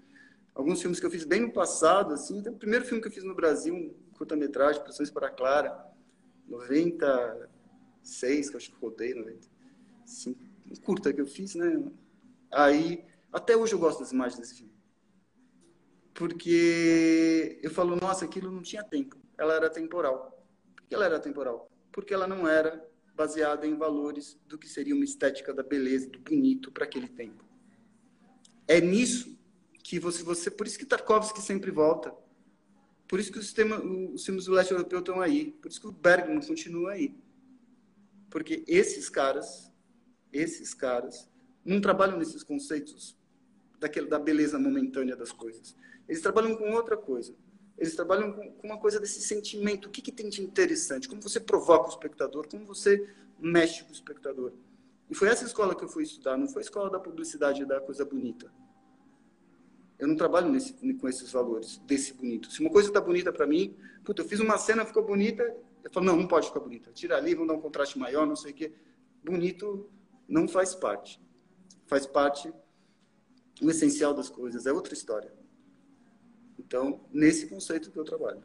alguns filmes que eu fiz bem no passado, assim, o primeiro filme que eu fiz no Brasil, um curta-metragem, Pressões para Clara, 96, que eu acho que rodei, 95, um curta que eu fiz, né? Aí, até hoje eu gosto das imagens desse filme. Porque eu falo, nossa, aquilo não tinha tempo. Ela era temporal. Por que ela era temporal? Porque ela não era baseada em valores do que seria uma estética da beleza, do bonito para aquele tempo. É nisso que você, você por isso que Tarkovsky sempre volta. Por isso que o sistema, os filmes do leste europeu estão aí. Por isso que o Bergman continua aí. Porque esses caras, esses caras, não trabalham nesses conceitos daquele, da beleza momentânea das coisas. Eles trabalham com outra coisa. Eles trabalham com, uma coisa desse sentimento. O que, que tem de interessante? Como você provoca o espectador? Como você mexe com o espectador? E foi essa escola que eu fui estudar. Não foi a escola da publicidade e da coisa bonita. Eu não trabalho nesse, com esses valores, desse bonito. Se uma coisa está bonita para mim, puta, eu fiz uma cena, ficou bonita, eu falo, não, não pode ficar bonita. Tira ali, vamos dar um contraste maior, não sei o quê. Bonito não faz parte. Faz parte o essencial das coisas, é outra história. Então, nesse conceito que eu trabalho.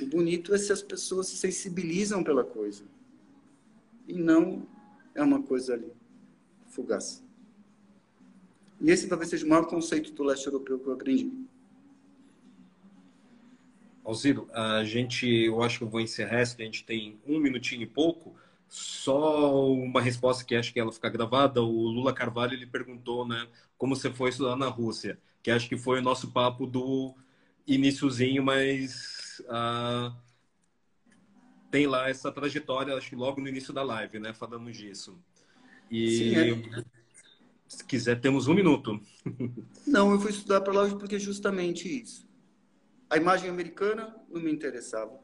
O bonito é se as pessoas se sensibilizam pela coisa. E não é uma coisa ali fugaz. E esse talvez seja o maior conceito do leste europeu que eu aprendi.
Alziro, a gente, eu acho que eu vou encerrar, a gente tem um minutinho e pouco. Só uma resposta que acho que ela fica gravada. O Lula Carvalho ele perguntou, né, como você foi estudar na Rússia, que acho que foi o nosso papo do iníciozinho, mas uh, tem lá essa trajetória, acho que logo no início da live, né, falando disso. E Sim, é. Se quiser, temos um minuto. <laughs>
Não, eu fui estudar para lá porque justamente isso. A imagem americana não me interessava.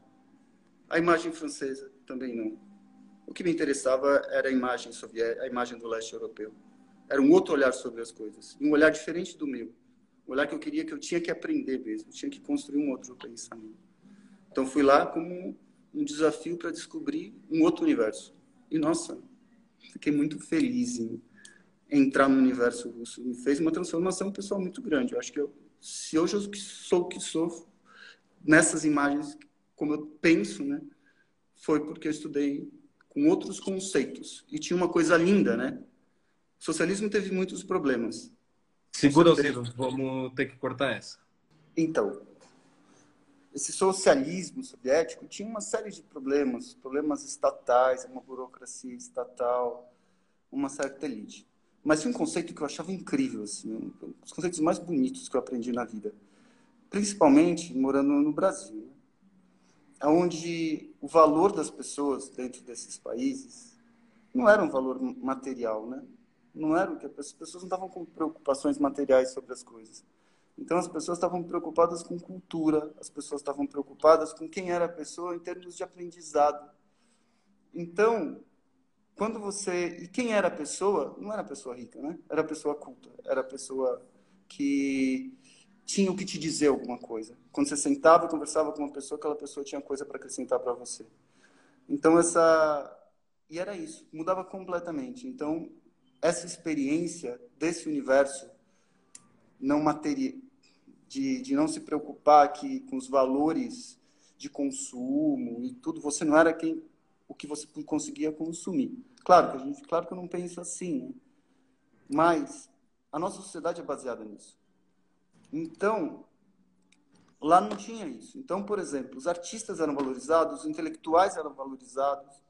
A imagem francesa também não. O que me interessava era a imagem soviética, a imagem do leste europeu. Era um outro olhar sobre as coisas, um olhar diferente do meu. Um olhar que eu queria que eu tinha que aprender mesmo, tinha que construir um outro pensamento. Então fui lá como um desafio para descobrir um outro universo. E nossa, fiquei muito feliz em entrar no universo russo. Me fez uma transformação pessoal muito grande. Eu acho que eu, se hoje eu sou o que sou, nessas imagens, como eu penso, né, foi porque eu estudei com outros conceitos. E tinha uma coisa linda, né? O socialismo teve muitos problemas.
Segura os teve... vamos ter que cortar essa.
Então, esse socialismo soviético tinha uma série de problemas, problemas estatais, uma burocracia estatal, uma certa elite. Mas tinha um conceito que eu achava incrível, assim, um dos conceitos mais bonitos que eu aprendi na vida, principalmente morando no Brasil, né? onde o valor das pessoas dentro desses países não era um valor material, né? Não era o que as pessoas não estavam com preocupações materiais sobre as coisas. Então as pessoas estavam preocupadas com cultura, as pessoas estavam preocupadas com quem era a pessoa em termos de aprendizado. Então, quando você. E quem era a pessoa? Não era a pessoa rica, né? Era a pessoa culta. Era a pessoa que tinha o que te dizer alguma coisa. Quando você sentava e conversava com uma pessoa, aquela pessoa tinha coisa para acrescentar para você. Então, essa. E era isso. Mudava completamente. Então, essa experiência desse universo não. De, de não se preocupar que, com os valores de consumo e tudo, você não era quem o que você conseguia consumir. Claro que a gente, claro que eu não penso assim, né? mas a nossa sociedade é baseada nisso. Então, lá não tinha isso. Então, por exemplo, os artistas eram valorizados, os intelectuais eram valorizados,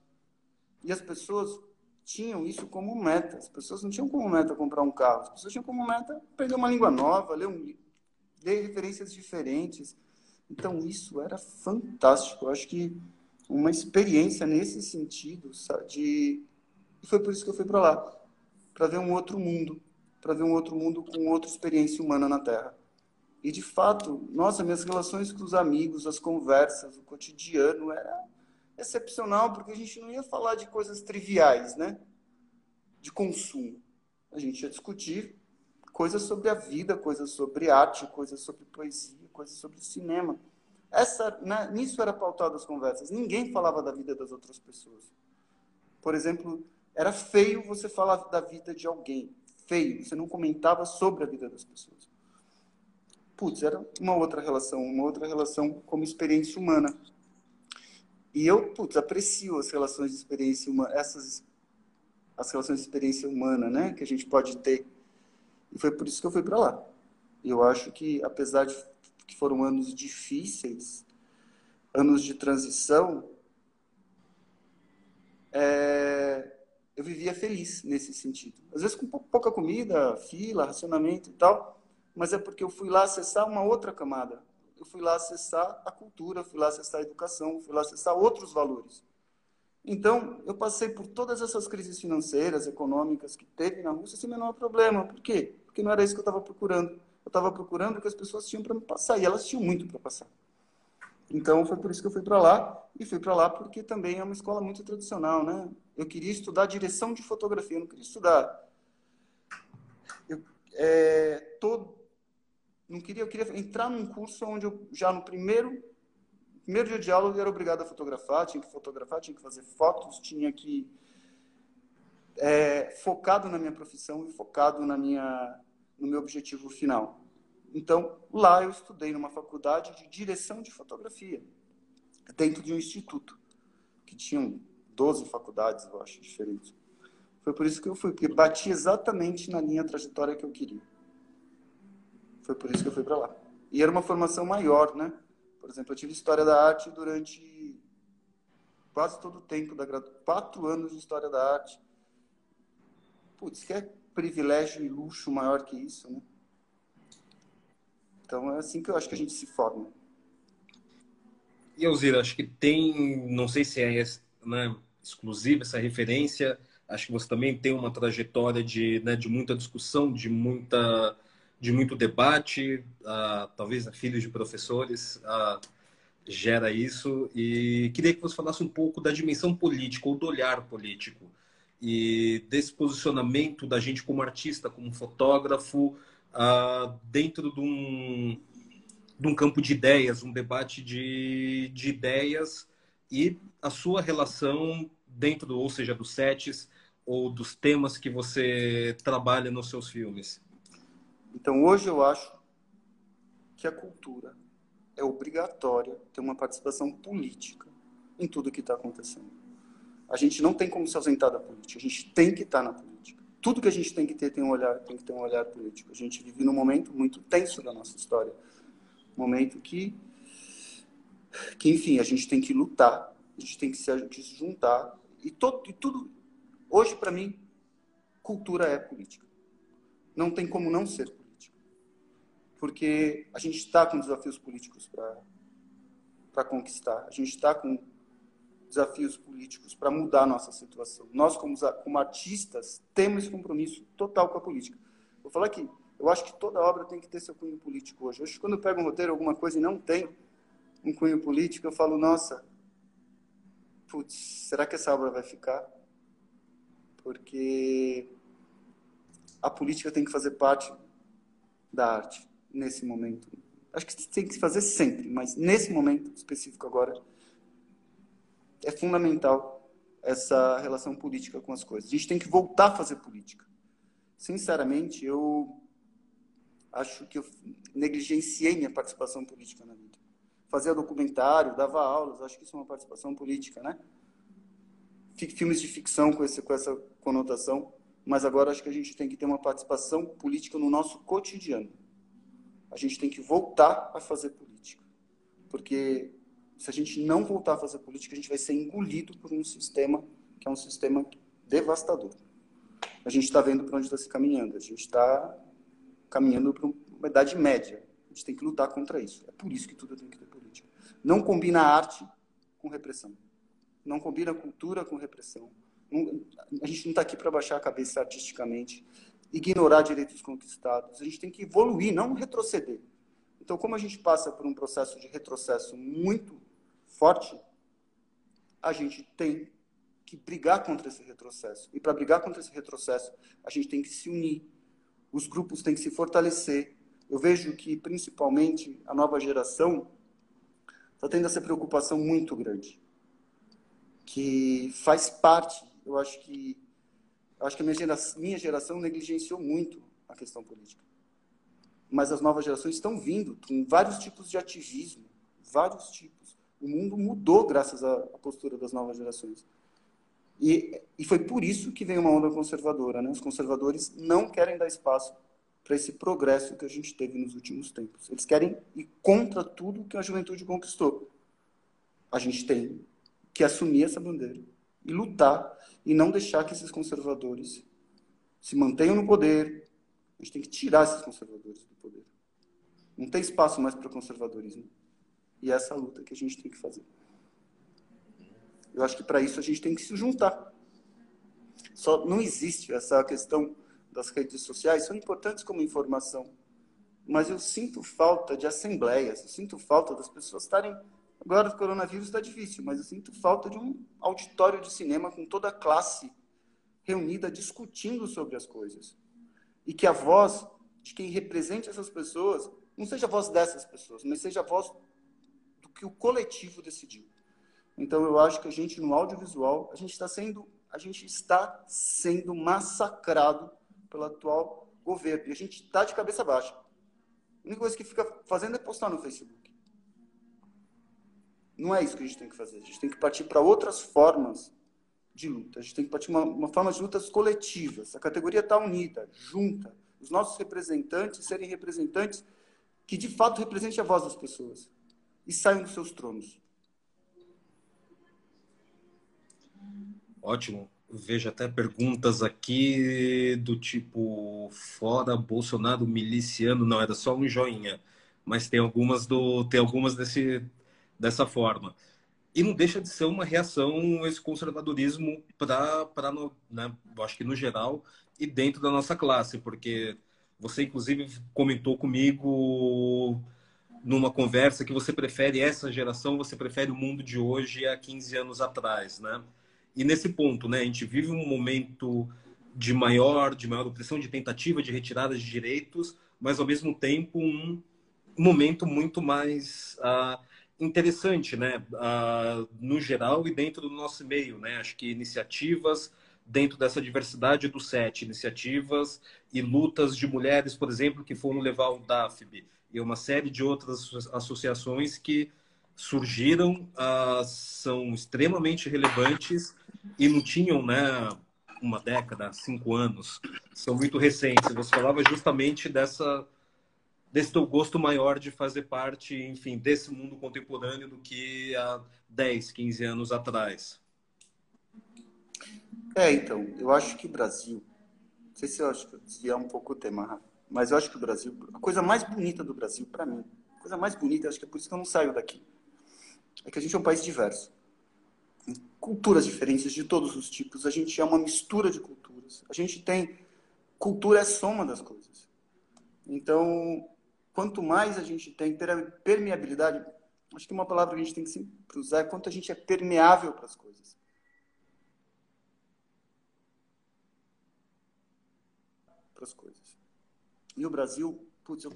e as pessoas tinham isso como meta. As pessoas não tinham como meta comprar um carro, as pessoas tinham como meta aprender uma língua nova, ler, um, ler referências diferentes. Então, isso era fantástico. Eu acho que uma experiência nesse sentido, sabe? de e foi por isso que eu fui para lá, para ver um outro mundo, para ver um outro mundo com outra experiência humana na Terra. E de fato, nossa, minhas relações com os amigos, as conversas, o cotidiano era excepcional, porque a gente não ia falar de coisas triviais, né? De consumo. A gente ia discutir coisas sobre a vida, coisas sobre arte, coisas sobre poesia, coisas sobre cinema. Essa, né, nisso era pautado as conversas. Ninguém falava da vida das outras pessoas. Por exemplo, era feio você falar da vida de alguém. Feio. Você não comentava sobre a vida das pessoas. Putz, era uma outra relação, uma outra relação como experiência humana. E eu, putz, aprecio as relações de experiência humana, essas as relações de experiência humana, né, que a gente pode ter. E foi por isso que eu fui para lá. Eu acho que apesar de que foram anos difíceis, anos de transição, é, eu vivia feliz nesse sentido. Às vezes com pouca comida, fila, racionamento e tal, mas é porque eu fui lá acessar uma outra camada. Eu fui lá acessar a cultura, fui lá acessar a educação, fui lá acessar outros valores. Então, eu passei por todas essas crises financeiras, econômicas que teve na Rússia sem menor problema. Por quê? Porque não era isso que eu estava procurando. Eu estava procurando o que as pessoas tinham para me passar, e elas tinham muito para passar. Então, foi por isso que eu fui para lá, e fui para lá porque também é uma escola muito tradicional, né? Eu queria estudar direção de fotografia, eu não queria estudar... Eu, é, todo, não queria, eu queria entrar num curso onde eu já no primeiro primeiro dia de aula eu era obrigado a fotografar, tinha que fotografar, tinha que fazer fotos, tinha que é, focado na minha profissão e focado na minha no meu objetivo final. Então, lá eu estudei numa faculdade de direção de fotografia, dentro de um instituto, que tinham 12 faculdades, eu acho, diferentes. Foi por isso que eu fui, porque bati exatamente na linha trajetória que eu queria. Foi por isso que eu fui para lá. E era uma formação maior, né? Por exemplo, eu tive História da Arte durante quase todo o tempo da graduação. Quatro anos de História da Arte. Putz, que é privilégio e luxo maior que isso, né? Então é assim que eu acho que a gente se forma.
E Alzira, acho que tem, não sei se é né, exclusiva essa referência, acho que você também tem uma trajetória de, né, de muita discussão, de muita de muito debate, uh, talvez filhos de professores uh, gera isso e queria que você falasse um pouco da dimensão política ou do olhar político e desse posicionamento da gente como artista, como fotógrafo, uh, dentro de um, de um campo de ideias, um debate de, de ideias e a sua relação dentro, ou seja, dos sets ou dos temas que você trabalha nos seus filmes.
Então, hoje eu acho que a cultura é obrigatória ter uma participação política em tudo que está acontecendo. A gente não tem como se ausentar da política, a gente tem que estar tá na política. Tudo que a gente tem que ter tem um olhar, tem que ter um olhar político. A gente vive num momento muito tenso da nossa história, momento que, que enfim, a gente tem que lutar, a gente tem que se, juntar e, todo, e tudo. Hoje, para mim, cultura é política. Não tem como não ser porque a gente está com desafios políticos para conquistar, a gente está com desafios políticos para mudar a nossa situação. Nós, como, como artistas, temos compromisso total com a política. Vou falar aqui, eu acho que toda obra tem que ter seu cunho político hoje. Hoje, quando eu pego um roteiro, alguma coisa e não tem um cunho político, eu falo, nossa, putz, será que essa obra vai ficar? Porque a política tem que fazer parte da arte nesse momento. Acho que tem que fazer sempre, mas nesse momento específico agora é fundamental essa relação política com as coisas. A gente tem que voltar a fazer política. Sinceramente, eu acho que eu negligenciei minha participação política na vida. Fazia documentário, dava aulas, acho que isso é uma participação política, né? Filmes de ficção com, esse, com essa conotação, mas agora acho que a gente tem que ter uma participação política no nosso cotidiano a gente tem que voltar a fazer política. Porque se a gente não voltar a fazer política, a gente vai ser engolido por um sistema que é um sistema devastador. A gente está vendo para onde está se caminhando. A gente está caminhando para uma idade média. A gente tem que lutar contra isso. É por isso que tudo tem que ter política. Não combina arte com repressão. Não combina cultura com repressão. a gente não está aqui para baixar a cabeça artisticamente ignorar direitos conquistados. A gente tem que evoluir, não retroceder. Então, como a gente passa por um processo de retrocesso muito forte, a gente tem que brigar contra esse retrocesso. E para brigar contra esse retrocesso, a gente tem que se unir. Os grupos têm que se fortalecer. Eu vejo que, principalmente, a nova geração está tendo essa preocupação muito grande, que faz parte, eu acho que eu acho que a minha geração, minha geração negligenciou muito a questão política. Mas as novas gerações estão vindo com vários tipos de ativismo, vários tipos. O mundo mudou graças à postura das novas gerações. E, e foi por isso que vem uma onda conservadora. Né? Os conservadores não querem dar espaço para esse progresso que a gente teve nos últimos tempos. Eles querem ir contra tudo que a juventude conquistou. A gente tem que assumir essa bandeira e lutar e não deixar que esses conservadores se mantenham no poder. A gente tem que tirar esses conservadores do poder. Não tem espaço mais para conservadorismo. E é essa luta que a gente tem que fazer. Eu acho que para isso a gente tem que se juntar. Só não existe essa questão das redes sociais, são importantes como informação, mas eu sinto falta de assembleias, eu sinto falta das pessoas estarem Agora o coronavírus está difícil, mas eu sinto falta de um auditório de cinema com toda a classe reunida discutindo sobre as coisas. E que a voz de quem represente essas pessoas não seja a voz dessas pessoas, mas seja a voz do que o coletivo decidiu. Então eu acho que a gente no audiovisual, a gente está sendo, a gente está sendo massacrado pelo atual governo e a gente está de cabeça baixa. A única coisa que fica fazendo é postar no Facebook. Não é isso que a gente tem que fazer. A gente tem que partir para outras formas de luta. A gente tem que partir uma, uma forma de lutas coletivas. A categoria está unida, junta. Os nossos representantes serem representantes que de fato representem a voz das pessoas e saiam dos seus tronos.
Ótimo. Vejo até perguntas aqui do tipo fora Bolsonaro miliciano, não era só um joinha, mas tem algumas do tem algumas desse dessa forma. E não deixa de ser uma reação esse conservadorismo para, né, acho que no geral, e dentro da nossa classe, porque você, inclusive, comentou comigo numa conversa que você prefere essa geração, você prefere o mundo de hoje há 15 anos atrás, né? E nesse ponto, né, a gente vive um momento de maior, de maior opressão, de tentativa de retirada de direitos, mas ao mesmo tempo um momento muito mais uh, interessante, né? Uh, no geral e dentro do nosso meio, né? Acho que iniciativas dentro dessa diversidade do SET, iniciativas e lutas de mulheres, por exemplo, que foram levar o DAFB e uma série de outras associações que surgiram, uh, são extremamente relevantes e não tinham, né? Uma década, cinco anos, são muito recentes. Você falava justamente dessa desse teu gosto maior de fazer parte, enfim, desse mundo contemporâneo do que há 10, 15 anos atrás?
É, então, eu acho que o Brasil, não sei se eu acho que é um pouco o tema, mas eu acho que o Brasil, a coisa mais bonita do Brasil, para mim, a coisa mais bonita, acho que é por isso que eu não saio daqui, é que a gente é um país diverso. Culturas diferentes de todos os tipos, a gente é uma mistura de culturas. A gente tem. Cultura é soma das coisas. Então, quanto mais a gente tem permeabilidade, acho que uma palavra que a gente tem que sempre usar é quanto a gente é permeável para as coisas. Para as coisas. E o Brasil, putz, eu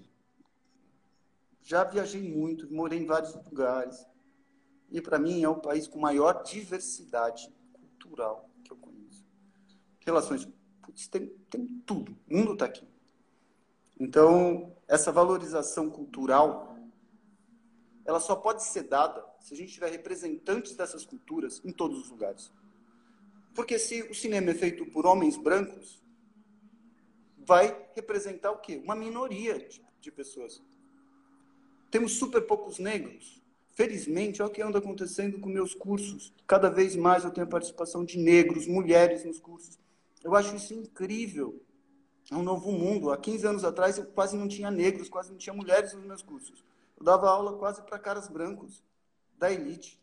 já viajei muito, morei em vários lugares. E para mim é o país com maior diversidade cultural que eu conheço. Relações, putz, tem, tem tudo. O mundo está aqui. Então, essa valorização cultural, ela só pode ser dada se a gente tiver representantes dessas culturas em todos os lugares. Porque se o cinema é feito por homens brancos, vai representar o quê? Uma minoria de, de pessoas. Temos super poucos negros. Felizmente, olha o que anda acontecendo com meus cursos. Cada vez mais eu tenho participação de negros, mulheres nos cursos. Eu acho isso incrível. É um novo mundo. Há 15 anos atrás eu quase não tinha negros, quase não tinha mulheres nos meus cursos. Eu dava aula quase para caras brancos, da elite.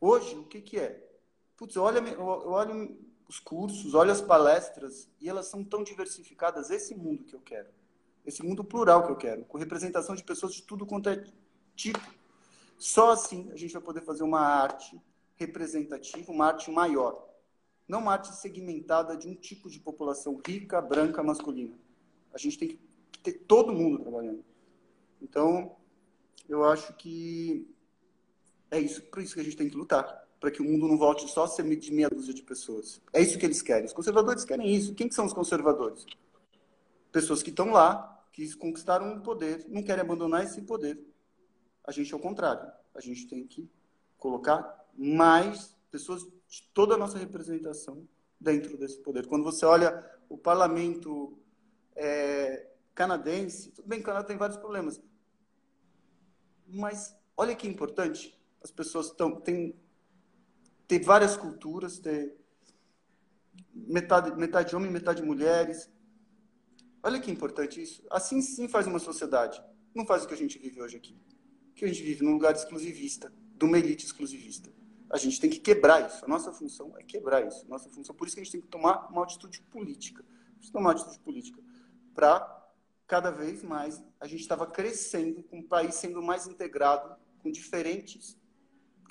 Hoje, o que, que é? Putz, eu olho, eu olho os cursos, olho as palestras e elas são tão diversificadas. Esse mundo que eu quero. Esse mundo plural que eu quero, com representação de pessoas de tudo quanto é tipo. Só assim a gente vai poder fazer uma arte representativa, uma arte maior não uma arte segmentada de um tipo de população rica, branca, masculina. A gente tem que ter todo mundo trabalhando. Então, eu acho que é isso, por isso que a gente tem que lutar, para que o mundo não volte só a ser de meia dúzia de pessoas. É isso que eles querem. Os conservadores querem isso. Quem que são os conservadores? Pessoas que estão lá, que conquistaram o poder, não querem abandonar esse poder. A gente é o contrário. A gente tem que colocar mais pessoas de toda a nossa representação dentro desse poder. Quando você olha o parlamento é, canadense, tudo bem, o Canadá tem vários problemas, mas olha que importante, as pessoas estão tem várias culturas, metade, metade homem, metade mulheres. Olha que importante isso. Assim sim faz uma sociedade. Não faz o que a gente vive hoje aqui. Que a gente vive num lugar exclusivista, de uma elite exclusivista. A gente tem que quebrar isso. A nossa função é quebrar isso. Nossa função, por isso que a gente tem que tomar uma atitude política. Tomar uma atitude política para cada vez mais a gente estava crescendo, com o país sendo mais integrado, com diferentes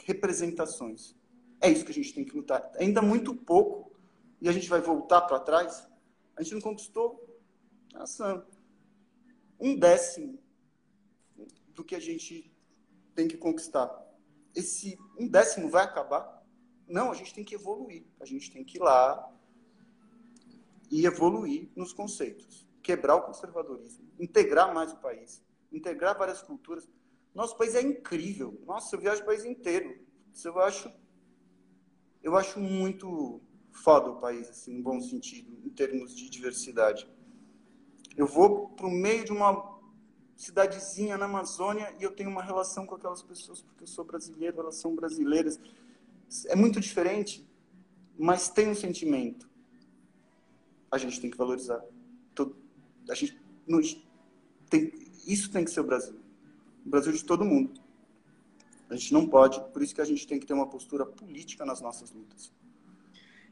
representações. É isso que a gente tem que lutar. Ainda muito pouco, e a gente vai voltar para trás, a gente não conquistou nossa, um décimo do que a gente tem que conquistar. Esse um décimo vai acabar? Não, a gente tem que evoluir. A gente tem que ir lá e evoluir nos conceitos. Quebrar o conservadorismo, integrar mais o país, integrar várias culturas. Nosso país é incrível. Nossa, eu viajo o país inteiro. Eu acho, eu acho muito foda o país, assim, em bom sentido, em termos de diversidade. Eu vou para o meio de uma cidadezinha na Amazônia e eu tenho uma relação com aquelas pessoas porque eu sou brasileiro, elas são brasileiras. É muito diferente, mas tem um sentimento. A gente tem que valorizar. A gente tem, isso tem que ser o Brasil. O Brasil de todo mundo. A gente não pode, por isso que a gente tem que ter uma postura política nas nossas lutas.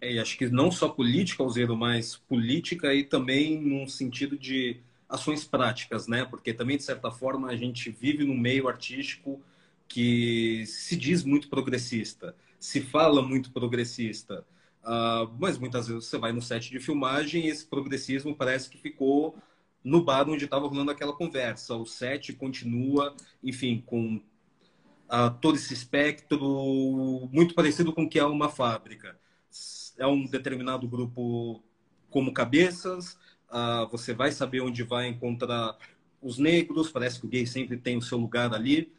É, e acho que não só política, Alzeiro, mas política e também num sentido de ações práticas, né? Porque também, de certa forma, a gente vive num meio artístico que se diz muito progressista, se fala muito progressista, uh, mas muitas vezes você vai no set de filmagem e esse progressismo parece que ficou no bar onde estava rolando aquela conversa. O set continua, enfim, com uh, todo esse espectro muito parecido com o que é uma fábrica é um determinado grupo como cabeças, uh, você vai saber onde vai encontrar os negros, parece que o gay sempre tem o seu lugar ali,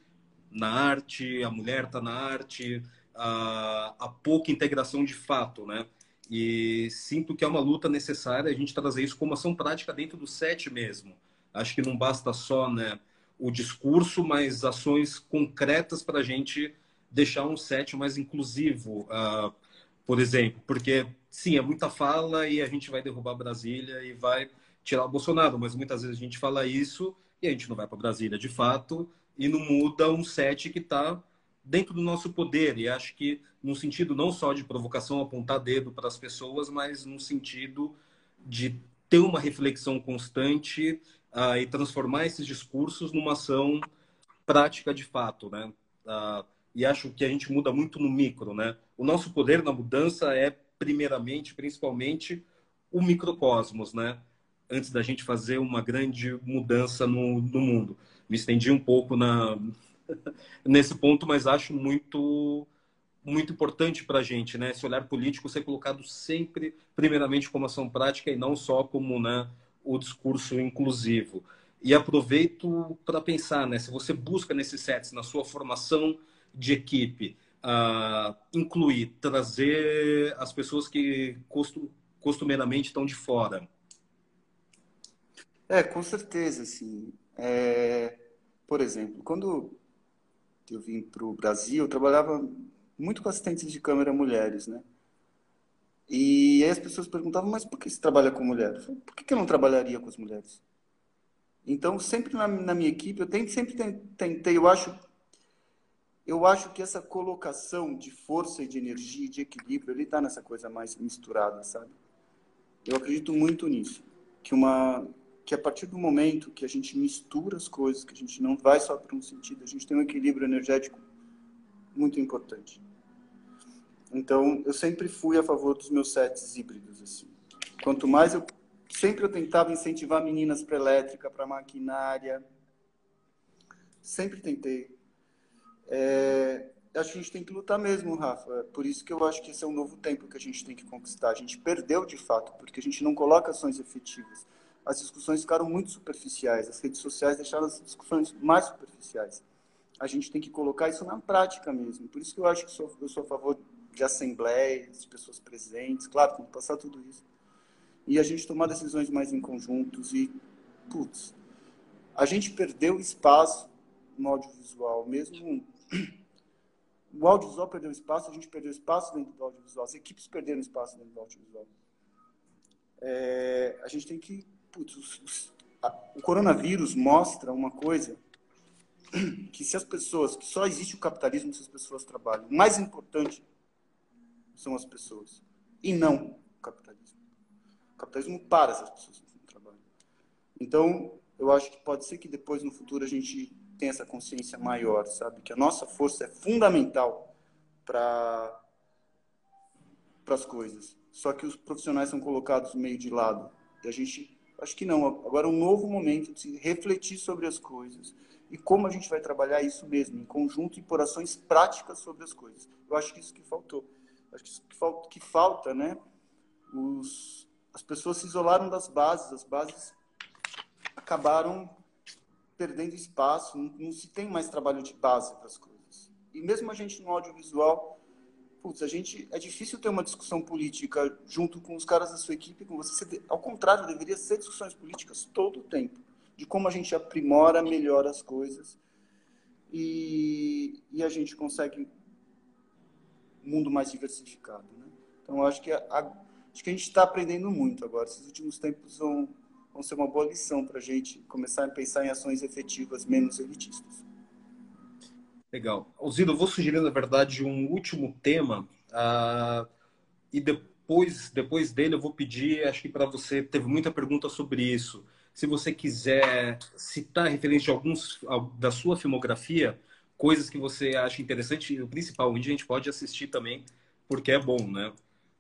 na arte, a mulher está na arte, uh, a pouca integração de fato, né? E sinto que é uma luta necessária a gente trazer isso como ação prática dentro do set mesmo. Acho que não basta só né, o discurso, mas ações concretas para a gente deixar um set mais inclusivo. Uh, por exemplo, porque sim, é muita fala e a gente vai derrubar Brasília e vai tirar o Bolsonaro, mas muitas vezes a gente fala isso e a gente não vai para Brasília de fato e não muda um set que está dentro do nosso poder. E acho que no sentido não só de provocação, apontar dedo para as pessoas, mas no sentido de ter uma reflexão constante uh, e transformar esses discursos numa ação prática de fato, né? Uh, e acho que a gente muda muito no micro, né? O nosso poder na mudança é primeiramente, principalmente, o microcosmos, né? Antes da gente fazer uma grande mudança no, no mundo. Me estendi um pouco na <laughs> nesse ponto, mas acho muito muito importante para a gente, né? Esse olhar político ser colocado sempre, primeiramente, como ação prática e não só como né, o discurso inclusivo. E aproveito para pensar, né? Se você busca nesses sets, na sua formação de equipe, uh, incluir, trazer as pessoas que costumeiramente estão de fora?
É, com certeza, sim. É, por exemplo, quando eu vim para o Brasil, eu trabalhava muito com assistentes de câmera mulheres, né? E aí as pessoas perguntavam, mas por que você trabalha com mulheres? Por que eu não trabalharia com as mulheres? Então, sempre na, na minha equipe, eu sempre tentei, eu acho eu acho que essa colocação de força e de energia de equilíbrio, ele está nessa coisa mais misturada, sabe? Eu acredito muito nisso. Que, uma, que a partir do momento que a gente mistura as coisas, que a gente não vai só para um sentido, a gente tem um equilíbrio energético muito importante. Então, eu sempre fui a favor dos meus sets híbridos. Assim. Quanto mais eu. Sempre eu tentava incentivar meninas para elétrica, para maquinária. Sempre tentei é, a gente tem que lutar mesmo, Rafa. Por isso que eu acho que esse é um novo tempo que a gente tem que conquistar. A gente perdeu de fato, porque a gente não coloca ações efetivas. As discussões ficaram muito superficiais, as redes sociais deixaram as discussões mais superficiais. A gente tem que colocar isso na prática mesmo. Por isso que eu acho que sou, eu sou a favor de assembleias, de pessoas presentes. Claro, tem que passar tudo isso. E a gente tomar decisões mais em conjuntos e, putz, a gente perdeu espaço no audiovisual, mesmo O audiovisual perdeu espaço, a gente perdeu espaço dentro do audiovisual, as equipes perderam espaço dentro do audiovisual. É, a gente tem que. Putz, os, os, a, o coronavírus mostra uma coisa que se as pessoas, que só existe o capitalismo se as pessoas trabalham. O mais importante são as pessoas e não o capitalismo. O capitalismo para se as pessoas não trabalham. Então, eu acho que pode ser que depois no futuro a gente tenha essa consciência maior, sabe, que a nossa força é fundamental para as coisas. Só que os profissionais são colocados meio de lado. E a gente, acho que não. Agora é um novo momento de refletir sobre as coisas e como a gente vai trabalhar isso mesmo, em conjunto e por ações práticas sobre as coisas. Eu acho que isso que faltou. Acho que isso que falta, que falta né? Os, as pessoas se isolaram das bases, as bases acabaram perdendo espaço, não, não se tem mais trabalho de base para as coisas. E mesmo a gente no audiovisual, putz, a gente é difícil ter uma discussão política junto com os caras da sua equipe, com você. Ao contrário, deveria ser discussões políticas todo o tempo de como a gente aprimora, melhora as coisas e, e a gente consegue um mundo mais diversificado. Né? Então, acho que, a, acho que a gente está aprendendo muito agora. Esses últimos tempos vão, vão ser uma boa lição para a gente começar a pensar em ações efetivas menos elitistas.
Legal. Alzido, eu vou sugerir, na verdade, um último tema uh, e depois, depois dele eu vou pedir, acho que para você, teve muita pergunta sobre isso, se você quiser citar referência de alguns da sua filmografia, coisas que você acha interessante, e o principal, onde a gente pode assistir também, porque é bom, né?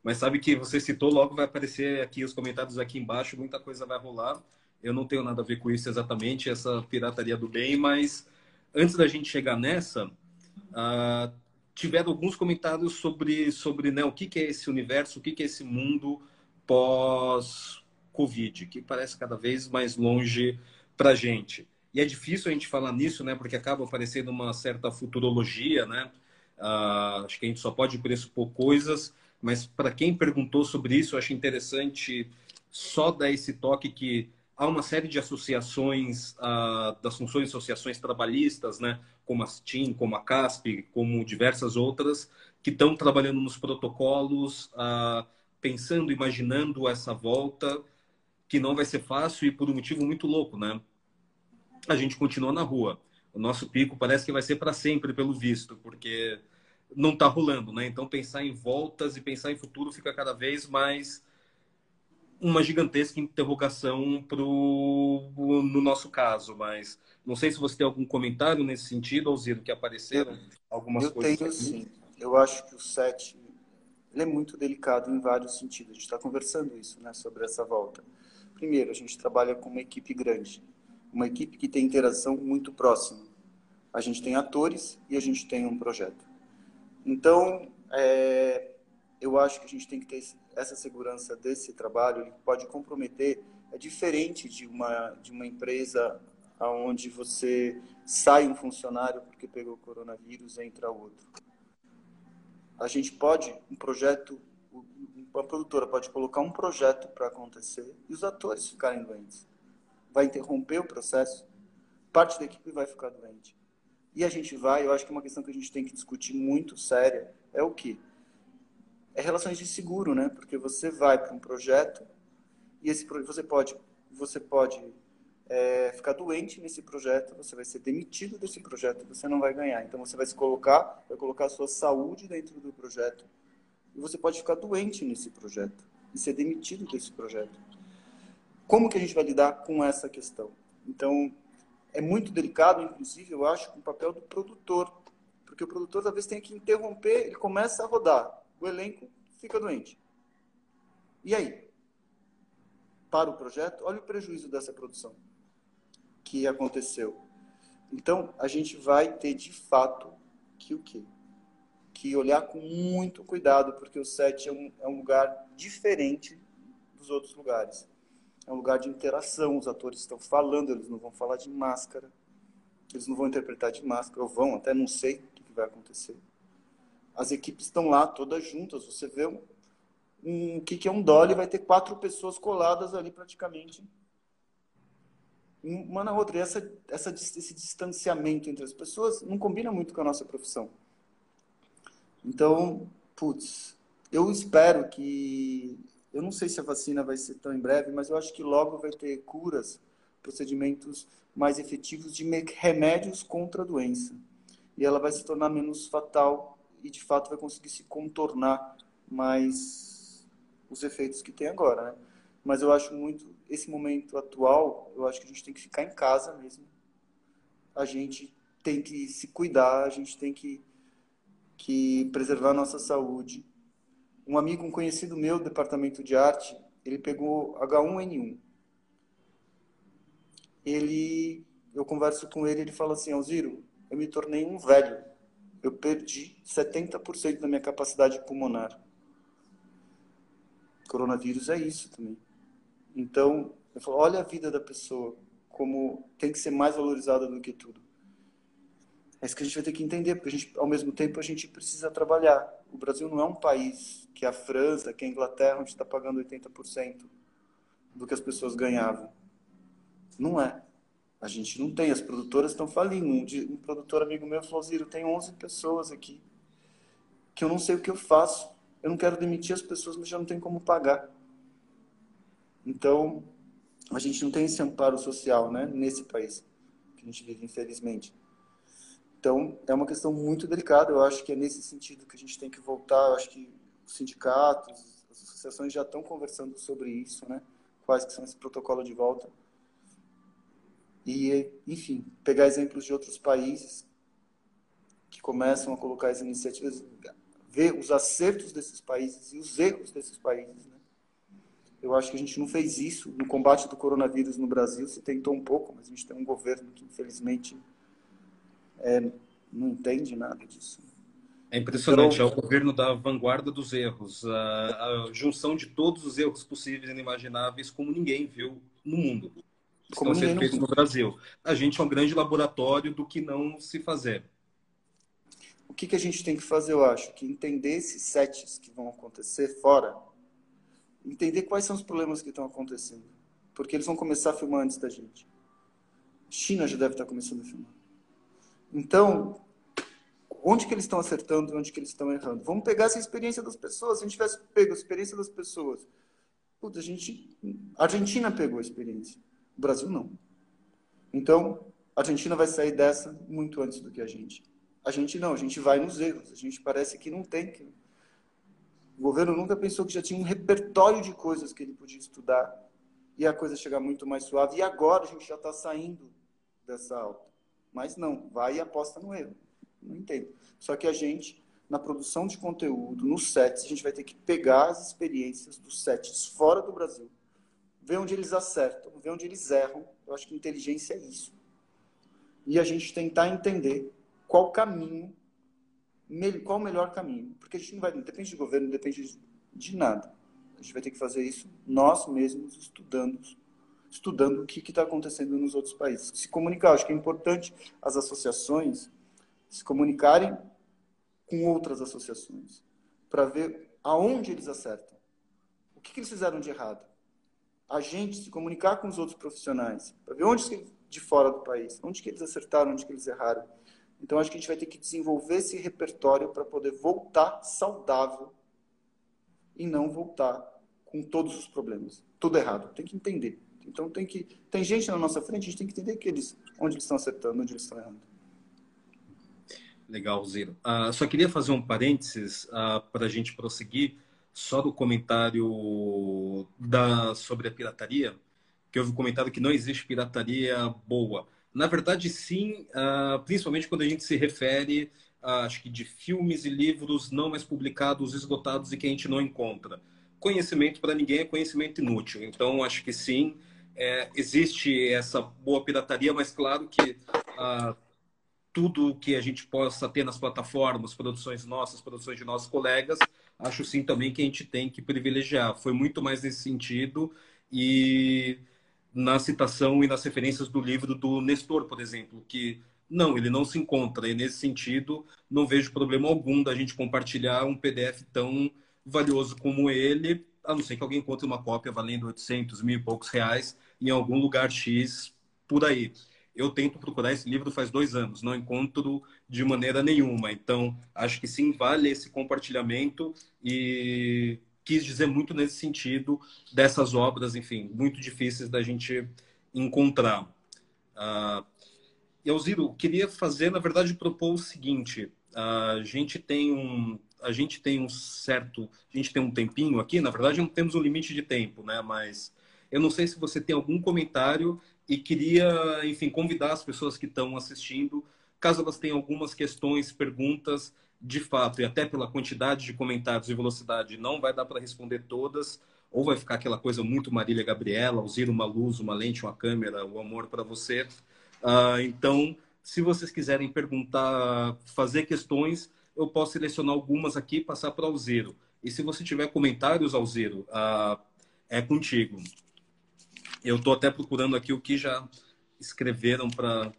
Mas sabe que você citou, logo vai aparecer aqui os comentários aqui embaixo, muita coisa vai rolar. Eu não tenho nada a ver com isso exatamente, essa pirataria do bem, mas antes da gente chegar nessa, uh, tiveram alguns comentários sobre, sobre né, o que, que é esse universo, o que, que é esse mundo pós Covid, que parece cada vez mais longe para a gente. E é difícil a gente falar nisso, né? Porque acaba aparecendo uma certa futurologia, né? Uh, acho que a gente só pode pressupor coisas, mas para quem perguntou sobre isso, eu acho interessante só dar esse toque que há uma série de associações uh, das funções associações trabalhistas, né? Como a STIM, como a CASP, como diversas outras, que estão trabalhando nos protocolos, uh, pensando, imaginando essa volta que não vai ser fácil e por um motivo muito louco, né? A gente continua na rua. O nosso pico parece que vai ser para sempre, pelo visto, porque não está rolando, né? Então pensar em voltas e pensar em futuro fica cada vez mais uma gigantesca interrogação pro no nosso caso, mas não sei se você tem algum comentário nesse sentido, Alziro, que apareceram algumas
eu
coisas.
Eu tenho sim. Eu acho que o set é muito delicado em vários sentidos. A gente está conversando isso, né, sobre essa volta. Primeiro, a gente trabalha com uma equipe grande, uma equipe que tem interação muito próxima. A gente tem atores e a gente tem um projeto. Então, é, eu acho que a gente tem que ter essa segurança desse trabalho, ele pode comprometer, é diferente de uma, de uma empresa onde você sai um funcionário porque pegou o coronavírus e entra outro. A gente pode, um projeto a produtora pode colocar um projeto para acontecer e os atores ficarem doentes. Vai interromper o processo, parte da equipe vai ficar doente. E a gente vai, eu acho que uma questão que a gente tem que discutir muito séria é o que? É relações de seguro, né? Porque você vai para um projeto e esse você pode, você pode é, ficar doente nesse projeto, você vai ser demitido desse projeto, você não vai ganhar. Então você vai se colocar, vai colocar a sua saúde dentro do projeto e você pode ficar doente nesse projeto e ser demitido desse projeto. Como que a gente vai lidar com essa questão? Então, é muito delicado, inclusive, eu acho, o papel do produtor, porque o produtor talvez tenha que interromper, ele começa a rodar, o elenco fica doente. E aí? Para o projeto, olha o prejuízo dessa produção que aconteceu. Então, a gente vai ter de fato que o quê? que olhar com muito cuidado, porque o set é um, é um lugar diferente dos outros lugares. É um lugar de interação, os atores estão falando, eles não vão falar de máscara, eles não vão interpretar de máscara, ou vão, até não sei o que vai acontecer. As equipes estão lá todas juntas, você vê um, um que, que é um dolly, vai ter quatro pessoas coladas ali praticamente, uma na outra. E essa, essa, esse distanciamento entre as pessoas não combina muito com a nossa profissão. Então, putz, eu espero que. Eu não sei se a vacina vai ser tão em breve, mas eu acho que logo vai ter curas, procedimentos mais efetivos de remédios contra a doença. E ela vai se tornar menos fatal e, de fato, vai conseguir se contornar mais os efeitos que tem agora, né? Mas eu acho muito, esse momento atual, eu acho que a gente tem que ficar em casa mesmo. A gente tem que se cuidar, a gente tem que, que preservar a nossa saúde. Um amigo, um conhecido meu do departamento de arte, ele pegou H1N1. Ele, eu converso com ele, ele fala assim, Alziro, eu me tornei um velho. Eu perdi 70% da minha capacidade pulmonar. Coronavírus é isso também. Então, eu falo, olha a vida da pessoa como tem que ser mais valorizada do que tudo. É isso que a gente vai ter que entender, porque gente, ao mesmo tempo a gente precisa trabalhar. O Brasil não é um país que a França, que a Inglaterra, onde está pagando 80% do que as pessoas ganhavam. Não é. A gente não tem. As produtoras estão falindo. Um, um produtor amigo meu falou, Ziro, tem 11 pessoas aqui que eu não sei o que eu faço. Eu não quero demitir as pessoas, mas já não tem como pagar. Então, a gente não tem esse amparo social né, nesse país que a gente vive, infelizmente. Então, é uma questão muito delicada. Eu acho que é nesse sentido que a gente tem que voltar. Eu acho que os sindicatos, as associações já estão conversando sobre isso, né? Quais que são esse protocolo de volta. E, enfim, pegar exemplos de outros países que começam a colocar as iniciativas, ver os acertos desses países e os erros desses países, né? Eu acho que a gente não fez isso no combate do coronavírus no Brasil. Se tentou um pouco, mas a gente tem um governo que, infelizmente, é, não entende nada disso.
É impressionante, então, é o governo da vanguarda dos erros, a, a, junção de todos os erros possíveis e inimagináveis, como ninguém viu no mundo. Como Estão sendo feitos no Brasil. A gente é um grande laboratório do que não se fazer.
O que, que a gente tem que fazer, eu acho? Que entender esses sets que vão acontecer fora, entender quais são os problemas que estão acontecendo. Porque eles vão começar a filmar antes da gente. China já deve estar começando a filmar. Então, onde que eles estão acertando onde que eles estão errando? Vamos pegar essa experiência das pessoas. Se a gente tivesse pego a experiência das pessoas, puta, a gente, a Argentina pegou a experiência, o Brasil não. Então, a Argentina vai sair dessa muito antes do que a gente. A gente não, a gente vai nos erros. A gente parece que não tem que. O governo nunca pensou que já tinha um repertório de coisas que ele podia estudar e a coisa chegar muito mais suave. E agora a gente já está saindo dessa alta. Mas não, vai e aposta no erro. Não entendo. Só que a gente, na produção de conteúdo, nos sets, a gente vai ter que pegar as experiências dos sets fora do Brasil, ver onde eles acertam, ver onde eles erram. Eu acho que inteligência é isso. E a gente tentar entender qual caminho, qual o melhor caminho. Porque a gente não vai, não depende de governo, não depende de nada. A gente vai ter que fazer isso nós mesmos, estudando estudando o que está acontecendo nos outros países. Se comunicar, acho que é importante as associações se comunicarem com outras associações para ver aonde eles acertam. O que, que, eles fizeram de errado? A gente se comunicar com os outros profissionais para ver onde de fora do país, onde que eles acertaram, onde que eles erraram. Então acho que a gente vai ter que desenvolver esse repertório para poder voltar saudável e não voltar com todos os problemas, tudo errado. Tem que entender. Então tem que tem gente na nossa frente, a gente tem que entender que eles, onde eles estão acertando, onde eles estão errando.
Legal, Ziro. Uh, só queria fazer um parênteses ah, para a gente prosseguir só do comentário da, sobre a pirataria, que houve um comentário que não existe pirataria boa. Na verdade, sim, uh, principalmente quando a gente se refere, acho que de filmes e livros não mais publicados, esgotados e que a gente não encontra. Conhecimento para ninguém é conhecimento inútil. Então, acho que sim, é, existe essa boa pirataria, mas claro que tudo que a gente possa ter nas plataformas, produções nossas, produções de nossos colegas, acho sim também que a gente tem que privilegiar. Foi muito mais nesse sentido e na citação e nas referências do livro do Nestor, por exemplo, que não, ele não se encontra. E nesse sentido, não vejo problema algum da gente compartilhar um PDF tão valioso como ele, a não ser que alguém encontre uma cópia valendo 800 mil e poucos reais em algum lugar X por aí. Eu tento procurar esse livro faz dois anos, não encontro de maneira nenhuma. Então, acho que sim, vale esse compartilhamento e quis dizer muito nesse sentido dessas obras, enfim, muito difíceis da gente encontrar. Uh, Elziro, queria fazer, na verdade, propor o seguinte: a gente tem um, a gente tem um certo, a gente tem um tempinho aqui. Na verdade, não temos um limite de tempo, né? Mas eu não sei se você tem algum comentário e queria, enfim, convidar as pessoas que estão assistindo, caso elas tenham algumas questões, perguntas, de fato, e até pela quantidade de comentários e velocidade, não vai dar para responder todas, ou vai ficar aquela coisa muito Marília Gabriela, usar uma luz, uma lente, uma câmera, o amor para você. Uh, então, se vocês quiserem perguntar, fazer questões, eu posso selecionar algumas aqui e passar para o Alziro. E se você tiver comentários, Alziro, uh, é contigo. Eu estou até procurando aqui o que já escreveram para.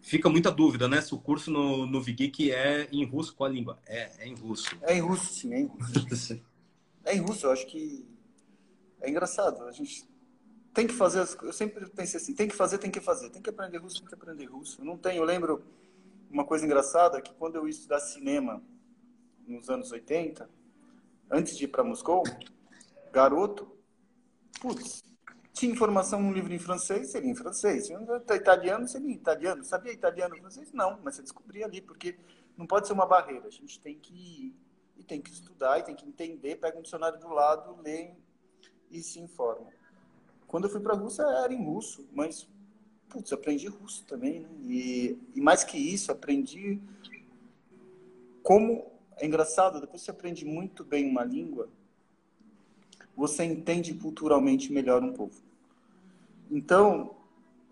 Fica muita dúvida, né? Se o curso no, no Vigik é em russo, qual a língua? É, é em russo.
É em russo, sim, é em russo. <laughs> é em russo, eu acho que é engraçado. A gente tem que fazer, as... eu sempre pensei assim, tem que fazer, tem que fazer. Tem que aprender russo, tem que aprender russo. Eu não tenho, eu lembro uma coisa engraçada, que quando eu ia estudar cinema nos anos 80, antes de ir para Moscou, garoto, putz, tinha informação no livro em francês, seria em francês. Italiano, seria em italiano. Sabia italiano, francês? Não, mas você descobria ali, porque não pode ser uma barreira. A gente tem que ir, e tem que estudar, e tem que entender, pega um dicionário do lado, lê e se informa. Quando eu fui para a Rússia, era em russo, mas, putz, aprendi russo também, né? E, e mais que isso, aprendi como... É engraçado, depois você aprende muito bem uma língua, você entende culturalmente melhor um povo. Então,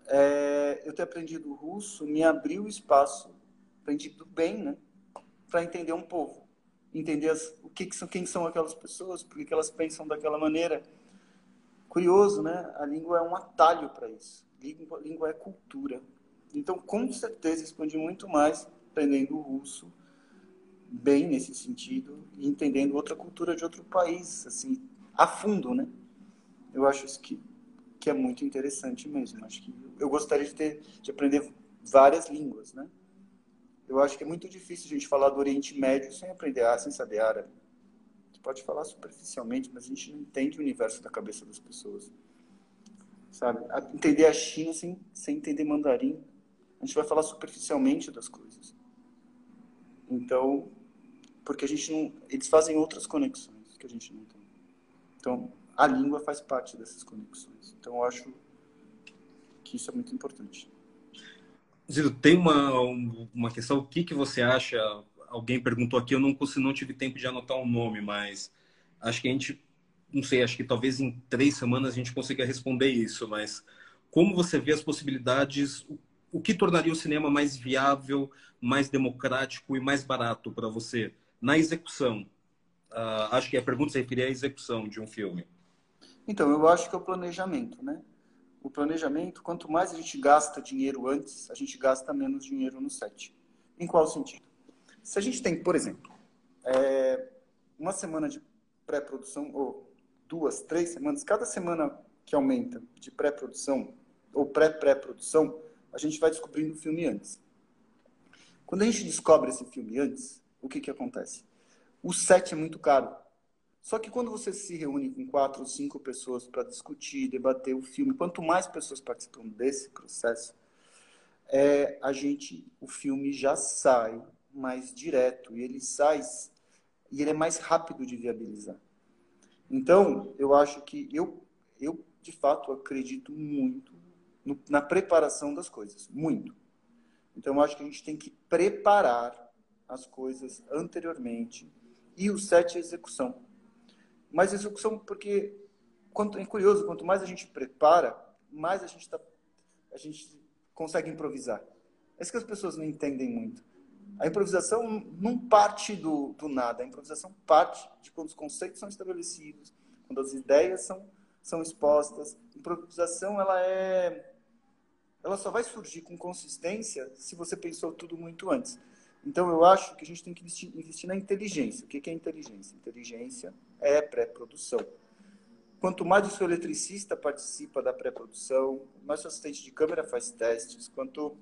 é, eu ter aprendido russo me abriu espaço, aprendido bem, né, para entender um povo, entender as, o que, que, são, quem são aquelas pessoas, por que elas pensam daquela maneira. Curioso, né? A língua é um atalho para isso. Língua, língua é cultura. Então, com certeza, expande muito mais aprendendo russo bem nesse sentido e entendendo outra cultura de outro país, assim, a fundo, né? Eu acho isso que, que é muito interessante mesmo. Acho que eu gostaria de ter de aprender várias línguas, né? Eu acho que é muito difícil a gente falar do Oriente Médio sem aprender ah, sem saber árabe. Você pode falar superficialmente, mas a gente não entende o universo da cabeça das pessoas. Sabe? Entender a China sem, sem entender mandarim. A gente vai falar superficialmente das coisas. Então, porque a gente não. Eles fazem outras conexões que a gente não tem. Então, a língua faz parte dessas conexões. Então, eu acho que isso é muito importante.
Zido, tem uma, uma questão, o que, que você acha? Alguém perguntou aqui, eu não, não tive tempo de anotar o um nome, mas acho que a gente, não sei, acho que talvez em três semanas a gente consiga responder isso, mas como você vê as possibilidades, o que tornaria o cinema mais viável, mais democrático e mais barato para você na execução? Uh, acho que a pergunta se referia à execução de um filme.
Então, eu acho que é o planejamento, né? O planejamento, quanto mais a gente gasta dinheiro antes, a gente gasta menos dinheiro no set. Em qual sentido? Se a gente tem, por exemplo, é, uma semana de pré-produção, ou duas, três semanas, cada semana que aumenta de pré-produção, ou pré-pré-produção, a gente vai descobrindo o filme antes. Quando a gente descobre esse filme antes, o que, que acontece? O set é muito caro. Só que quando você se reúne com quatro ou cinco pessoas para discutir, debater o filme, quanto mais pessoas participam desse processo, é, a gente, o filme já sai mais direto e ele sai e ele é mais rápido de viabilizar. Então, eu acho que eu, eu de fato acredito muito no, na preparação das coisas, muito. Então, eu acho que a gente tem que preparar as coisas anteriormente e o sete é execução. Mas execução porque quanto é curioso, quanto mais a gente prepara, mais a gente tá, a gente consegue improvisar. É isso que as pessoas não entendem muito. A improvisação não parte do, do nada, a improvisação parte de quando os conceitos são estabelecidos, quando as ideias são, são expostas. A improvisação ela é ela só vai surgir com consistência se você pensou tudo muito antes. Então, eu acho que a gente tem que investir, na inteligência. O que é inteligência? Inteligência é pré-produção. quanto mais o seu eletricista participa da pré-produção, mais o assistente de câmera faz testes, quanto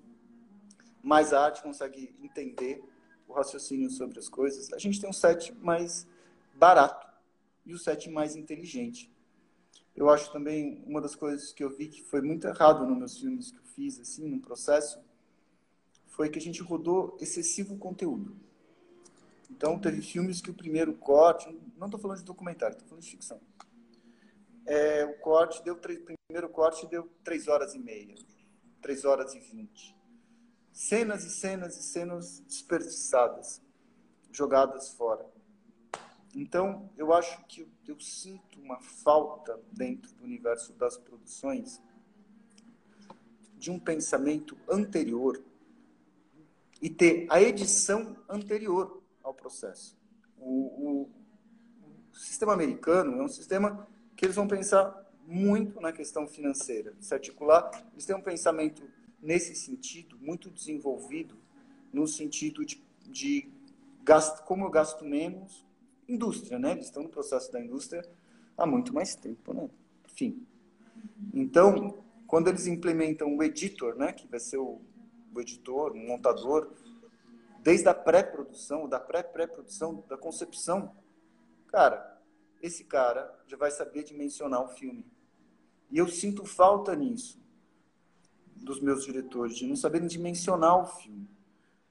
mais a arte consegue entender o raciocínio sobre as coisas, a gente tem um set mais barato e o set mais inteligente. Eu acho também uma das coisas que eu vi que foi muito errado nos meus filmes que eu fiz assim no processo foi que a gente rodou excessivo conteúdo. Então teve filmes que o primeiro corte, não estou falando de documentário, estou falando de ficção. É, o corte deu o primeiro corte deu três horas e meia, três horas e vinte. Cenas e cenas e cenas desperdiçadas, jogadas fora. Então, eu acho que eu sinto uma falta dentro do universo das produções de um pensamento anterior e ter a edição anterior ao processo. O, o, o, sistema americano é um sistema que eles vão pensar muito na questão financeira, se articular. Eles têm um pensamento nesse sentido muito desenvolvido, no sentido de, de gasto, como eu gasto menos, indústria, né? Eles estão no processo da indústria há muito mais tempo, né? Enfim. Então, quando eles implementam o editor, né, que vai ser o, o editor, o montador, desde a pré-produção, da pré-pré-produção, da concepção, cara, esse cara já vai saber dimensionar o filme. E eu sinto falta nisso dos meus diretores, de não saberem dimensionar o filme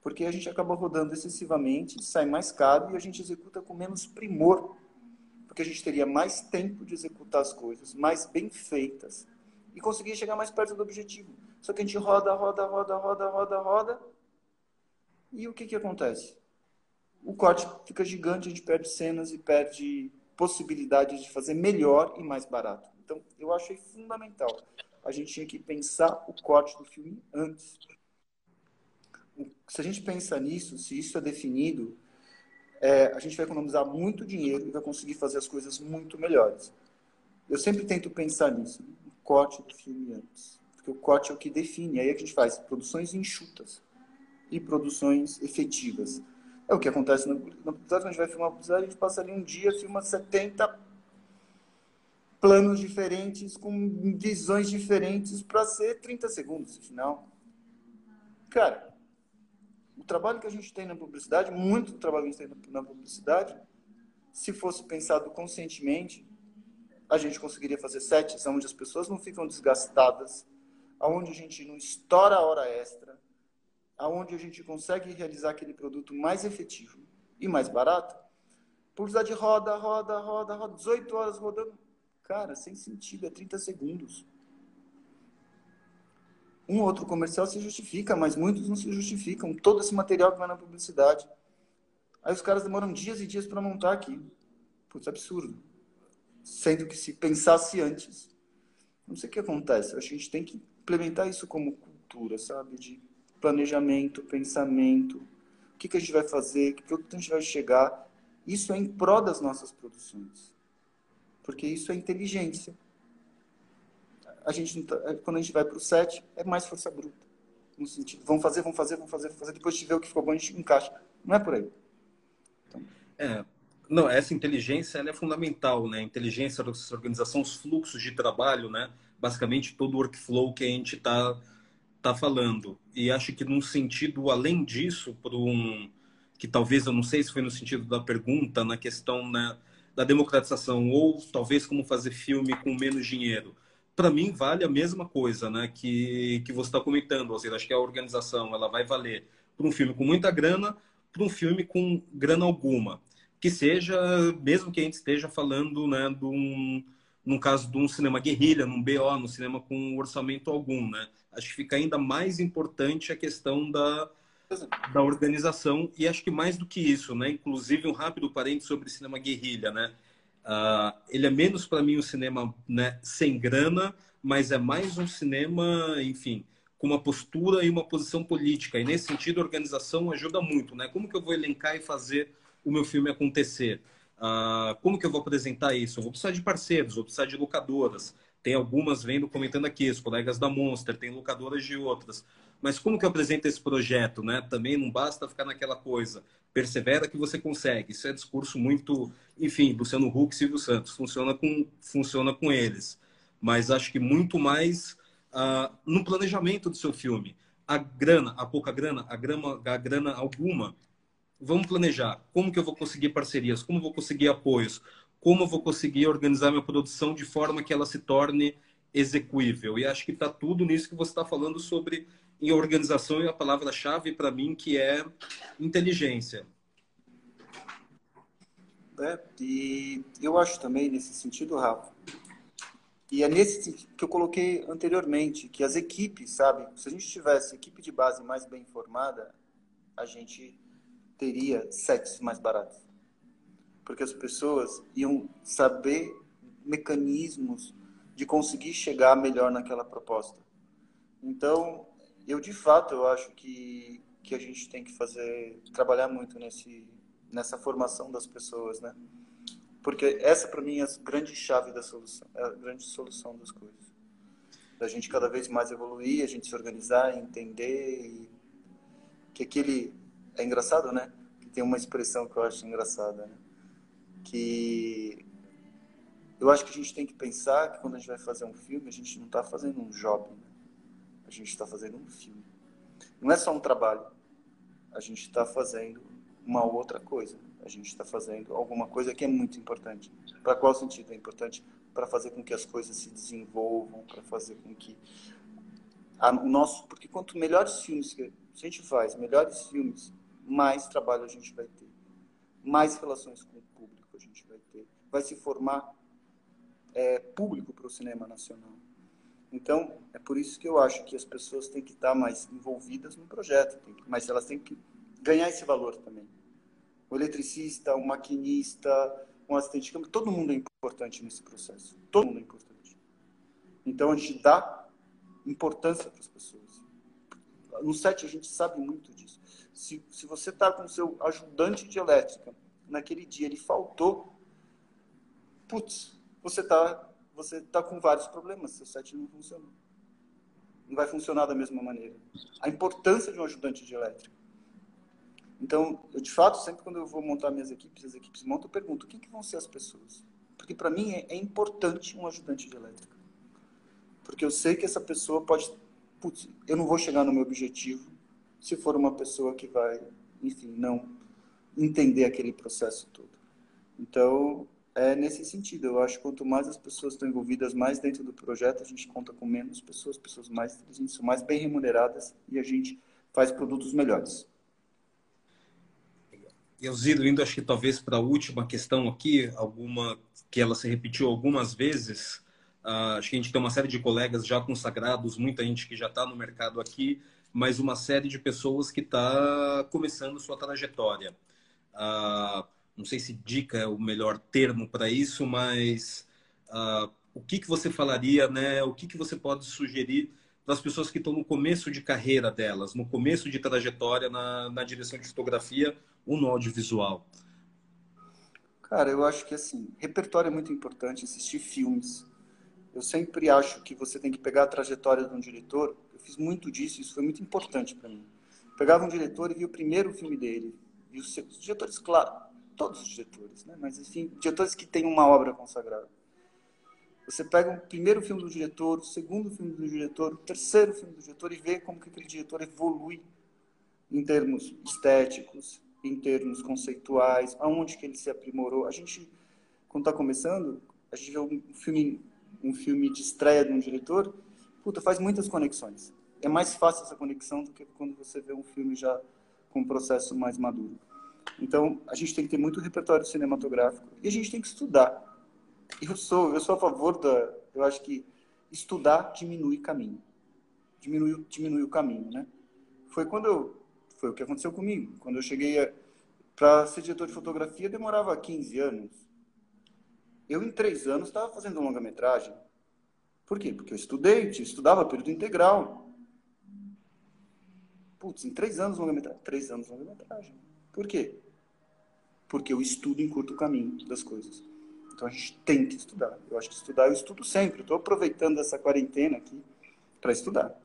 porque a gente acaba rodando excessivamente, sai mais caro e a gente executa com menos primor, porque a gente teria mais tempo de executar as coisas, mais bem feitas e conseguir chegar mais perto do objetivo. Só que a gente roda, roda, roda, roda, roda, roda e o que que acontece? O corte fica gigante, a gente perde cenas e perde possibilidades de fazer melhor e mais barato. Então, eu achei fundamental. A gente tinha que pensar o corte do filme antes se a gente pensa nisso, se isso é definido, é, a gente vai economizar muito dinheiro e vai conseguir fazer as coisas muito melhores. Eu sempre tento pensar nisso, o corte do filme antes. Porque o corte é o que define. Aí é a gente faz produções enxutas e produções efetivas. É o que acontece na publicidade. Quando a gente vai filmar uma publicidade, a gente passa ali um dia, filma 70 planos diferentes, com visões diferentes, para ser 30 segundos, afinal. Cara, o trabalho que a gente tem na publicidade, muito do trabalho que a gente tem na publicidade, se fosse pensado conscientemente, a gente conseguiria fazer sets onde as pessoas não ficam desgastadas, aonde a gente não estoura a hora extra, aonde a gente consegue realizar aquele produto mais efetivo e mais barato. Publicidade roda, roda, roda, roda, 18 horas rodando. Cara, sem sentido, é 30 segundos. Um outro comercial se justifica, mas muitos não se justificam. Todo esse material que vai na publicidade. Aí os caras demoram dias e dias para montar aquilo. Putz, absurdo. Sendo que se pensasse antes. Não sei o que acontece. Acho que a gente tem que implementar isso como cultura, sabe? De planejamento, pensamento. O que, que a gente vai fazer? O que, a gente vai chegar? Isso é em prol das nossas produções. Porque isso é inteligência a gente tá, é, quando a gente vai para o set é mais força bruta no sentido vamos fazer vamos fazer vamos fazer vamos fazer depois de ver o que ficou bom a gente encaixa não é por aí
então... é não essa inteligência é fundamental né inteligência da organização os fluxos de trabalho né basicamente todo o workflow que a gente está tá falando e acho que num sentido além disso por um que talvez eu não sei se foi no sentido da pergunta na questão né, da democratização ou talvez como fazer filme com menos dinheiro para mim vale a mesma coisa, né? Que, que você está comentando, ou seja, acho que a organização ela vai valer para um filme com muita grana, para um filme com grana alguma, que seja mesmo que a gente esteja falando, né, de um, no caso de um cinema guerrilha, num BO, num cinema com orçamento algum, né? Acho que fica ainda mais importante a questão da da organização e acho que mais do que isso, né? Inclusive um rápido parênteses sobre cinema guerrilha, né? Uh, ele é menos para mim um cinema né, sem grana, mas é mais um cinema, enfim, com uma postura e uma posição política. E nesse sentido, a organização ajuda muito, né? Como que eu vou elencar e fazer o meu filme acontecer? Uh, como que eu vou apresentar isso? Eu vou precisar de parceiros, vou precisar de locadoras. tem algumas vendo comentando aqui, os colegas da Monster, tem locadoras de outras. Mas como que eu apresento esse projeto, né? Também não basta ficar naquela coisa. Persevera que você consegue. Isso é discurso muito, enfim, Luciano Huck e Silvio Santos. Funciona com, funciona com eles. Mas acho que muito mais uh, no planejamento do seu filme. A grana, a pouca grana, a, grama, a grana alguma, vamos planejar. Como que eu vou conseguir parcerias? Como eu vou conseguir apoios? Como eu vou conseguir organizar minha produção de forma que ela se torne execuível? E acho que está tudo nisso que você está falando sobre em organização e a palavra-chave para mim que é inteligência.
É, e eu acho também nesse sentido, Rafa, e é nesse que eu coloquei anteriormente, que as equipes, sabe, se a gente tivesse equipe de base mais bem formada, a gente teria sets mais baratos. Porque as pessoas iam saber mecanismos de conseguir chegar melhor naquela proposta. Então, eu de fato eu acho que que a gente tem que fazer trabalhar muito nesse nessa formação das pessoas, né? Porque essa para mim é a grande chave da solução, é a grande solução das coisas. Da gente cada vez mais evoluir, a gente se organizar, entender e que aquele é engraçado, né? Que tem uma expressão que eu acho engraçada, né? Que eu acho que a gente tem que pensar que quando a gente vai fazer um filme, a gente não está fazendo um job, né? A gente está fazendo um filme. Não é só um trabalho. A gente está fazendo uma outra coisa. A gente está fazendo alguma coisa que é muito importante. Para qual sentido é importante? Para fazer com que as coisas se desenvolvam, para fazer com que a, o nosso, porque quanto melhores filmes que a gente faz, melhores filmes, mais trabalho a gente vai ter, mais relações com o público a gente vai ter, vai se formar é, público para o cinema nacional. Então, é por isso que eu acho que as pessoas têm que estar mais envolvidas no projeto, mas elas têm que ganhar esse valor também. O eletricista, o maquinista, um assistente de câmera, todo mundo é importante nesse processo. Todo mundo é importante. Então, a gente dá importância para as pessoas. No set, a gente sabe muito disso. Se, se você está com o seu ajudante de elétrica, naquele dia ele faltou, putz, você está você está com vários problemas, seu set não funciona. Não vai funcionar da mesma maneira. A importância de um ajudante de elétrica. Então, eu de fato, sempre quando eu vou montar minhas equipes, as equipes montam, eu pergunto, quem que vão ser as pessoas? Porque para mim é, é, importante um ajudante de elétrica. Porque eu sei que essa pessoa pode... Putz, eu não vou chegar no meu objetivo se for uma pessoa que vai, enfim, não entender aquele processo todo. Então, é nesse sentido. Eu acho que quanto mais as pessoas estão envolvidas mais dentro do projeto, a gente conta com menos pessoas, pessoas mais inteligentes, mais bem remuneradas e a gente faz produtos melhores.
Elzido, indo acho que talvez para a última questão aqui, alguma que ela se repetiu algumas vezes, uh, acho que a gente tem uma série de colegas já consagrados, muita gente que já está no mercado aqui, mas uma série de pessoas que está começando sua trajetória. Uh, não sei se dica é o melhor termo para isso, mas uh, o que, que você falaria, né? O que, que você pode sugerir para as pessoas que estão no começo de carreira delas, no começo de trajetória na, na direção de fotografia ou no audiovisual?
Cara, eu acho que assim, repertório é muito importante, assistir filmes. Eu sempre acho que você tem que pegar a trajetória de um diretor. Eu fiz muito disso, isso foi muito importante para mim. pegava um diretor e via o primeiro filme dele. E os, os diretores, claro, todos os diretores, né? mas enfim, diretores que têm uma obra consagrada. Você pega o primeiro filme do diretor, o segundo filme do diretor, o terceiro filme do diretor e vê como que aquele diretor evolui em termos estéticos, em termos conceituais, aonde que ele se aprimorou. A gente, quando está começando, a gente vê um filme, um filme de estreia de um diretor, puta, faz muitas conexões. É mais fácil essa conexão do que quando você vê um filme já com um processo mais maduro. Então, a gente tem que ter muito repertório cinematográfico e a gente tem que estudar. Eu sou, eu sou a favor da, eu acho que estudar diminui caminho. Diminui, diminui o caminho, né? Foi quando eu, foi o que aconteceu comigo. Quando eu cheguei para ser diretor de fotografia, demorava 15 anos. Eu, em três anos, estava fazendo longa-metragem. Por quê? Porque eu estudei, eu estudava período integral. Putz, em três anos longa-metragem. Três anos longa-metragem. Por quê? Porque eu estudo em curto caminho das coisas. Então a gente tem que estudar. Eu acho que estudar eu estudo sempre. Estou aproveitando essa quarentena aqui para estudar.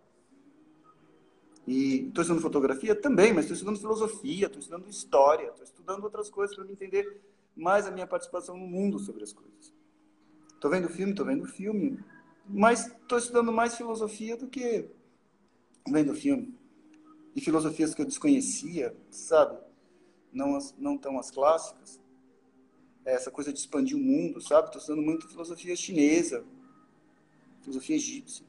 E estou estudando fotografia também, mas estou estudando filosofia, estou estudando história, estou estudando outras coisas para entender mais a minha participação no mundo sobre as coisas. Estou vendo filme, estou vendo filme, mas estou estudando mais filosofia do que vendo filme. E filosofias que eu desconhecia, sabe? Não, as, não tão as clássicas. É essa coisa de expandir o mundo, sabe? Estou estudando muito filosofia chinesa, filosofia egípcia.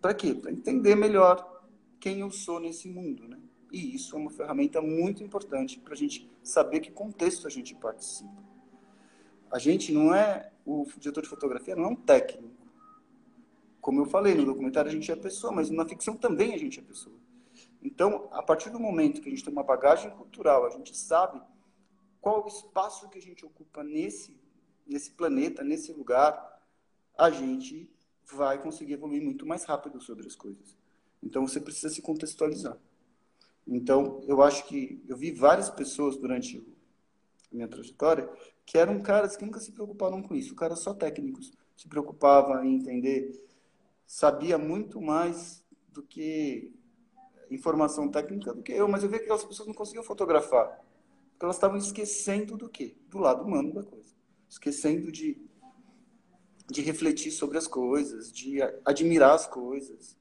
Para quê? Para entender melhor quem eu sou nesse mundo, né? E isso é uma ferramenta muito importante para a gente saber que contexto a gente participa. A gente não é, o diretor de fotografia não é um técnico. Como eu falei, no documentário a gente é pessoa, mas na ficção também a gente é pessoa. Então, a partir do momento que a gente tem uma bagagem cultural, a gente sabe qual o espaço que a gente ocupa nesse, nesse planeta, nesse lugar, a gente vai conseguir evoluir muito mais rápido sobre as coisas. Então, você precisa se contextualizar. Então, eu acho que eu vi várias pessoas durante a minha trajetória que eram caras que nunca se preocupavam com isso, caras só técnicos, se preocupavam em entender, sabia muito mais do que informação técnica do que eu, mas eu vi que aquelas pessoas não conseguiam fotografar, porque elas estavam esquecendo do quê? Do lado humano da coisa, esquecendo de de refletir sobre as coisas, de admirar as coisas,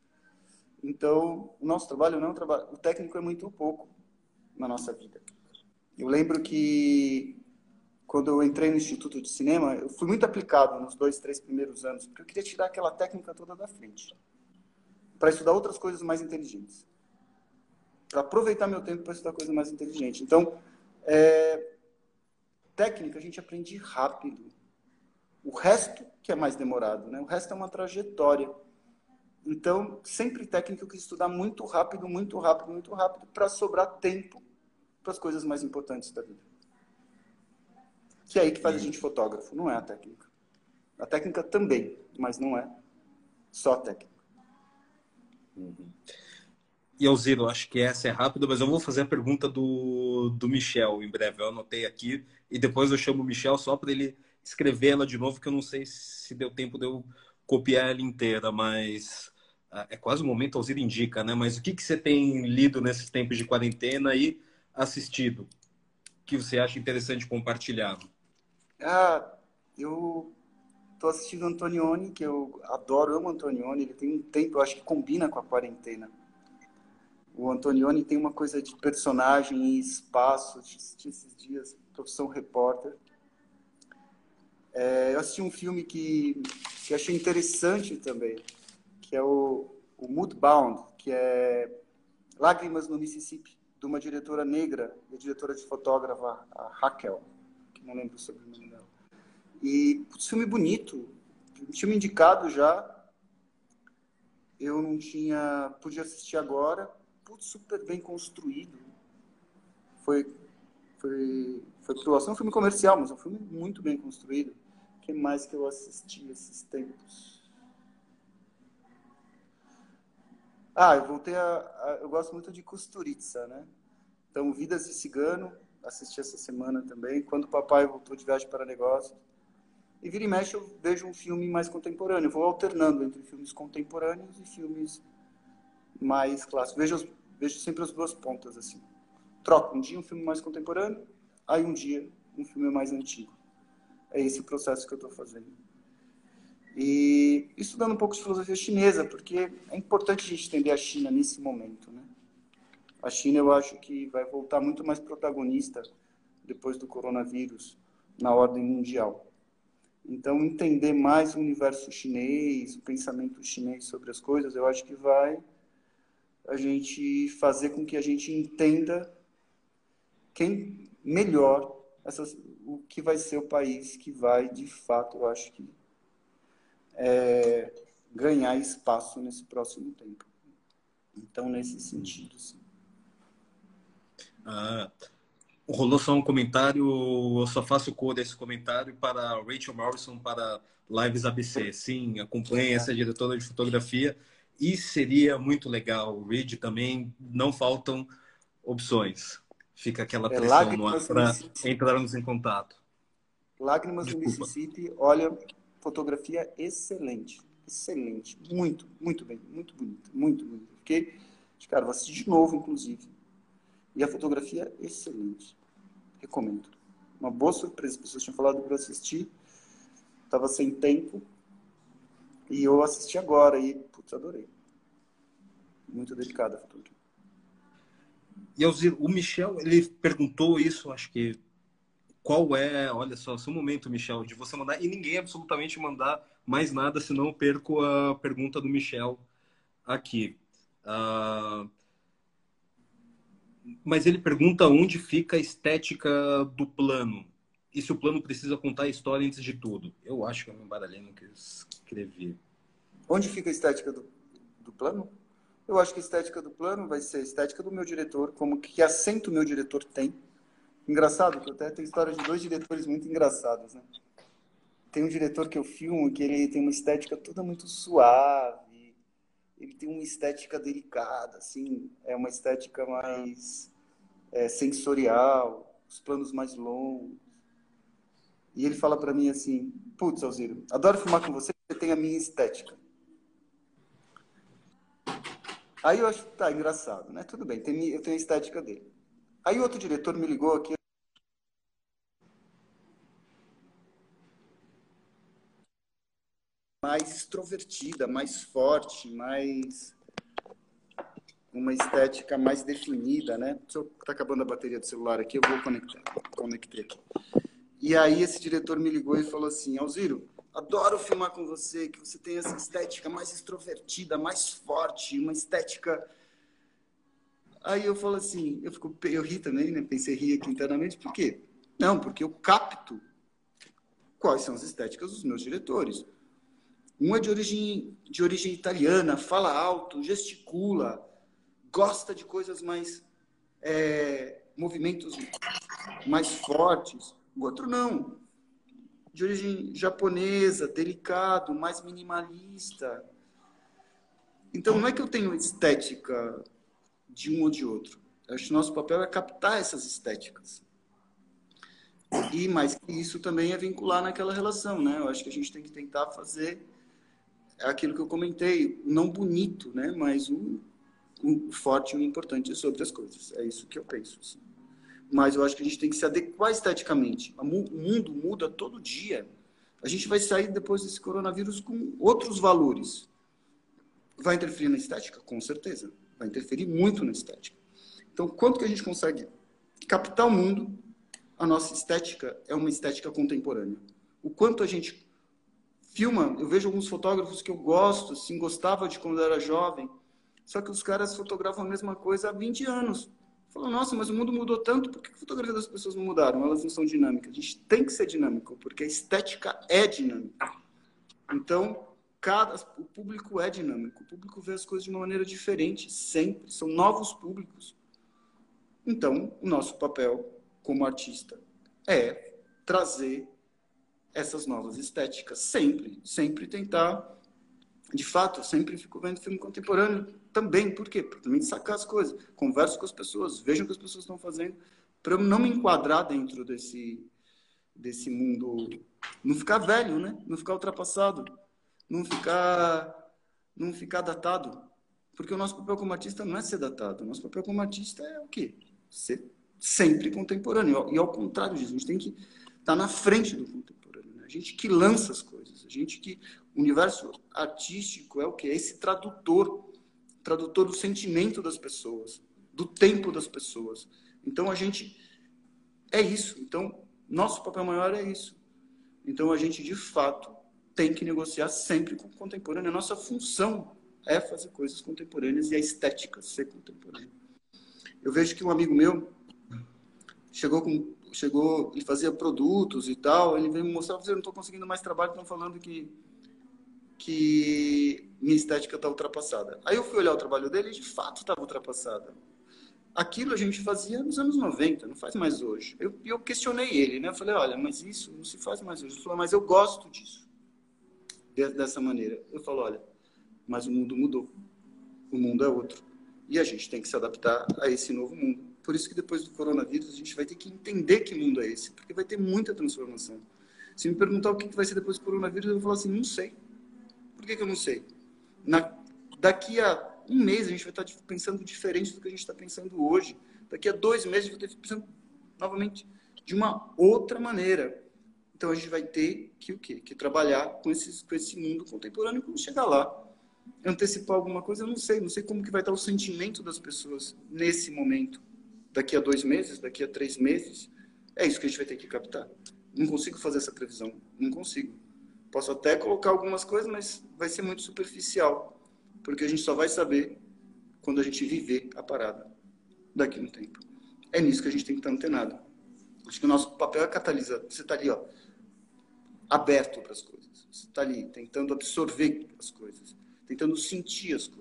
então, o nosso trabalho não trabalho. O técnico é muito pouco na nossa vida. Eu lembro que quando eu entrei no Instituto de Cinema, eu fui muito aplicado nos dois, três primeiros anos, porque eu queria tirar aquela técnica toda da frente, para estudar outras coisas mais inteligentes, para aproveitar meu tempo para estudar coisas mais inteligentes. Então, é, técnica a gente aprende rápido. O resto que é mais demorado, né? O resto é uma trajetória. Então, sempre técnico que estudar muito rápido, muito rápido, muito rápido, para sobrar tempo para as coisas mais importantes da vida. Que é aí que faz a gente fotógrafo, não é a técnica. A técnica também, mas não é só a técnica.
Uhum. E Alziro, acho que essa é rápida, mas eu vou fazer a pergunta do, do Michel em breve. Eu anotei aqui e depois eu chamo o Michel só para ele escrever ela de novo, que eu não sei se deu tempo de eu copiar ela inteira, mas é quase o momento Alzira indica, né? Mas o que, que você tem lido nesses tempos de quarentena e assistido que você acha interessante compartilhar?
Ah, eu tô assistindo Antonioni, que eu adoro, amo Antonioni. Ele tem um tempo, eu acho que combina com a quarentena. O Antonioni tem uma coisa de personagem e espaço. Assisti esses dias, profissão repórter. É, eu assisti um filme que, que achei interessante também que é o, o Moodbound, que é Lágrimas no Mississippi, de uma diretora negra, a diretora de fotógrafa, a Raquel, que não lembro sobre o nome dela. E putz, filme bonito, filme indicado já. Eu não tinha, podia assistir agora, putz, super bem construído. Foi foi foi produção, um filme comercial, mas um filme muito bem construído. O que mais que eu assisti esses tempos? Ah, eu voltei a, a, Eu gosto muito de Kusturica, né? Então, Vidas de Cigano, assisti essa semana também. Quando o papai voltou de viagem para negócios. E vira e mexe eu vejo um filme mais contemporâneo. Eu vou alternando entre filmes contemporâneos e filmes mais clássicos. Vejo, vejo sempre as duas pontas, assim. Troco um dia um filme mais contemporâneo, aí um dia um filme mais antigo. É esse o processo que eu estou fazendo. E estudando um pouco de filosofia chinesa, porque é importante a gente entender a China nesse momento. Né? A China, eu acho que vai voltar muito mais protagonista depois do coronavírus na ordem mundial. Então, entender mais o universo chinês, o pensamento chinês sobre as coisas, eu acho que vai a gente fazer com que a gente entenda quem melhor essas, o que vai ser o país que vai, de fato, eu acho que é, ganhar espaço nesse próximo tempo. Então, nesse sentido, sim.
Ah, rolou só um comentário, eu só faço cor desse comentário para Rachel Morrison para Lives ABC. Sim, acompanhe essa diretora de fotografia e seria muito legal. Read também, não faltam opções. Fica aquela é pressão é, no ar para entrarmos em contato.
Lágrimas Desculpa. do Mississippi, olha, fotografia excelente. Excelente. Muito, muito bem. Muito bonito. Muito bonito. Fiquei, cara, vou assistir de novo, inclusive. E a fotografia excelente. Recomendo. Uma boa surpresa. As pessoas tinham falado para assistir. Tava sem tempo. E eu assisti agora e, putz, adorei. Muito delicada a fotografia.
E o Michel, ele perguntou isso, acho que qual é, olha só, seu momento, Michel, de você mandar, e ninguém absolutamente mandar mais nada, senão eu perco a pergunta do Michel aqui. Uh, mas ele pergunta onde fica a estética do plano. E se o plano precisa contar a história antes de tudo. Eu acho que eu me embaralhei no que eu escrevi.
Onde fica a estética do, do plano? Eu acho que a estética do plano vai ser a estética do meu diretor, como que acento o meu diretor tem. Engraçado, que até tem história de dois diretores muito engraçados, né? Tem um diretor que eu filmo que ele tem uma estética toda muito suave, ele tem uma estética delicada, assim, é uma estética mais é, sensorial, os planos mais longos. E ele fala para mim assim, putz, Alziro, adoro filmar com você, você tem a minha estética. Aí eu acho, tá, engraçado, né? Tudo bem, tem, eu tenho a estética dele. Aí outro diretor me ligou aqui. Mais extrovertida, mais forte, mais. Uma estética mais definida, né? Tá acabando a bateria do celular aqui, eu vou conectar. Conectei aqui. E aí esse diretor me ligou e falou assim: Alziro, Adoro filmar com você, que você tem essa estética mais extrovertida, mais forte, uma estética. Aí eu falo assim, eu fico, eu ri também, né? Pensei rir aqui internamente, por quê? Não, porque eu capto quais são as estéticas dos meus diretores. Um é de origem, de origem italiana, fala alto, gesticula, gosta de coisas mais. É, movimentos mais fortes. O outro não de origem japonesa, delicado, mais minimalista. Então, não é que eu tenho estética de um ou de outro. Acho que nosso papel é captar essas estéticas. E mais que isso também é vincular naquela relação, né? Eu acho que a gente tem que tentar fazer aquilo que eu comentei, não bonito, né? Mas o forte e o importante sobre as coisas. É isso que eu penso. Assim mas eu acho que a gente tem que se adequar esteticamente. O mundo muda todo dia. A gente vai sair depois desse coronavírus com outros valores. Vai interferir na estética? Com certeza. Vai interferir muito na estética. Então, quanto que a gente consegue captar o mundo, a nossa estética é uma estética contemporânea. O quanto a gente filma, eu vejo alguns fotógrafos que eu gosto, assim, gostava de quando era jovem, só que os caras fotografam a mesma coisa há 20 anos. Falou, nossa, mas o mundo mudou tanto, por que a fotografia das pessoas não mudaram? Elas não são dinâmicas. A gente tem que ser dinâmico, porque a estética é dinâmica. Então, cada, o público é dinâmico. O público vê as coisas de uma maneira diferente, sempre. São novos públicos. Então, o nosso papel como artista é trazer essas novas estéticas, sempre. Sempre tentar. De fato, eu sempre fico vendo filme contemporâneo também. Por quê? Para também sacar as coisas. Converso com as pessoas, vejo o que as pessoas estão fazendo, para eu não me enquadrar dentro desse, desse mundo. Não ficar velho, né? Não ficar ultrapassado. Não ficar, não ficar datado. Porque o nosso papel como artista não é ser datado. O nosso papel como artista é o quê? Ser sempre contemporâneo. E ao contrário disso, a gente tem que estar tá na frente do contemporâneo. Gente que lança as coisas. A gente que. O universo artístico é o quê? É esse tradutor tradutor do sentimento das pessoas, do tempo das pessoas. Então a gente é isso. Então nosso papel maior é isso. Então a gente de fato tem que negociar sempre com o contemporâneo. A nossa função é fazer coisas contemporâneas e a estética ser contemporânea. Eu vejo que um amigo meu chegou com chegou e fazia produtos e tal, ele veio me mostrar, eu não estou conseguindo mais trabalho, estão falando que que minha estética está ultrapassada. Aí eu fui olhar o trabalho dele e de fato estava ultrapassada. Aquilo a gente fazia nos anos 90, não faz mais hoje. Eu, eu questionei ele, né? Eu falei, olha, mas isso não se faz mais hoje. Ele falou, mas eu gosto disso, dessa maneira. Eu falo, olha, mas o mundo mudou. O mundo é outro. E a gente tem que se adaptar a esse novo mundo. Por isso que depois do coronavírus a gente vai ter que entender que mundo é esse, porque vai ter muita transformação. Se me perguntar o que vai ser depois do coronavírus, eu vou falar assim, não sei. Por que, que eu não sei? Na, daqui a um mês a gente vai estar pensando diferente do que a gente está pensando hoje. Daqui a dois meses a gente vai estar pensando novamente de uma outra maneira. Então a gente vai ter que o quê? Que trabalhar com, esses, com esse mundo contemporâneo quando chegar lá. Antecipar alguma coisa, eu não sei. Não sei como que vai estar o sentimento das pessoas nesse momento. Daqui a dois meses, daqui a três meses. É isso que a gente vai ter que captar. Não consigo fazer essa previsão. Não consigo. Posso até colocar algumas coisas, mas vai ser muito superficial porque a gente só vai saber quando a gente viver a parada daqui no tempo. É nisso que a gente tem que estar antenado. Acho que o nosso papel é catalisar. Você está ali, ó, aberto para as coisas. Você está ali tentando absorver as coisas, tentando sentir as coisas.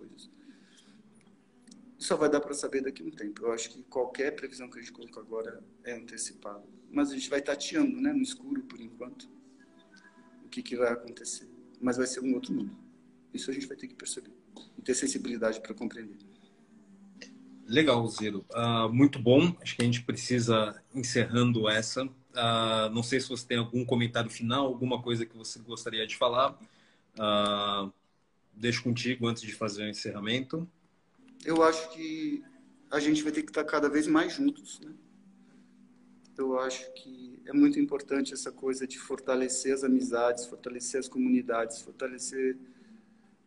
Só vai dar para saber daqui a um tempo. Eu acho que qualquer previsão que a gente coloca agora é antecipada. Mas a gente vai tateando, né, no escuro por enquanto, o que, que vai acontecer. Mas vai ser um outro mundo. Isso a gente vai ter que perceber e ter sensibilidade para compreender.
Legal, Zero. Uh, muito bom. Acho que a gente precisa encerrando essa. Uh, não sei se você tem algum comentário final, alguma coisa que você gostaria de falar. Uh, deixo contigo antes de fazer o encerramento.
Eu acho que a gente vai ter que estar cada vez mais juntos. Né? Eu acho que é muito importante essa coisa de fortalecer as amizades, fortalecer as comunidades, fortalecer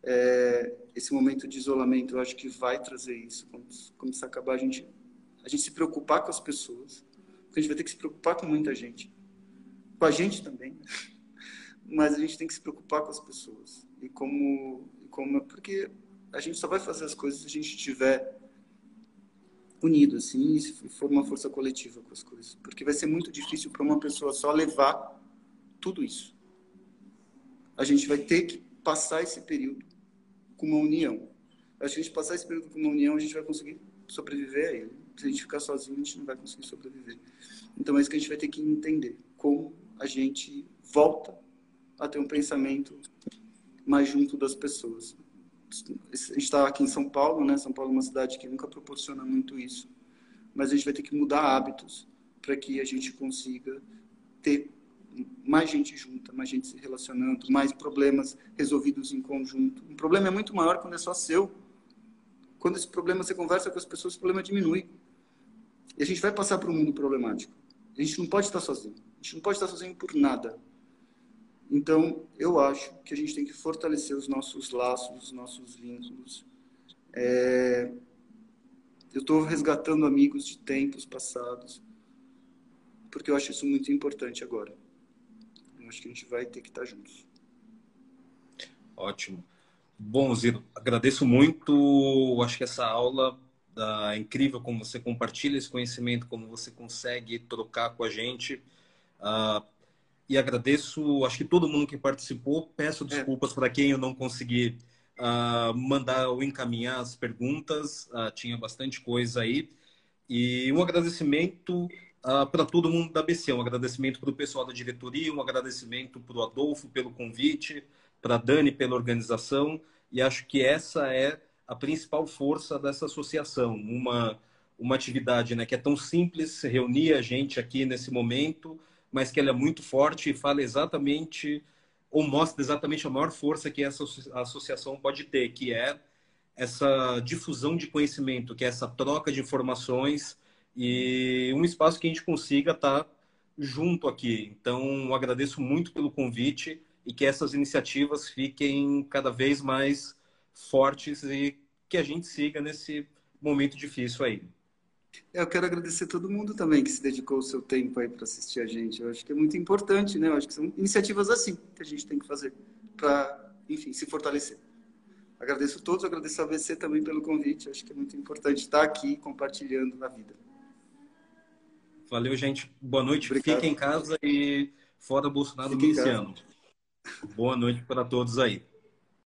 é, esse momento de isolamento, eu acho que vai trazer isso. Quando começar a acabar, a gente, a gente se preocupar com as pessoas, porque a gente vai ter que se preocupar com muita gente. Com a gente também, <laughs> mas a gente tem que se preocupar com as pessoas. E como, como porque a gente só vai fazer as coisas se a gente estiver unido, assim, e se for uma força coletiva com as coisas. Porque vai ser muito difícil para uma pessoa só levar tudo isso. A gente vai ter que passar esse período com uma união. A gente passar esse período com uma união, a gente vai conseguir sobreviver a ele. Se a gente ficar sozinho, a gente não vai conseguir sobreviver. Então é isso que a gente vai ter que entender. Como a gente volta a ter um pensamento mais junto das pessoas. Está aqui em São Paulo, né? São Paulo é uma cidade que nunca proporciona muito isso. Mas a gente vai ter que mudar hábitos para que a gente consiga ter mais gente junta, mais gente se relacionando, mais problemas resolvidos em conjunto. Um problema é muito maior quando é só seu. Quando esse problema você conversa com as pessoas, o problema diminui. E a gente vai passar para um mundo problemático. A gente não pode estar sozinho. A gente não pode estar sozinho por nada. Então, eu acho que a gente tem que fortalecer os nossos laços, os nossos vínculos. É... Eu estou resgatando amigos de tempos passados, porque eu acho isso muito importante agora acho que a gente vai ter que estar juntos.
Ótimo. Bom, Ziro, agradeço muito. Acho que essa aula é incrível como você compartilha esse conhecimento, como você consegue trocar com a gente. Uh, e agradeço, acho que todo mundo que participou. Peço é. desculpas é. para quem eu não consegui uh, mandar ou encaminhar as perguntas. Uh, tinha bastante coisa aí. E um agradecimento uh, para todo mundo da BC. Um agradecimento para o pessoal da diretoria, um agradecimento para o Adolfo pelo convite, para a Dani pela organização. E acho que essa é a principal força dessa associação. Uma, uma atividade né, que é tão simples, reunir a gente aqui nesse momento, mas que ela é muito forte e fala exatamente, ou mostra exatamente a maior força que essa associação pode ter, que é essa difusão de conhecimento, que é essa troca de informações e um espaço que a gente consiga estar junto aqui. Então, agradeço muito pelo convite e que essas iniciativas fiquem cada vez mais fortes e que a gente siga nesse momento difícil aí.
Eu quero agradecer todo mundo também que se dedicou o seu tempo aí para assistir a gente. Eu acho que é muito importante, né? Eu acho que são iniciativas assim que a gente tem que fazer para, enfim, se fortalecer. Agradeço a todos, agradeço a VC também pelo convite. Eu acho que é muito importante estar aqui compartilhando a vida.
Valeu, gente. Boa noite. Obrigado. Fiquem em casa e fora Bolsonaro Fique ano. Boa noite para todos aí.